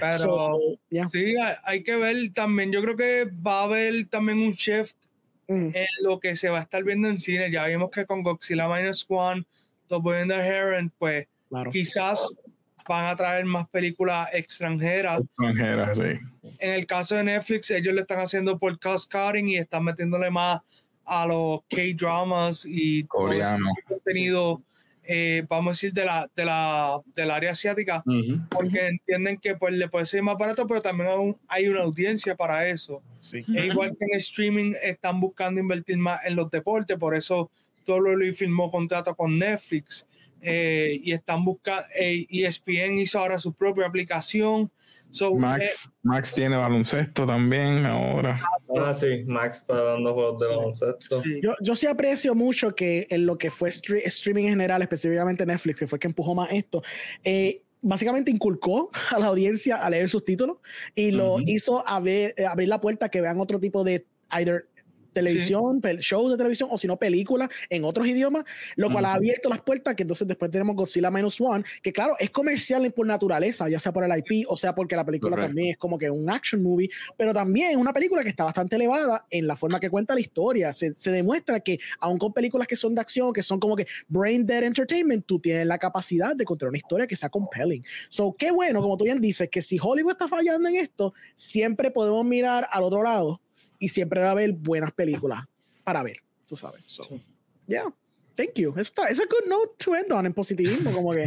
S5: Pero
S1: So, yeah.
S5: sí, hay, hay que ver también. Yo creo que va a haber también un shift
S1: Mm.
S5: en lo que se va a estar viendo en cine. Ya vimos que con Godzilla Minus One, The Boy and the Heron, pues
S1: Claro.
S5: quizás van a traer más películas extranjeras.
S3: Sí.
S5: En el caso de Netflix, ellos le están haciendo por cost cutting y están metiéndole más a los K-dramas y
S3: Coreano.
S5: contenido, eh, vamos a decir, de la, de la, del área asiática, porque entienden que pues, le puede ser más barato, pero también aún hay una audiencia para eso.
S1: Sí.
S5: E igual que en streaming están buscando invertir más en los deportes, por eso WWE firmó contrato con Netflix eh, y están buscando, eh, ESPN hizo ahora su propia aplicación. So,
S3: Max, Max tiene baloncesto también ahora.
S4: Ah, sí, Max está dando juegos de baloncesto.
S5: sí.
S1: Yo, yo sí aprecio mucho que en lo que fue stre- streaming en general, específicamente Netflix, que fue que empujó más esto, eh, básicamente inculcó a la audiencia a leer sus títulos y lo hizo a ver- eh, abrir la puerta a que vean otro tipo de either televisión, pel- shows de televisión o si no películas en otros idiomas, lo cual ha
S2: Ujú.
S1: abierto las puertas que entonces después tenemos Godzilla Minus One, que claro, es comercial por naturaleza, ya sea por el IP o sea porque la película también es como que un action movie, pero también es una película que está bastante elevada en la forma que cuenta la historia. Se, se demuestra que, aun con películas que son de acción, que son como que brain dead entertainment, tú tienes la capacidad de contar una historia que sea compelling. So, qué bueno, como tú bien dices, que si Hollywood está fallando en esto, siempre podemos mirar al otro lado y siempre va a haber buenas películas para ver, tú sabes. So, yeah. Thank you. Eso está- es a good note to end on en positivismo. Como que.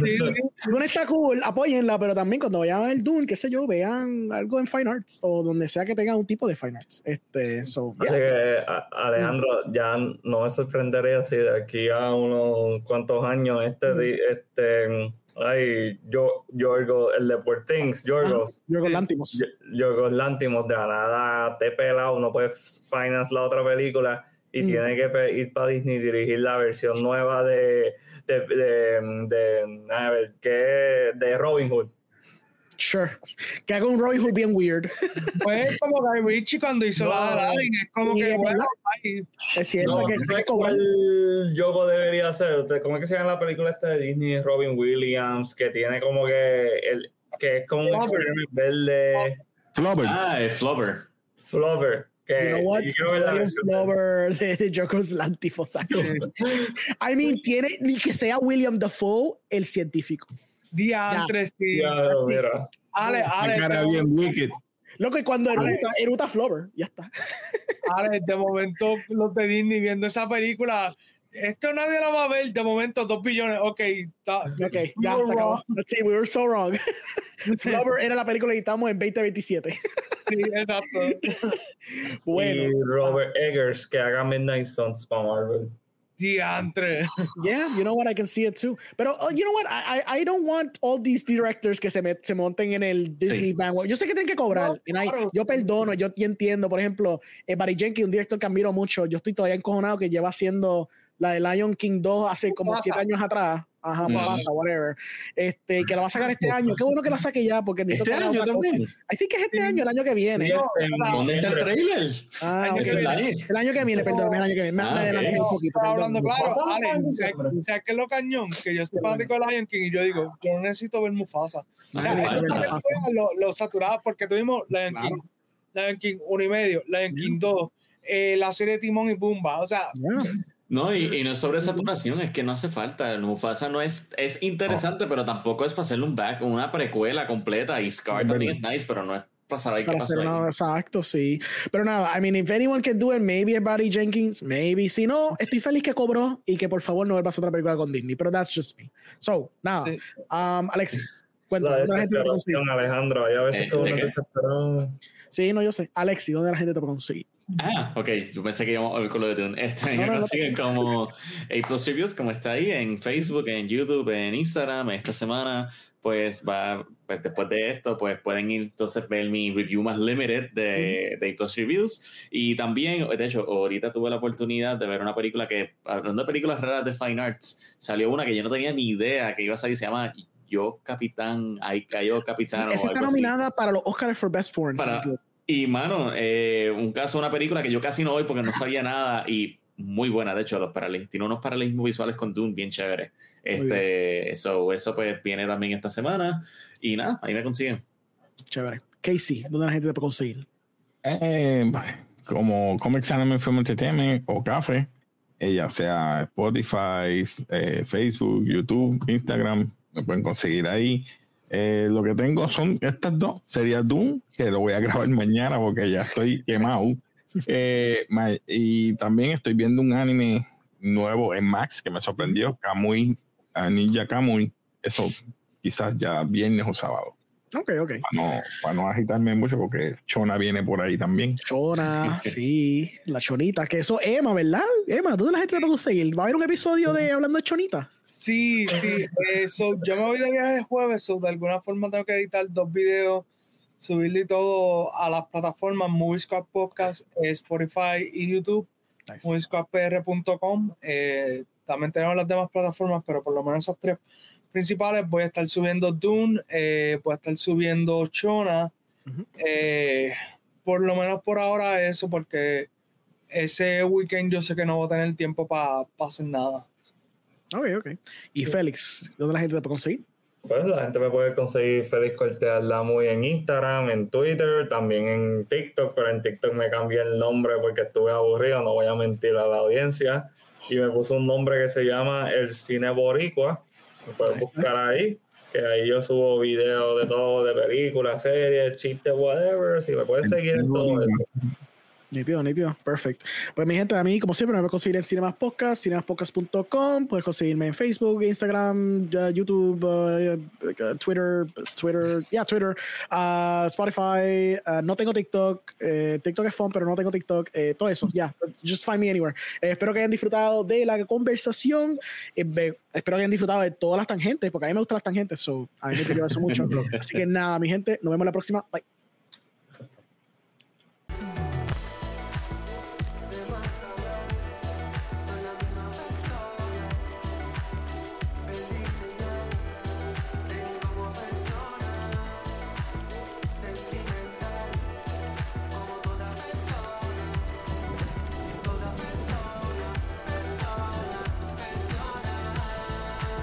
S1: Dune está cool, apóyenla, pero también cuando vayan a ver Dune, qué sé yo, vean algo en Fine Arts o donde sea que tengan un tipo de Fine Arts. Este, so,
S4: Así
S1: yeah.
S4: que, a- Alejandro, ya no me sorprendería si de aquí a unos cuantos años este, di- este ay, yo, Yorgo, el de Poor Things, Yorgos,
S1: Yo con Lantimos.
S4: Yo- Yorgos Lantimos, de la nada te pelado, no puede finance la otra película y
S1: Mm.
S4: tiene que ir para Disney y dirigir la versión nueva de, de, de, de- a ver, ¿qué? de Robin Hood.
S1: Sure. Que haga un Robin Hood bien weird.
S5: Pues como Guy Ritchie cuando hizo
S4: No.
S5: la de Aladdin, es como que,
S1: es
S5: bueno,
S1: Es cierto
S4: No,
S1: que
S4: ¿tú
S1: hay que
S4: sabes
S1: cobrar.
S4: Yogo debería ser? Usted- ¿Cómo es que se llama la película esta de Disney? Robin Williams, que tiene como que el que es como un
S5: Flubber.
S4: verde
S3: Flubber.
S2: Ah, es Flubber.
S4: Flover. Que,
S1: You know what? William Flower de, de Jokers Lantimos. actually. I mean, tiene ni que sea William Dafoe, el científico.
S5: diantres, sí. Ale,
S3: La
S5: Ale,
S3: cara
S5: de,
S3: bien wicked.
S1: Loco, y cuando eruta, eruta Flower, ya está.
S5: Ale, de momento los de Disney viendo esa película, esto nadie la va a ver, de momento dos billones, ok, está.
S1: Ok, ya
S5: We
S1: se
S5: were
S1: acabó. Let's see, we were so wrong. Flower era la película que estamos en 2027.
S5: Sí, exacto.
S1: Bueno.
S4: Y Robert Eggers, que haga Midnight Suns para Marvel.
S5: Diantre.
S1: Yeah, you know what, I can see it too. Pero, oh, you know what, I, I I don't want all these directors que se, met- se monten en el Disney
S2: Sí.
S1: bandwagon. Yo sé que tienen que cobrar.
S5: No,
S1: and I-
S5: claro.
S1: yo perdono, yo entiendo. Por ejemplo, eh, Barry Jenkins, un director que admiro mucho, yo estoy todavía encojonado que lleva haciendo la de Lion King 2 hace como
S5: Pasa.
S1: siete años atrás. Ajá,
S2: Ujú.
S1: pasa, whatever. Este, que la va a sacar este año. Qué bueno que la saque ya, porque
S2: Este
S1: que
S2: año también.
S1: I think que es este
S5: Sí.
S1: año, el año que viene.
S4: Este en
S2: ¿Dónde está el trailer?
S1: Ah,
S5: Año
S1: ok.
S2: Ese es la E.
S1: El año que viene, perdón, el año que viene. Me,
S2: Ah,
S1: me adelanté
S2: ok.
S1: un poquito. Perdón.
S5: hablando claro, Ale,
S4: en
S5: ¿sabes
S4: diciembre.
S5: sabes qué es lo cañón? Que yo soy fanático de Lion King y yo digo, yo no necesito ver Mufasa. O sea,
S2: Ah,
S5: que lo, lo saturado, porque tuvimos Lion
S1: Claro.
S5: King, Lion King 1 y medio, Lion King 2, eh, la serie de Timón y Pumba. O sea,
S1: Yeah.
S2: No, y, y no es sobre saturación, es que no hace falta. El Mufasa no es, es interesante, pero tampoco es para hacerle un back, una precuela completa. Y Scar también es nice, pero no es para saber qué
S1: Para
S2: pasó
S1: hacer
S2: ahí.
S1: una, exacto, sí. Pero nada, I mean, if anyone can do it, maybe es Barry Jenkins, maybe. Si no, estoy feliz que cobró y que por favor no vuelva a otra película con Disney. Pero that's just me. So, nada. Um, Alexi,
S4: La
S1: cuéntame, ¿dónde la
S4: desesperación, Alejandro. Hay a veces
S2: Eh,
S4: que uno.
S1: Sí, no, yo sé. Alexi, ¿dónde la gente te puede conseguir?
S2: Ah, ok. Yo pensé que íbamos a ver con lo de Dune. Este,
S1: No, no, no.
S2: consiguen como A Plus Reviews, como está ahí en Facebook, en YouTube, en Instagram. Esta semana, pues va, pues, después de esto, pues pueden ir entonces ver mi review más limited de, de A Plus Reviews. Y también, de hecho, ahorita tuve la oportunidad de ver una película que, hablando de películas raras de Fine Arts, salió una que yo no tenía ni idea que iba a salir, se llama Yo Capitán, ahí cayó
S1: Sí,
S2: Capitán. o
S1: esa está
S2: algo así.
S1: nominada para los Oscars for Best Foreign.
S2: Para- Y mano, eh, un caso, una película que yo casi no voy porque no sabía nada y muy buena, de hecho, los paralelismos, tiene unos paralelismos visuales con Dune bien chévere. Este, eso, eso pues viene también esta semana y nada, ahí me consiguen.
S1: Chévere. Casey, ¿dónde la gente te puede conseguir?
S3: Eh, como Comics Anime Film Entertainment o Café, eh, ya sea Spotify, eh, Facebook, YouTube, Instagram, me pueden conseguir ahí. Eh, lo que tengo son estas dos. Sería Doom, que lo voy a grabar mañana porque ya estoy quemado. Eh, y también estoy viendo un anime nuevo en Max que me sorprendió, Kamui, Ninja Kamui. Eso quizás ya viernes o sábado.
S1: Ok, ok.
S3: Para no, agitarme mucho porque Chona viene por ahí también.
S1: Chona, sí, la Chonita, que eso Emma, ¿verdad? Emma, ¿dónde la gente te puede seguir? ¿Va a haber un episodio de Hablando de Chonita?
S5: Sí, sí. Eso, yo me voy de viaje el jueves, o de alguna forma tengo que editar dos videos, subirle todo a las plataformas Movie Podcast, eh, Spotify y YouTube, nice. Eh, también tenemos las demás plataformas, pero por lo menos esas tres principales voy a estar subiendo Dune, eh, voy a estar subiendo Chona. Eh, por lo menos por ahora eso, porque ese weekend yo sé que no voy a tener tiempo para hacer nada.
S1: Ok, ok. ¿Y Félix? ¿Dónde la gente te puede conseguir?
S4: Pues la gente me puede conseguir Félix Cortés muy en Instagram, en Twitter, también en TikTok, pero en TikTok me cambié el nombre porque estuve aburrido, no voy a mentir a la audiencia, y me puse un nombre que se llama El Cine Boricua puedes buscar ahí, que ahí yo subo videos de todo, de películas, series, chistes, whatever. Si me puedes seguir en todo eso.
S1: Nítido, nítido, perfecto. Pues mi gente, a mí, como siempre, me puedes conseguir en Cinemas Podcast, cinemaspodcast.com, puedes conseguirme en Facebook, Instagram, YouTube, uh, uh, Twitter, Twitter, ya, Twitter, uh, Spotify, no tengo TikTok, eh, TikTok es fun, pero no tengo TikTok, eh, todo eso, ya, just find me anywhere. Eh, espero que hayan disfrutado de la conversación, espero que hayan disfrutado de todas las tangentes, porque a mí me gustan las tangentes, so, a mí me gusta eso mucho. Así que nada, mi gente, nos vemos la próxima, bye.